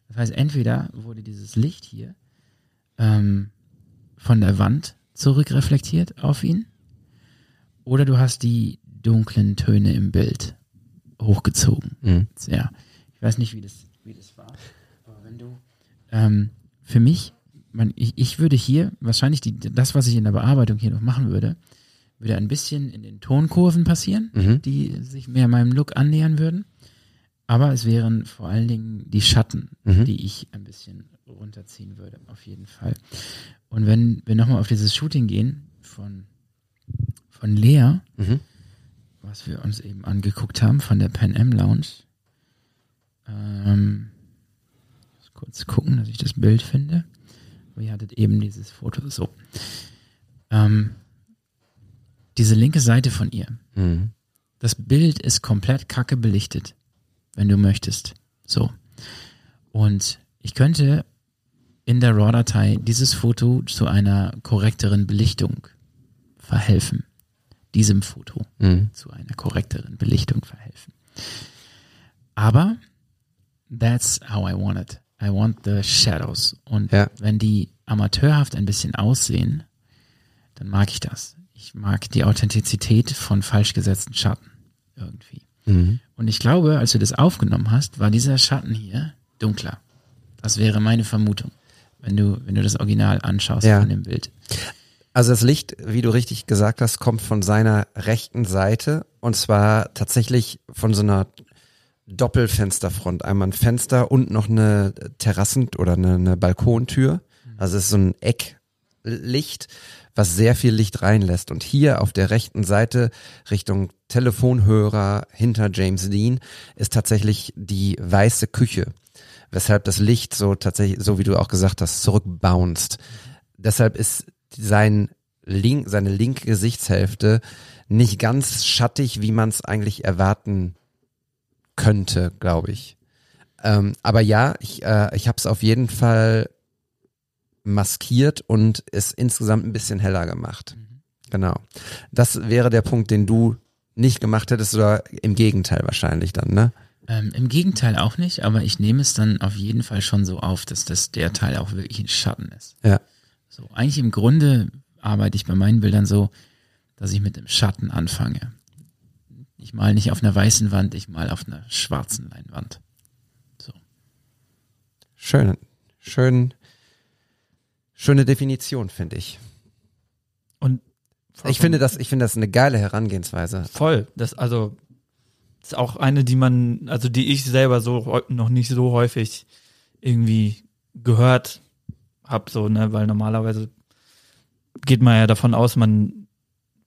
Das heißt, entweder wurde dieses Licht hier ähm, von der Wand zurückreflektiert auf ihn, oder du hast die dunklen Töne im Bild hochgezogen. Mhm. Sehr. Ich weiß nicht, wie das, wie das war. Aber wenn du, ähm, für mich, man, ich, ich würde hier, wahrscheinlich die, das, was ich in der Bearbeitung hier noch machen würde, würde ein bisschen in den Tonkurven passieren, Mhm. die sich mehr meinem Look annähern würden. Aber es wären vor allen Dingen die Schatten, Mhm. die ich ein bisschen runterziehen würde, auf jeden Fall. Und wenn wir nochmal auf dieses Shooting gehen von, von Lea, Mhm. was wir uns eben angeguckt haben von der Pan Am Lounge. Ähm, kurz gucken, dass ich das Bild finde. Ihr hattet eben dieses Foto so. Ähm, diese linke Seite von ihr. Mhm. Das Bild ist komplett kacke belichtet, wenn du möchtest. So. Und ich könnte in der RAW-Datei dieses Foto zu einer korrekteren Belichtung verhelfen. Diesem Foto Mhm. zu einer korrekteren Belichtung verhelfen. Aber that's how I want it. I want the shadows. Und Ja. wenn die amateurhaft ein bisschen aussehen, dann mag ich das. Ich mag die Authentizität von falsch gesetzten Schatten irgendwie. Mhm. Und ich glaube, als du das aufgenommen hast, war dieser Schatten hier dunkler. Das wäre meine Vermutung, wenn du, wenn du das Original anschaust Ja. von dem Bild. Also das Licht, wie du richtig gesagt hast, kommt von seiner rechten Seite und zwar tatsächlich von so einer Doppelfensterfront. Einmal ein Fenster und noch eine Terrassen- oder eine, eine Balkontür. Also es ist so ein Ecklicht, was sehr viel Licht reinlässt. Und hier auf der rechten Seite Richtung Telefonhörer hinter James Dean ist tatsächlich die weiße Küche, weshalb das Licht so tatsächlich, so wie du auch gesagt hast, zurückbounced. Deshalb ist sein link, seine linke Gesichtshälfte nicht ganz schattig, wie man es eigentlich erwarten könnte, glaube ich. Ähm, aber ja, ich, äh, ich habe es auf jeden Fall maskiert und es insgesamt ein bisschen heller gemacht. Genau. Das wäre der Punkt, den du nicht gemacht hättest oder im Gegenteil wahrscheinlich dann, ne? Ähm, Im Gegenteil auch nicht, aber ich nehme es dann auf jeden Fall schon so auf, dass das der Teil auch wirklich ein Schatten ist. Ja. So, eigentlich im Grunde arbeite ich bei meinen Bildern so, dass ich mit dem Schatten anfange. Ich mal nicht auf einer weißen Wand, ich mal auf einer schwarzen Leinwand. So. Schön, schön, schöne Definition, finde ich. Und Ich finde das, ich finde das eine geile Herangehensweise. voll. Das also ist auch eine, die man, also die ich selber so noch nicht so häufig irgendwie gehört hab, so, ne, weil normalerweise geht man ja davon aus, man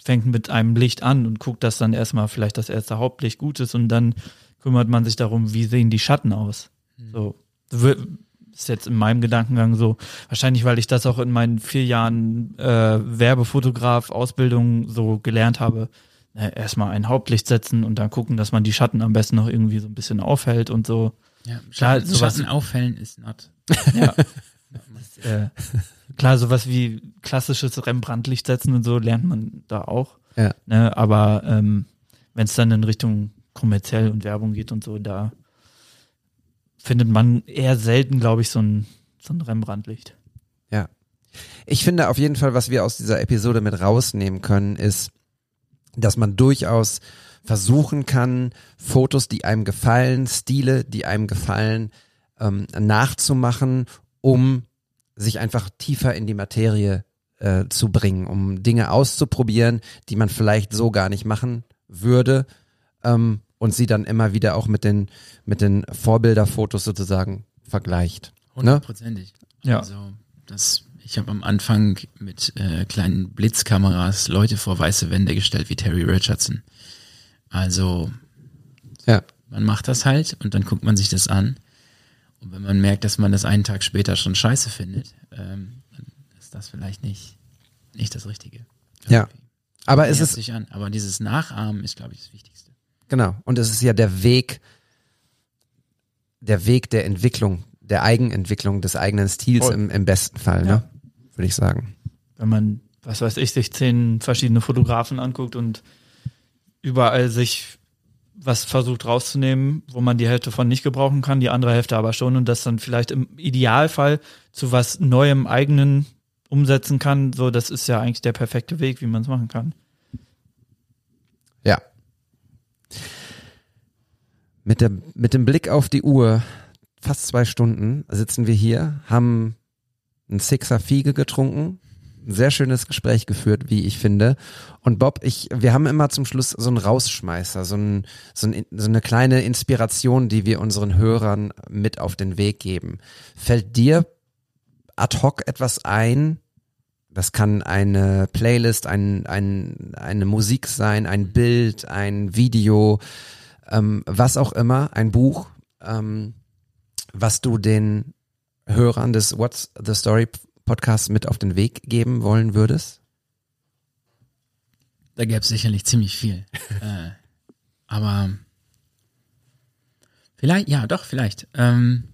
fängt mit einem Licht an und guckt, dass dann erstmal vielleicht das erste Hauptlicht gut ist und dann kümmert man sich darum, wie sehen die Schatten aus. So wir- ist jetzt in meinem Gedankengang so, wahrscheinlich, weil ich das auch in meinen vier Jahren äh, Werbefotograf Ausbildung so gelernt habe. Erstmal ein Hauptlicht setzen und dann gucken, dass man die Schatten am besten noch irgendwie so ein bisschen aufhält und so. Ja, Klar, Schatten, sowas- Schatten auffällen ist not. Ja. äh, klar, sowas wie klassisches Rembrandt-Licht setzen und so lernt man da auch. Ja. Ne, aber ähm, wenn es dann in Richtung kommerziell und Werbung geht und so, da findet man eher selten, glaube ich, so ein, so ein Rembrandt-Licht. Ja. Ich finde auf jeden Fall, was wir aus dieser Episode mit rausnehmen können, ist, dass man durchaus versuchen kann, Fotos, die einem gefallen, Stile, die einem gefallen, ähm, nachzumachen, um sich einfach tiefer in die Materie äh, zu bringen, um Dinge auszuprobieren, die man vielleicht so gar nicht machen würde ähm, und sie dann immer wieder auch mit den mit den Vorbilderfotos sozusagen vergleicht. Ne? Hundertprozentig. Ja. Also, das, ich habe am Anfang mit äh, kleinen Blitzkameras Leute vor weiße Wände gestellt, wie Terry Richardson. Also, Ja. man macht das halt und dann guckt man sich das an. Und wenn man merkt, dass man das einen Tag später schon scheiße findet, ähm, dann ist das vielleicht nicht, nicht das Richtige. Ja. Irgendwie. Aber es ist sich an. Aber dieses Nachahmen ist, glaube ich, das Wichtigste. Genau. Und es ist ja der Weg, der Weg der Entwicklung, der Eigenentwicklung des eigenen Stils im, im besten Fall, ne? Würde ich sagen. Wenn man, was weiß ich, sich zehn verschiedene Fotografen anguckt und überall sich was versucht rauszunehmen, wo man die Hälfte von nicht gebrauchen kann, die andere Hälfte aber schon und das dann vielleicht im Idealfall zu was Neuem eigenen umsetzen kann, so das ist ja eigentlich der perfekte Weg, wie man es machen kann. Ja. Mit, der, mit dem Blick auf die Uhr, fast zwei Stunden, sitzen wir hier, haben ein Sixer Fiege getrunken, ein sehr schönes Gespräch geführt, wie ich finde. Und Bob, ich, wir haben immer zum Schluss so einen Rausschmeißer, so, ein, so, ein, so eine kleine Inspiration, die wir unseren Hörern mit auf den Weg geben. Fällt dir ad hoc etwas ein, das kann eine Playlist, ein, ein, eine Musik sein, ein Bild, ein Video, ähm, was auch immer, ein Buch, ähm, was du den Hörern des What's the Story Podcasts mit auf den Weg geben wollen würdest? Da gäbe es sicherlich ziemlich viel. äh, aber vielleicht, ja, doch, vielleicht. Ähm,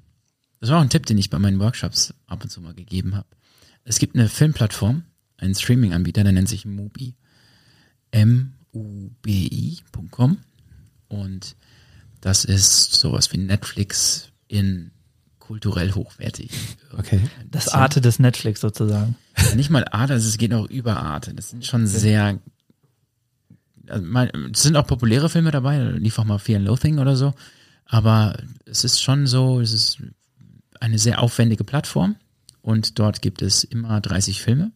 das war auch ein Tipp, den ich bei meinen Workshops ab und zu mal gegeben habe. Es gibt eine Filmplattform, einen Streaming-Anbieter, der nennt sich Mubi. M-U-B-I.com. Und das ist sowas wie Netflix in kulturell hochwertig. Okay. Das Arte des Netflix sozusagen. Ja, nicht mal Arte, also es geht auch über Arte. Das sind schon sehr. Also mein, es sind auch populäre Filme dabei, da lief auch mal Fear and Loathing oder so. Aber es ist schon so, es ist eine sehr aufwendige Plattform und dort gibt es immer 30 Filme.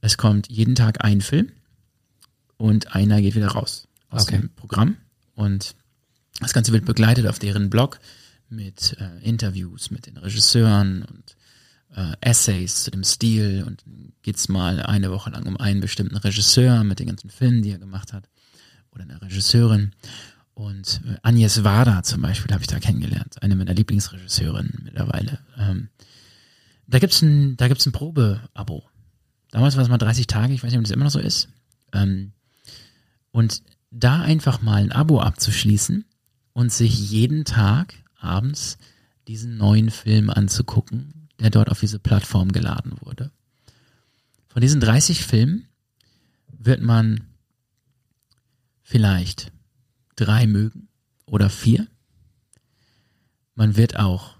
Es kommt jeden Tag ein Film und einer geht wieder raus aus Okay. dem Programm. Und das Ganze wird begleitet auf deren Blog mit äh, Interviews mit den Regisseuren und äh, Essays zu dem Stil und dann geht's mal eine Woche lang um einen bestimmten Regisseur mit den ganzen Filmen, die er gemacht hat oder eine Regisseurin und äh, Agnes Varda zum Beispiel habe ich da kennengelernt, eine meiner Lieblingsregisseurinnen mittlerweile. Ähm, da gibt's ein, da gibt's ein Probe-Abo. Damals war es mal 30 Tage, ich weiß nicht, ob das immer noch so ist. Ähm, und da einfach mal ein Abo abzuschließen und sich jeden Tag abends diesen neuen Film anzugucken, der dort auf diese Plattform geladen wurde. Von diesen 30 Filmen wird man vielleicht drei mögen oder vier. Man wird auch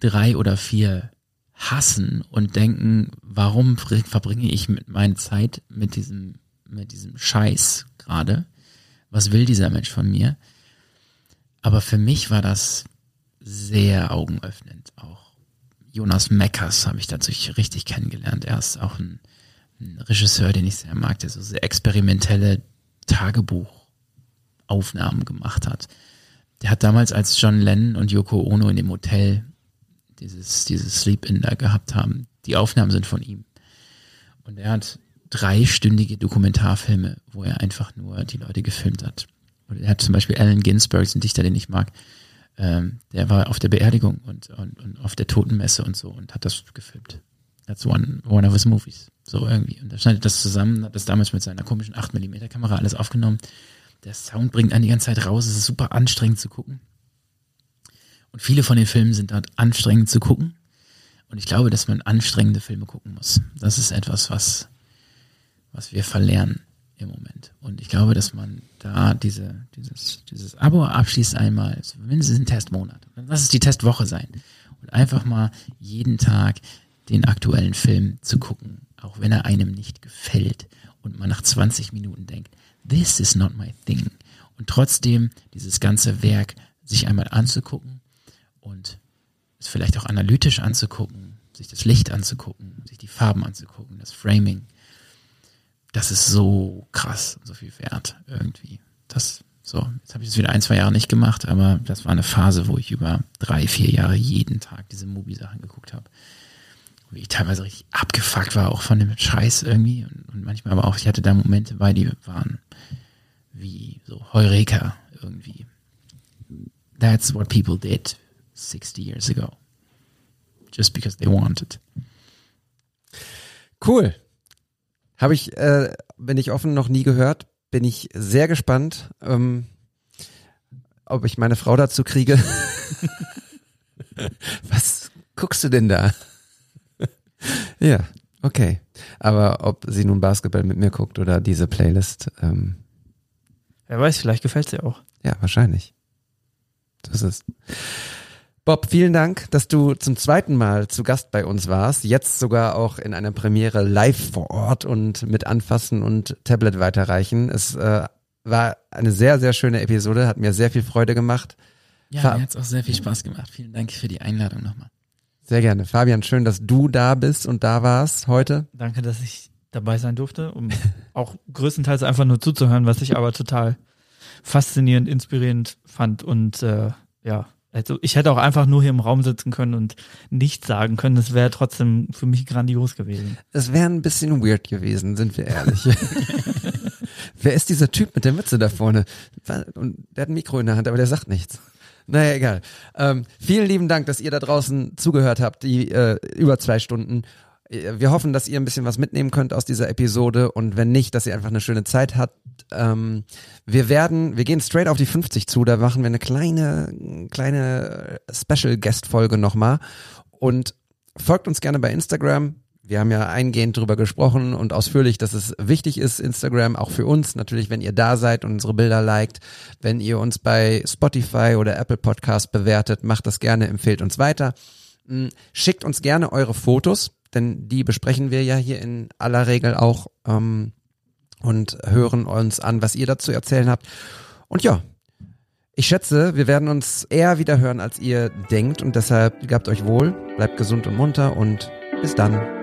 drei oder vier hassen und denken, warum ver- verbringe ich mit meine Zeit mit diesem, mit diesem Scheiß gerade? Was will dieser Mensch von mir? Aber für mich war das sehr augenöffnend. Auch Jonas Meckers habe ich dadurch richtig kennengelernt. Er ist auch ein, ein Regisseur, den ich sehr mag, der so sehr experimentelle Tagebuchaufnahmen gemacht hat. Der hat damals, als John Lennon und Yoko Ono in dem Hotel dieses, dieses Sleep-In da gehabt haben, die Aufnahmen sind von ihm. Und er hat dreistündige Dokumentarfilme, wo er einfach nur die Leute gefilmt hat. Und er hat zum Beispiel Allen Ginsberg, ein Dichter, den ich mag, ähm, der war auf der Beerdigung und, und, und auf der Totenmesse und so und hat das gefilmt. That's one, one of his movies. So irgendwie. Und da schneidet das zusammen, hat das damals mit seiner komischen 8mm Kamera alles aufgenommen. Der Sound bringt einen die ganze Zeit raus, es ist super anstrengend zu gucken. Und viele von den Filmen sind dort anstrengend zu gucken. Und ich glaube, dass man anstrengende Filme gucken muss. Das ist etwas, was, was wir verlernen im Moment. Und ich glaube, dass man da diese, dieses, dieses Abo abschließt einmal, mindestens ein Testmonat. Lass es die Testwoche sein. Und einfach mal jeden Tag den aktuellen Film zu gucken, auch wenn er einem nicht gefällt und man nach 20 Minuten denkt, this is not my thing. Und trotzdem dieses ganze Werk sich einmal anzugucken und es vielleicht auch analytisch anzugucken, sich das Licht anzugucken, sich die Farben anzugucken, das Framing das ist so krass, so viel wert irgendwie. Das so, jetzt habe ich das wieder ein, zwei Jahre nicht gemacht, aber das war eine Phase, wo ich über drei, vier Jahre jeden Tag diese Movie-Sachen geguckt habe. Wie ich teilweise richtig abgefuckt war, auch von dem Scheiß irgendwie. Und, und manchmal aber auch, ich hatte da Momente bei, die waren wie so Heureka irgendwie. That's what people did 60 years ago. Just because they wanted. Cool. Habe ich, äh, bin ich offen, noch nie gehört. Bin ich sehr gespannt, ähm, ob ich meine Frau dazu kriege. Was guckst du denn da? ja, okay. Aber ob sie nun Basketball mit mir guckt oder diese Playlist, ähm, Wer weiß, vielleicht gefällt sie auch. ja, wahrscheinlich. Das ist. Bob, vielen Dank, dass du zum zweiten Mal zu Gast bei uns warst. Jetzt sogar auch in einer Premiere live vor Ort und mit Anfassen und Tablet weiterreichen. Es äh, war eine sehr, sehr schöne Episode, hat mir sehr viel Freude gemacht. Ja, Fa- mir hat's auch sehr viel Spaß gemacht. Vielen Dank für die Einladung nochmal. Sehr gerne. Fabian, schön, dass du da bist und da warst heute. Danke, dass ich dabei sein durfte, um auch größtenteils einfach nur zuzuhören, was ich aber total faszinierend, inspirierend fand. Und äh, ja, also ich hätte auch einfach nur hier im Raum sitzen können und nichts sagen können. Das wäre trotzdem für mich grandios gewesen. Es wäre ein bisschen weird gewesen, sind wir ehrlich. Wer ist dieser Typ mit der Mütze da vorne? Und der hat ein Mikro in der Hand, aber der sagt nichts. Naja, egal. Ähm, vielen lieben Dank, dass ihr da draußen zugehört habt, die äh, über zwei Stunden. Äh, Wir hoffen, dass ihr ein bisschen was mitnehmen könnt aus dieser Episode und wenn nicht, dass ihr einfach eine schöne Zeit habt. Ähm, wir werden, wir gehen straight auf die 50 zu, da machen wir eine kleine, kleine Special Guest Folge nochmal und folgt uns gerne bei Instagram. Wir haben ja eingehend drüber gesprochen und ausführlich, dass es wichtig ist, Instagram, auch für uns, natürlich, wenn ihr da seid und unsere Bilder liked, wenn ihr uns bei Spotify oder Apple Podcast bewertet, macht das gerne, empfehlt uns weiter. Mm, Schickt uns gerne eure Fotos, denn die besprechen wir ja hier in aller Regel auch ähm, und hören uns an, was ihr dazu erzählen habt. Und ja, ich schätze, wir werden uns eher wieder hören, als ihr denkt und deshalb gehabt euch wohl, bleibt gesund und munter und bis dann.